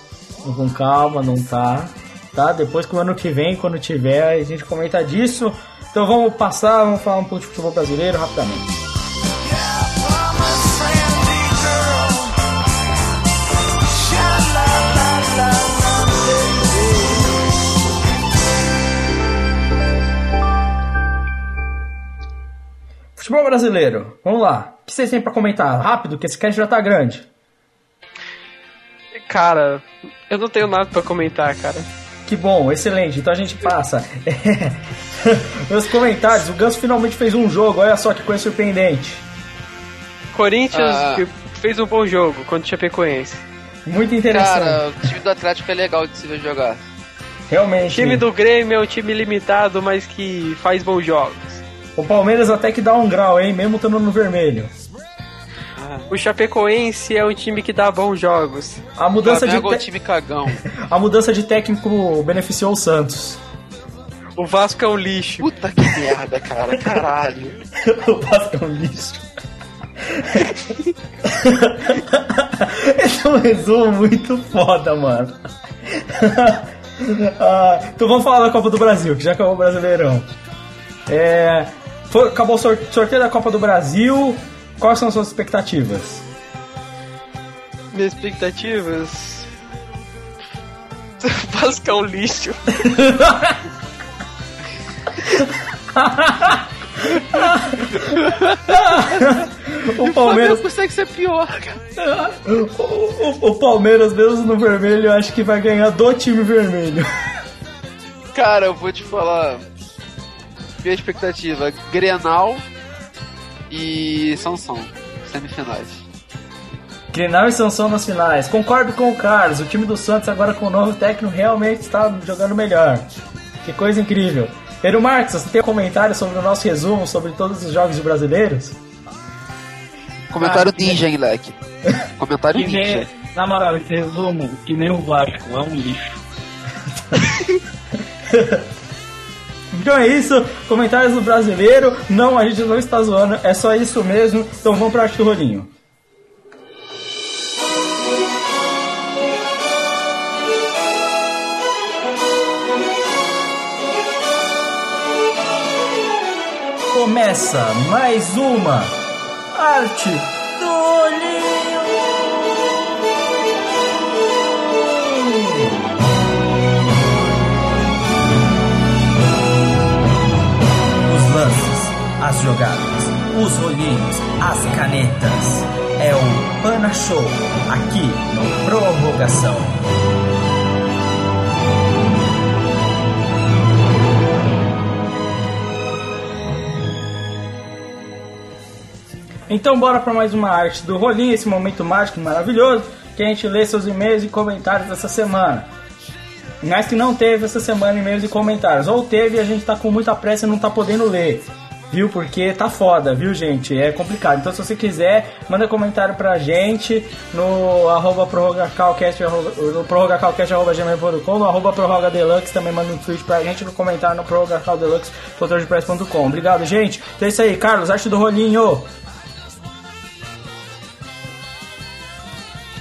Vamos com calma, não tá. Tá? Depois que o ano que vem, quando tiver, a gente comenta disso. Então vamos passar, vamos falar um pouco de futebol brasileiro rapidamente. Futebol brasileiro, vamos lá. O que vocês têm pra comentar? Rápido, que esse cast já tá grande. Cara, eu não tenho nada para comentar, cara. Que bom, excelente. Então a gente passa. Meus comentários, o Ganso finalmente fez um jogo, olha só que coisa surpreendente. Corinthians ah. fez um bom jogo contra o Chapecoense. Muito interessante. Cara, o time do Atlético é legal de se ver jogar. Realmente. O time do Grêmio é um time limitado, mas que faz bons jogos. O Palmeiras até que dá um grau, hein? Mesmo estando no vermelho. O Chapecoense é um time que dá bons jogos. A mudança de te... é time cagão. A mudança de técnico beneficiou o Santos. O Vasco é um lixo. Puta que merda, cara. Caralho. o Vasco é um lixo. Esse é um resumo muito foda, mano. ah, então vamos falar da Copa do Brasil, que já acabou o Brasileirão. É, foi, acabou o sorteio da Copa do Brasil. Quais são as suas expectativas? Minhas expectativas. Vasco é um lixo. o Palmeiras consegue ser pior, cara. O, o, o, Palmeiras, mesmo no vermelho, acho que vai ganhar do time vermelho. Cara, eu vou te falar. Minha expectativa: Grenal e Sansão, semifinais. Grenal e Sansão nas finais. Concordo com o Carlos, o time do Santos agora com o novo técnico realmente está jogando melhor. Que coisa incrível. Pedro Marques, você tem um comentário sobre o nosso resumo sobre todos os jogos brasileiros? Comentário ah, ninja, hein, leque. Comentário ninja. Nem, na moral, esse resumo, que nem o Vasco, é um lixo. Então é isso, comentários do brasileiro. Não, a gente não está zoando, é só isso mesmo. Então vamos para o rolinho. Começa mais uma arte do olhinho. As jogadas, os olhinhos, as canetas. É o Pana Show, aqui no Prorrogação. Então bora para mais uma arte do rolinho, esse momento mágico maravilhoso, que a gente lê seus e-mails e comentários dessa semana. Mas que não teve essa semana e-mails e comentários. Ou teve e a gente tá com muita pressa e não tá podendo ler. Viu? Porque tá foda, viu, gente? É complicado. Então, se você quiser, manda comentário pra gente no arroba prorrogacalcast, no prorrogacalcast.gmail.com, no arroba prorrogadeluxe, também manda um tweet pra gente no comentário no prorrogacaldeluxe.com. Obrigado, gente. Então é isso aí, Carlos, arte do rolinho.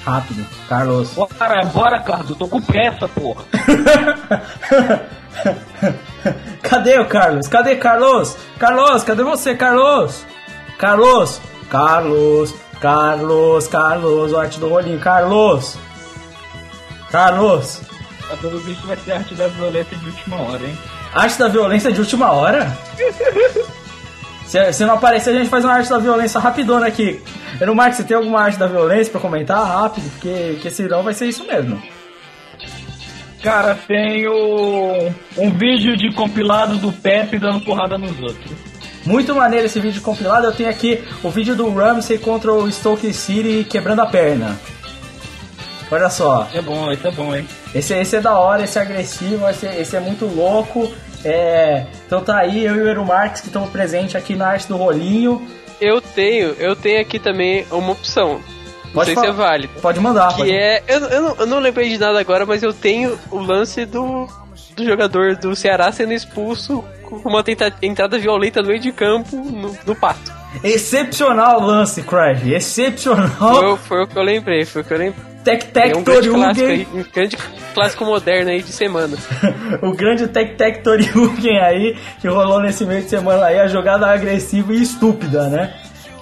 Rápido, Carlos. Bora, bora, Carlos, eu tô com pressa, porra. Cadê o Carlos? Cadê Carlos? Carlos, cadê você, Carlos? Carlos, Carlos, Carlos, Carlos, o arte do rolinho, Carlos. Carlos. Tá pelo visto vai ser arte da violência de última hora, hein? Arte da violência de última hora? se, se não aparecer, a gente faz uma arte da violência rapidona aqui. Eu não Marcos, você tem alguma arte da violência pra comentar rápido? Porque, porque senão vai ser isso mesmo. Cara, tenho um vídeo de compilado do Pepe dando porrada nos outros. Muito maneiro esse vídeo compilado. Eu tenho aqui o vídeo do Ramsey contra o Stoke City quebrando a perna. Olha só. É bom, esse é bom, hein? Esse, esse é da hora, esse é agressivo, esse, esse é muito louco. É, então tá aí, eu e o Eru Marques que estamos presentes aqui na arte do rolinho. Eu tenho, eu tenho aqui também uma opção. Pode não sei se é válido. Pode mandar. Que pode é. Eu, eu, não, eu não lembrei de nada agora, mas eu tenho o lance do, do jogador do Ceará sendo expulso com uma tenta, entrada violenta no meio de campo no, no pato. Excepcional lance, Craig. Excepcional. Foi, foi, o que eu lembrei, foi o que eu lembrei. Tec Tec é um grande clássico, aí, um grande clássico moderno aí de semana. o grande Tec Tec Toriuken aí, que rolou nesse meio de semana aí, a jogada agressiva e estúpida, né?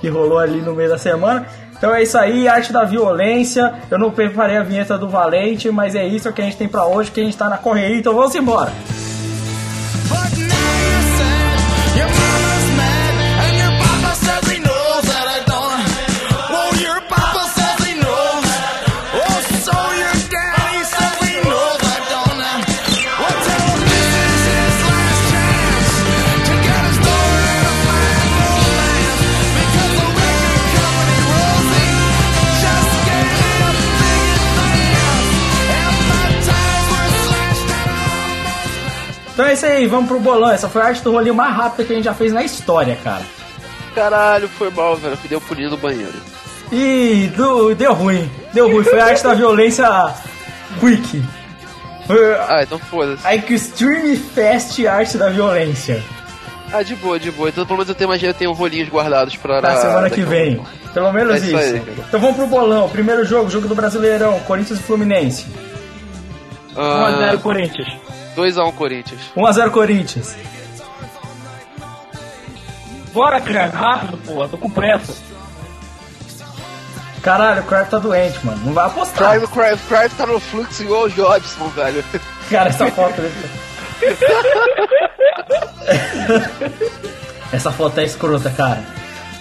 Que rolou ali no meio da semana. Então é isso aí, arte da violência. Eu não preparei a vinheta do Valente, mas é isso que a gente tem para hoje, que a gente tá na correria, então vamos embora. Então é isso aí, vamos pro bolão. Essa foi a arte do rolinho mais rápida que a gente já fez na história, cara. Caralho, foi mal, velho. Deu pulinho no banheiro. Ih, do, deu ruim. Deu ruim. Foi a arte da violência quick. Ah, então foda-se. A Extreme Fast Arte da Violência. Ah, de boa, de boa. Então pelo menos eu tenho, eu tenho rolinhos guardados pra... Na semana que vem. Pelo menos é isso. isso. Aí, então vamos pro bolão. Primeiro jogo, jogo do Brasileirão. Corinthians e Fluminense. Ah... 1x0 Corinthians. 2x1 Corinthians. 1x0 Corinthians. Bora, Crave, rápido, porra, tô com pressa. Caralho, o Crave tá doente, mano. Não vai apostar. Crave, Crave, Crave tá no fluxo igual o Jobson, velho. Cara, essa foto dele. essa foto é escrota, cara.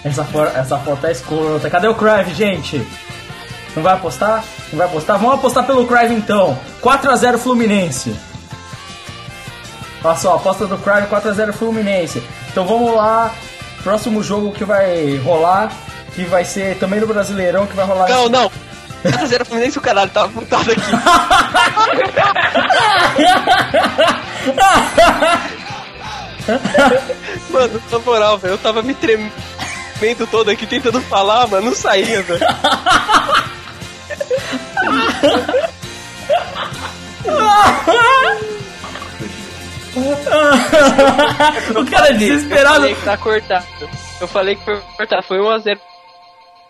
Essa, for, essa foto é escrota. Cadê o Crave, gente? Não vai apostar? Não vai apostar? Vamos apostar pelo Crave então. 4x0 Fluminense. Olha só, aposta do Crime 4x0 Fluminense. Então vamos lá. Próximo jogo que vai rolar, que vai ser também no Brasileirão, que vai rolar. Não, não. 4x0 Fluminense o caralho, tava montado aqui. mano, na moral, velho, eu tava me tremendo todo aqui tentando falar, mas não saía, velho. o cara é desesperado. Eu falei que tá cortado. Eu falei que foi cortado. Foi 1x0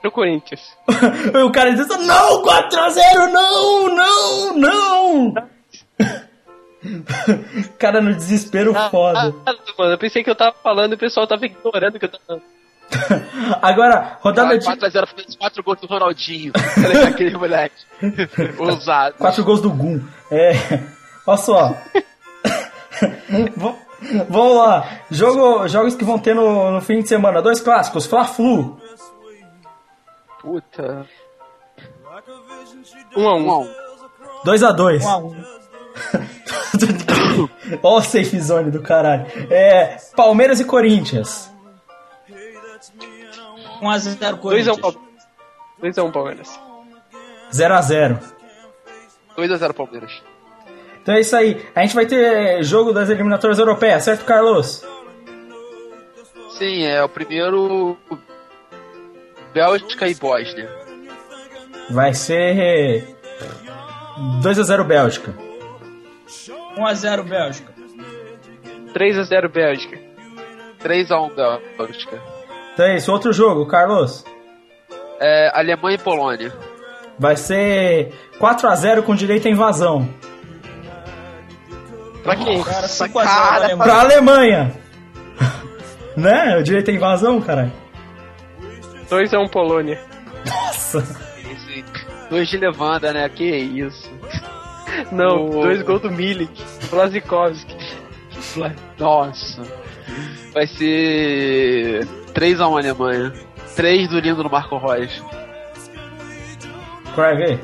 pro Corinthians. o cara disse: Não, 4x0, não, não, não. cara no desespero ah, foda. Ah, mano, eu pensei que eu tava falando e o pessoal tava ignorando o que eu tava falando. Agora, rodada de. 4x0 fazendo 4 gols do Ronaldinho. aquele moleque. Ousado. 4 gols do Gum. É. Olha só. Vamos lá. Jogo, jogos que vão ter no, no fim de semana. Dois clássicos. Fla-Flu. Puta. 1 um a 1 um. 2 a 2 1 a 1 Ó o safe zone do caralho. É, Palmeiras e Corinthians. 1 a 0 Corinthians. 2 a 1 Palmeiras. 0 a 0 2 a 0 Palmeiras. Então é isso aí. A gente vai ter jogo das eliminatórias europeias, certo, Carlos? Sim, é o primeiro Bélgica e Bósnia. Vai ser 2x0 Bélgica. 1x0 Bélgica. 3x0 Bélgica. 3x1 Bélgica. Então é isso, outro jogo, Carlos. É Alemanha e Polônia. Vai ser 4x0 com direito à invasão. Pra quem? Cara, 5 a 0 Alemanha. Pra Alemanha. né? O direito à invasão, caralho. 2 a 1 um Polônia. Nossa. Dois de levanda, né? Que isso. Não, oh. dois gols do Milik. Blazikowski. Nossa. Vai ser 3 a 1 Alemanha. 3 do lindo no Marco Reus. Qual é,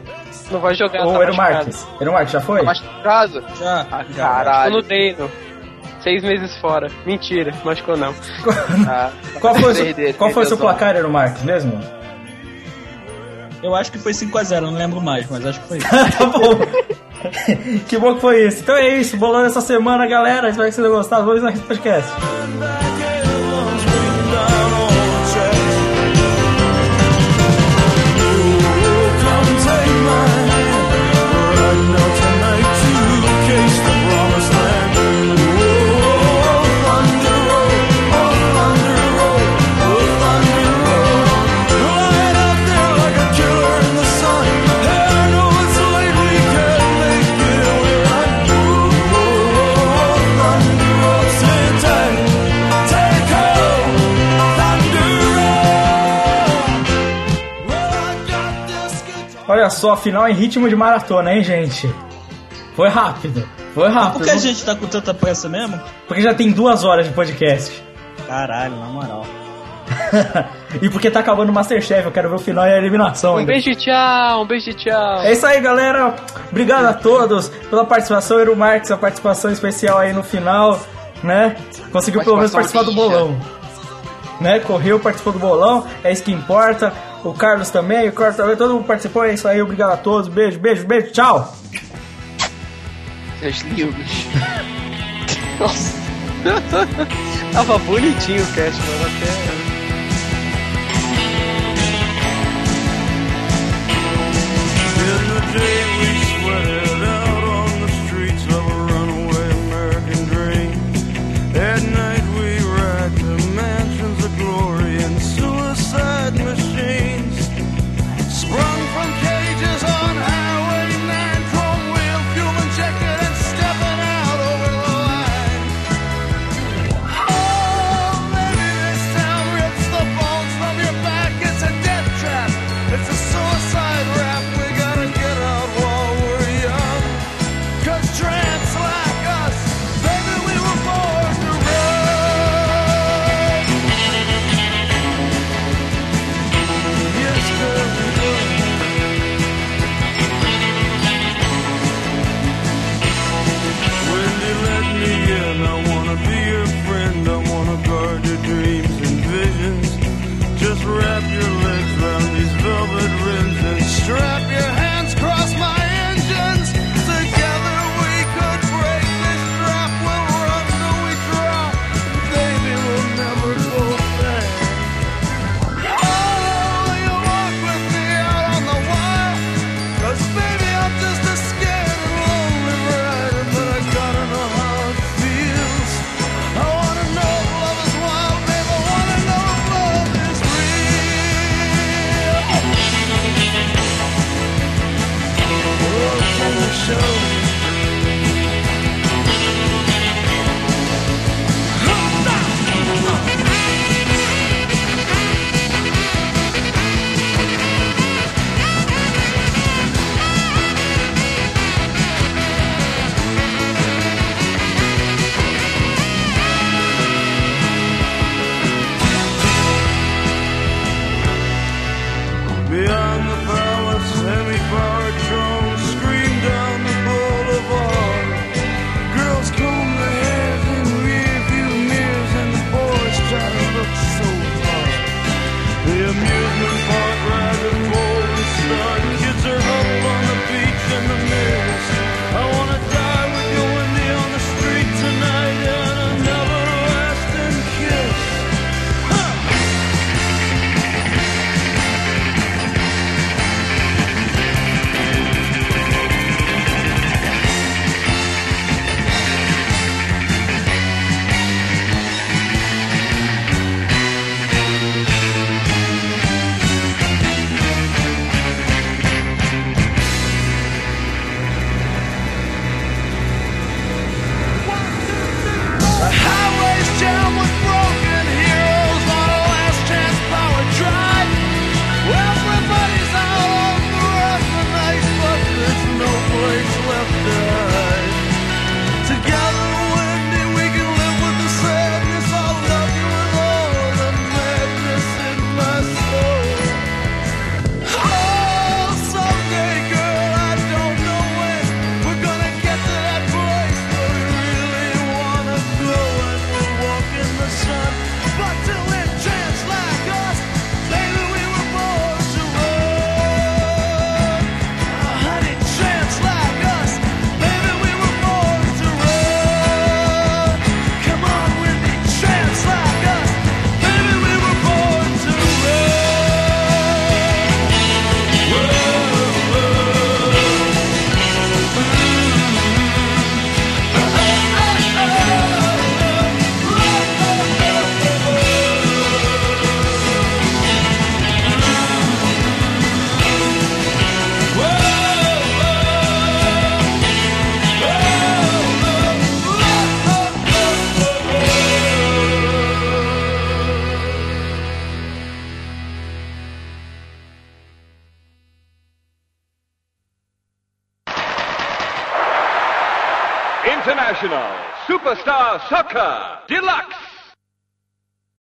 Não vai jogar, Ô, tá Eero Marques. Eero Marques, já foi? Tá casa? Já. Ah, caralho. No treino. Seis meses fora. Mentira, machucou não. ah, qual foi, seu, qual foi o seu placar, Eero Marques, mesmo? Eu acho que foi 5x0, não lembro mais, mas acho que foi isso. tá bom. que bom que foi isso. Então é isso, bolando essa semana, galera. Espero que vocês tenham gostado. Vamos no podcast. Olha só, final em ritmo de maratona, hein, gente? Foi rápido. Foi rápido. Por que a gente tá com tanta pressa mesmo? Porque já tem duas horas de podcast. Caralho, na moral. e porque tá acabando o Masterchef, eu quero ver o final e a eliminação. Um ainda. beijo tchau, um beijo tchau. É isso aí, galera. Obrigado a todos pela participação. Eru Marques, a participação especial aí no final, né? Conseguiu pelo menos participar do bolão. Né? Correu, participou do bolão, é isso que importa o Carlos também, o Carlos também, todo mundo participou. É isso aí, obrigado a todos. Beijo, beijo, beijo, tchau! É Seus livros. Nossa. Tava bonitinho o cast, mano. Até. At night